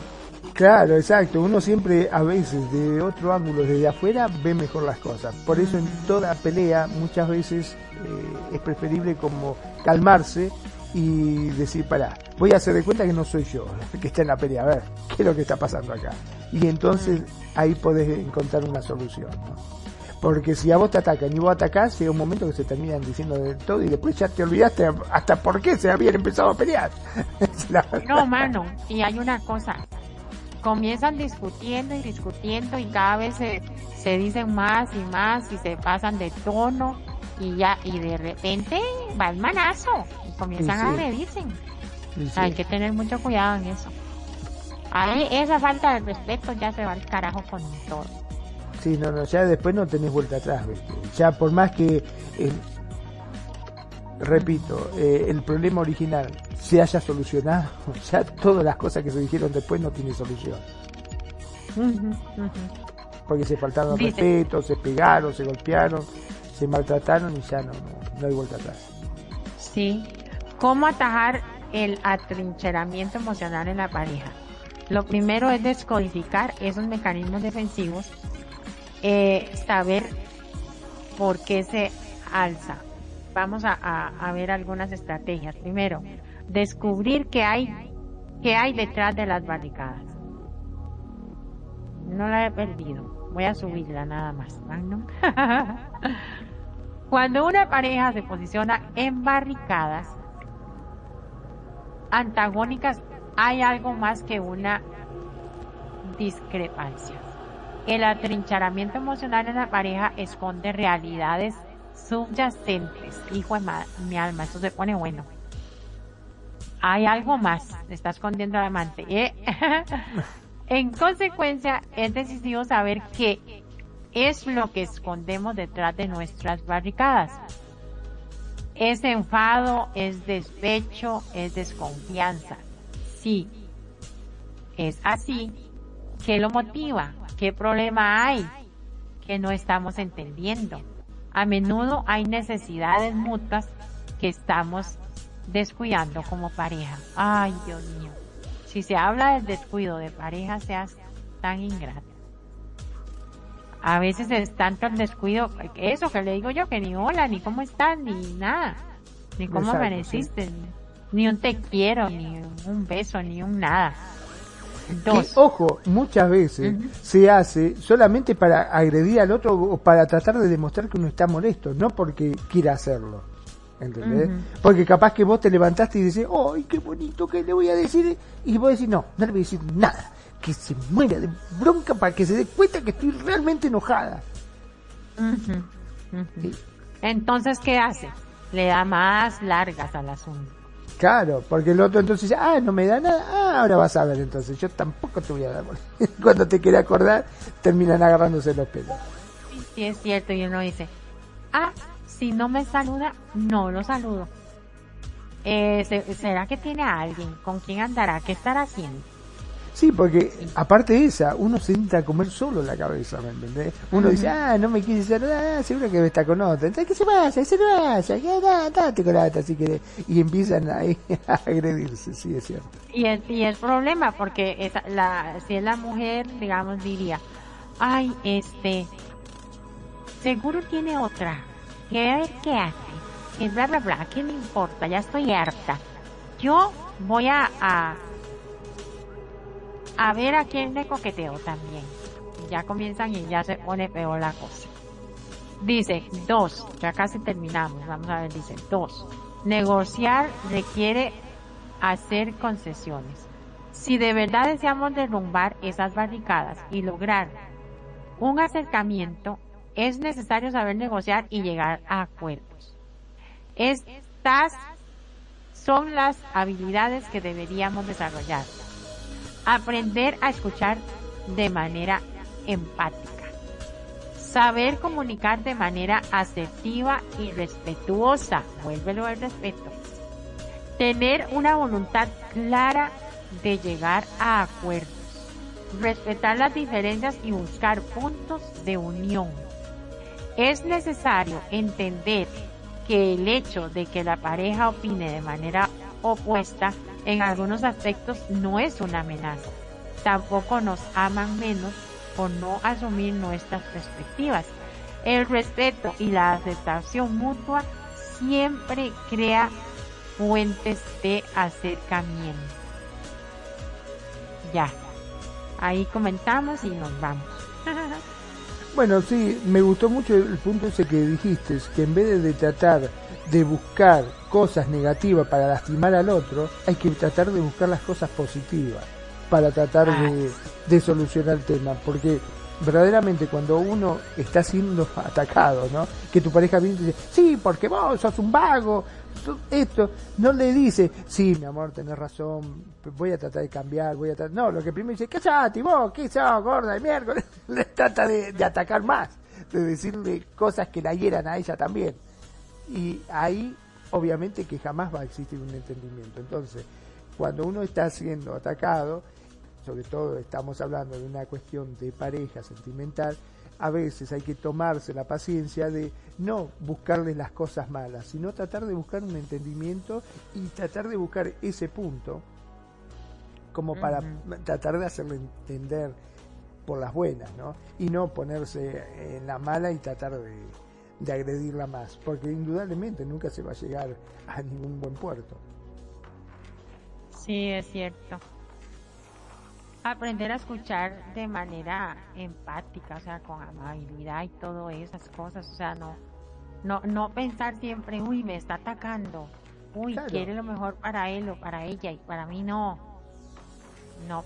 Claro, exacto. Uno siempre, a veces, de otro ángulo, desde afuera, ve mejor las cosas. Por eso en toda pelea, muchas veces eh, es preferible como calmarse y decir, pará, voy a hacer de cuenta que no soy yo que está en la pelea, a ver, ¿qué es lo que está pasando acá? Y entonces ahí podés encontrar una solución, ¿no? Porque si a vos te atacan y vos atacás, llega un momento que se terminan diciendo de todo y después ya te olvidaste hasta por qué se habían empezado a pelear. no, mano, y hay una cosa, comienzan discutiendo y discutiendo y cada vez se, se dicen más y más y se pasan de tono y ya, y de repente va el manazo y comienzan a agredirse. Hay que tener mucho cuidado en eso. Ahí esa falta de respeto ya se va al carajo con todo. Sí, no, no, ya después no tenés vuelta atrás, Ya por más que, eh, repito, eh, el problema original se haya solucionado, ya todas las cosas que se dijeron después no tienen solución. Porque se faltaron respeto, se pegaron, se golpearon, se maltrataron y ya no, no, hay vuelta atrás. Sí. ¿Cómo atajar el atrincheramiento emocional en la pareja? Lo primero es descodificar esos mecanismos defensivos, eh, saber por qué se alza. Vamos a, ver algunas estrategias. Primero, descubrir qué hay, qué hay detrás de las barricadas. No la he perdido. Voy a subirla nada más. Cuando una pareja se posiciona en barricadas antagónicas, hay algo más que una discrepancia. El atrincheramiento emocional en la pareja esconde realidades subyacentes. Hijo de mi alma, esto se pone bueno. Hay algo más, está escondiendo el amante. ¿eh? en consecuencia, es decisivo saber que es lo que escondemos detrás de nuestras barricadas. Es enfado, es despecho, es desconfianza. Sí, es así. ¿Qué lo motiva? ¿Qué problema hay que no estamos entendiendo? A menudo hay necesidades mutuas que estamos descuidando como pareja. Ay, Dios mío. Si se habla del descuido de pareja, seas tan ingrato a veces es tanto el descuido, eso que le digo yo, que ni hola, ni cómo están, ni nada, ni cómo amaneciste, ni un te quiero, ni un beso, ni un nada. Dos. ojo, muchas veces se hace solamente para agredir al otro o para tratar de demostrar que uno está molesto, no porque quiera hacerlo. ¿Entendés? Porque capaz que vos te levantaste y decís, ¡ay, qué bonito que le voy a decir! Y vos decís, no, no le voy a decir nada que se muera de bronca para que se dé cuenta que estoy realmente enojada. Entonces, ¿qué hace? Le da más largas al asunto. Claro, porque el otro entonces dice, ah, no me da nada, ah, ahora vas a ver entonces, yo tampoco te voy a dar. Cuando te quiere acordar, terminan agarrándose los pelos. Sí, es cierto, y uno dice, ah, si no me saluda, no lo saludo. Eh, ¿Será que tiene a alguien? ¿Con quién andará? ¿Qué estará haciendo? Sí, porque aparte de esa, uno se entra a comer solo la cabeza, ¿me entendés? Uno dice, ah, no me quiere saludar, seguro que está con otra. Entonces, que se vaya, se vaya, ya, date con la si querés. Y empiezan ahí a agredirse, sí, es cierto. Y el, y el problema, porque esa, la, si es la mujer, digamos, diría, ay, este, seguro tiene otra, que ver qué hace, que bla, bla, bla, ¿qué me importa? Ya estoy harta. Yo voy a, a a ver a quién le coqueteo también. Ya comienzan y ya se pone peor la cosa. Dice, dos, ya casi terminamos, vamos a ver, dice, dos, negociar requiere hacer concesiones. Si de verdad deseamos derrumbar esas barricadas y lograr un acercamiento, es necesario saber negociar y llegar a acuerdos. Estas son las habilidades que deberíamos desarrollar aprender a escuchar de manera empática, saber comunicar de manera asertiva y respetuosa, vuélvelo al respeto, tener una voluntad clara de llegar a acuerdos, respetar las diferencias y buscar puntos de unión. Es necesario entender que el hecho de que la pareja opine de manera opuesta en algunos aspectos no es una amenaza. Tampoco nos aman menos por no asumir nuestras perspectivas. El respeto y la aceptación mutua siempre crea fuentes de acercamiento. Ya, ahí comentamos y nos vamos. Bueno, sí, me gustó mucho el punto ese que dijiste, que en vez de tratar de buscar cosas negativas para lastimar al otro, hay que tratar de buscar las cosas positivas para tratar de, de solucionar el tema, porque verdaderamente cuando uno está siendo atacado, ¿no? Que tu pareja viene y dice, sí, porque vos sos un vago, esto, no le dice, sí, mi amor, tenés razón, voy a tratar de cambiar, voy a tratar... No, lo que primero dice, ¿qué chati vos? ¿Qué sos, gorda de miércoles? le trata de, de atacar más, de decirle cosas que la hieran a ella también. Y ahí, obviamente, que jamás va a existir un entendimiento. Entonces, cuando uno está siendo atacado, sobre todo estamos hablando de una cuestión de pareja sentimental, a veces hay que tomarse la paciencia de no buscarle las cosas malas, sino tratar de buscar un entendimiento y tratar de buscar ese punto como para tratar de hacerle entender por las buenas, ¿no? Y no ponerse en la mala y tratar de, de agredirla más, porque indudablemente nunca se va a llegar a ningún buen puerto. Sí, es cierto. Aprender a escuchar de manera empática, o sea, con amabilidad y todas esas cosas, o sea, no, no, no pensar siempre, uy, me está atacando, uy, quiere lo mejor para él o para ella y para mí no, no,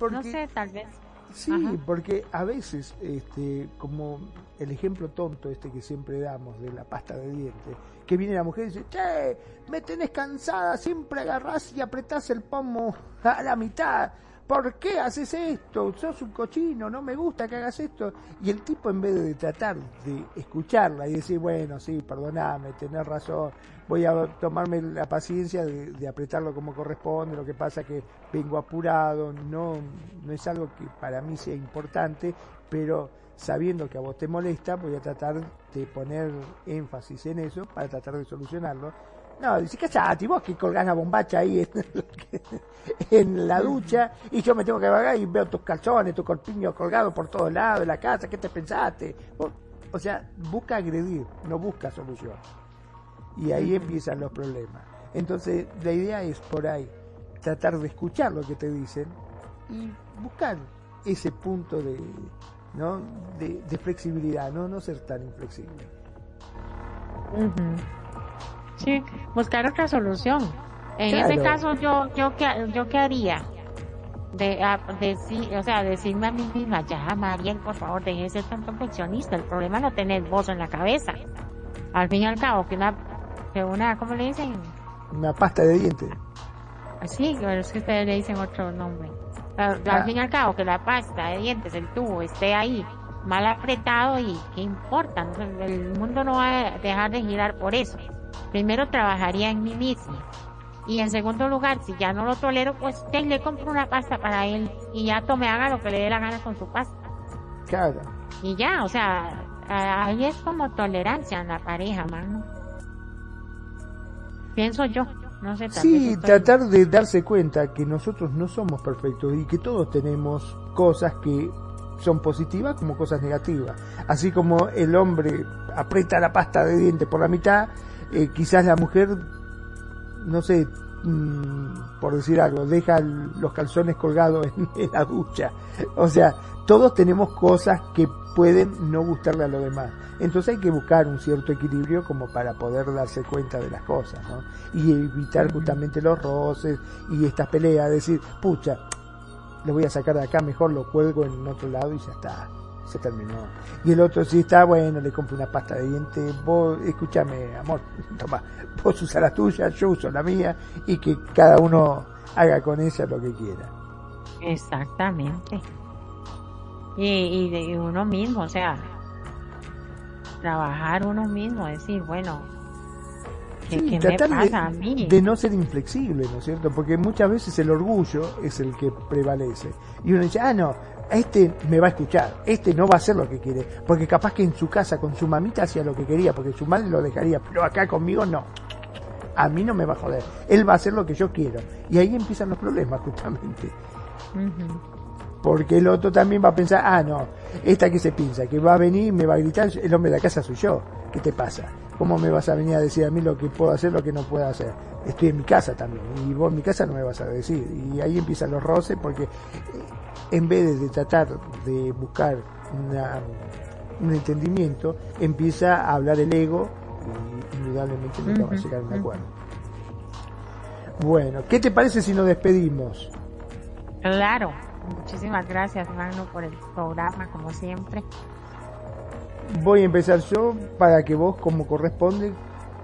no. Sé, tal vez. Sí, porque a veces, este, como el ejemplo tonto este que siempre damos de la pasta de dientes, que viene la mujer y dice, che, me tenés cansada, siempre agarrás y apretás el pomo a la mitad, ¿por qué haces esto? Sos un cochino, no me gusta que hagas esto. Y el tipo en vez de tratar de escucharla y decir, bueno, sí, perdoname, tenés razón, voy a tomarme la paciencia de, apretarlo como corresponde, lo que pasa que vengo apurado, no, no es algo que para mí sea importante, pero sabiendo que a vos te molesta, voy a tratar de poner énfasis en eso para tratar de solucionarlo no, dice, cachate, vos que colgás la bombacha ahí en, la ducha y yo me tengo que vagar y veo tus calzones, tu corpiño colgado por todos lados de la casa, ¿qué te pensaste? O sea, busca agredir, no busca solución. Y ahí empiezan los problemas. Entonces, la idea es por ahí, tratar de escuchar lo que te dicen y buscar ese punto de, ¿no? de, flexibilidad, ¿no? no ser tan inflexible. Sí, buscar otra solución. En ese caso, yo, yo, yo qué haría? De, decir, o sea, decirme a mí misma, ya, Mariel, por favor, deje de ser tan perfeccionista. El problema no tener voz en la cabeza. Al fin y al cabo, que una, que una, ¿cómo le dicen? Una pasta de dientes. Sí, pero es que ustedes le dicen otro nombre. Al fin y al cabo, que la pasta de dientes, el tubo, esté ahí mal apretado y qué importa. El mundo no va a dejar de girar por eso primero trabajaría en mí mismo. Y en segundo lugar, si ya no lo tolero, pues le compro una pasta para él y ya tome, haga lo que le dé la gana con su pasta. Claro. Y ya, o sea, ahí es como tolerancia en la pareja, mano. Pienso yo. No sé, sí, tratar de darse cuenta que nosotros no somos perfectos y que todos tenemos cosas que son positivas como cosas negativas. Así como el hombre aprieta la pasta de dientes por la mitad, eh, quizás la mujer, no sé, mm, por decir algo, deja los calzones colgados en, la ducha. O sea, todos tenemos cosas que pueden no gustarle a los demás. Entonces hay que buscar un cierto equilibrio como para poder darse cuenta de las cosas, ¿no? Y evitar justamente los roces y estas peleas, decir, pucha, le voy a sacar de acá, mejor lo cuelgo en otro lado y ya está se terminó. Y el otro si está, bueno, le compro una pasta de dientes, vos, escúchame, amor, toma, vos usas la tuya, yo uso la mía, y que cada uno haga con ella lo que quiera. Exactamente. Y, y de uno mismo, o sea, trabajar uno mismo, decir, bueno, ¿qué, me pasa a mí? de no ser inflexible, ¿no es cierto? Porque muchas veces el orgullo es el que prevalece. Y uno dice, ah, no, este me va a escuchar, este no va a hacer lo que quiere, porque capaz que en su casa con su mamita hacía lo que quería, porque su madre lo dejaría, pero acá conmigo no. A mí no me va a joder, él va a hacer lo que yo quiero. Y ahí empiezan los problemas justamente. Porque el otro también va a pensar, ah, no, esta que se piensa, que va a venir y me va a gritar, el hombre de la casa soy yo, ¿qué te pasa? ¿Cómo me vas a venir a decir a mí lo que puedo hacer, lo que no puedo hacer? Estoy en mi casa también, y vos en mi casa no me vas a decir. Y ahí empiezan los roces porque en vez de tratar de buscar un entendimiento, empieza a hablar el ego y indudablemente no vamos a llegar a un acuerdo. Bueno, ¿qué te parece si nos despedimos? Claro, muchísimas gracias, Magno, por el programa, como siempre. Voy a empezar yo para que vos, como corresponde,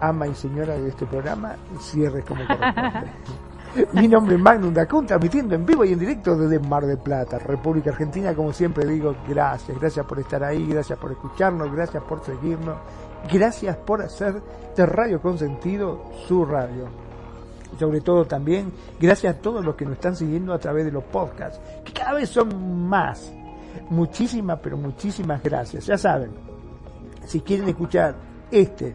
ama y señora de este programa, cierres como corresponde. Mi nombre es Magnum Dacun, transmitiendo en vivo y en directo desde Mar del Plata, República Argentina. Como siempre digo, gracias, gracias por estar ahí, gracias por escucharnos, gracias por seguirnos, gracias por hacer de Radio Consentido su radio. Y sobre todo también, gracias a todos los que nos están siguiendo a través de los podcasts, que cada vez son más. Muchísimas, pero muchísimas gracias. Ya saben, si quieren escuchar este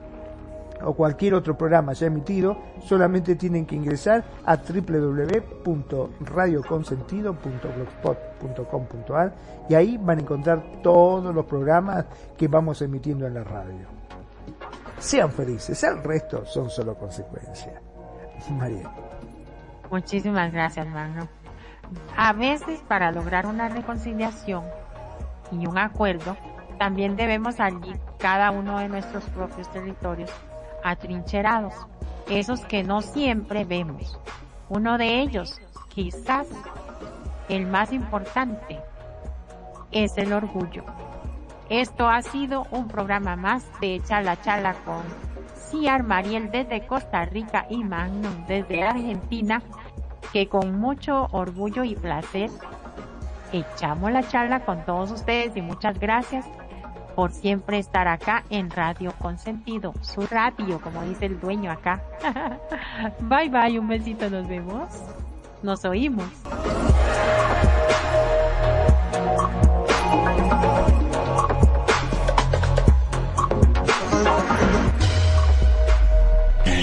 o cualquier otro programa ya emitido, solamente tienen que ingresar a www.radioconsentido.blogspot.com.ar y ahí van a encontrar todos los programas que vamos emitiendo en la radio. Sean felices, el resto son solo consecuencias. María. Muchísimas gracias, Magno. A veces para lograr una reconciliación y un acuerdo, también debemos salir cada uno de nuestros propios territorios atrincherados, esos que no siempre vemos. Uno de ellos, quizás el más importante, es el orgullo. Esto ha sido un programa más de Charla Charla con Ciar Mariel desde Costa Rica y Magnum desde Argentina, que con mucho orgullo y placer echamos la charla con todos ustedes y muchas gracias por siempre estar acá en Radio Consentido, su radio, como dice el dueño acá. bye bye, un besito, nos vemos. Nos oímos.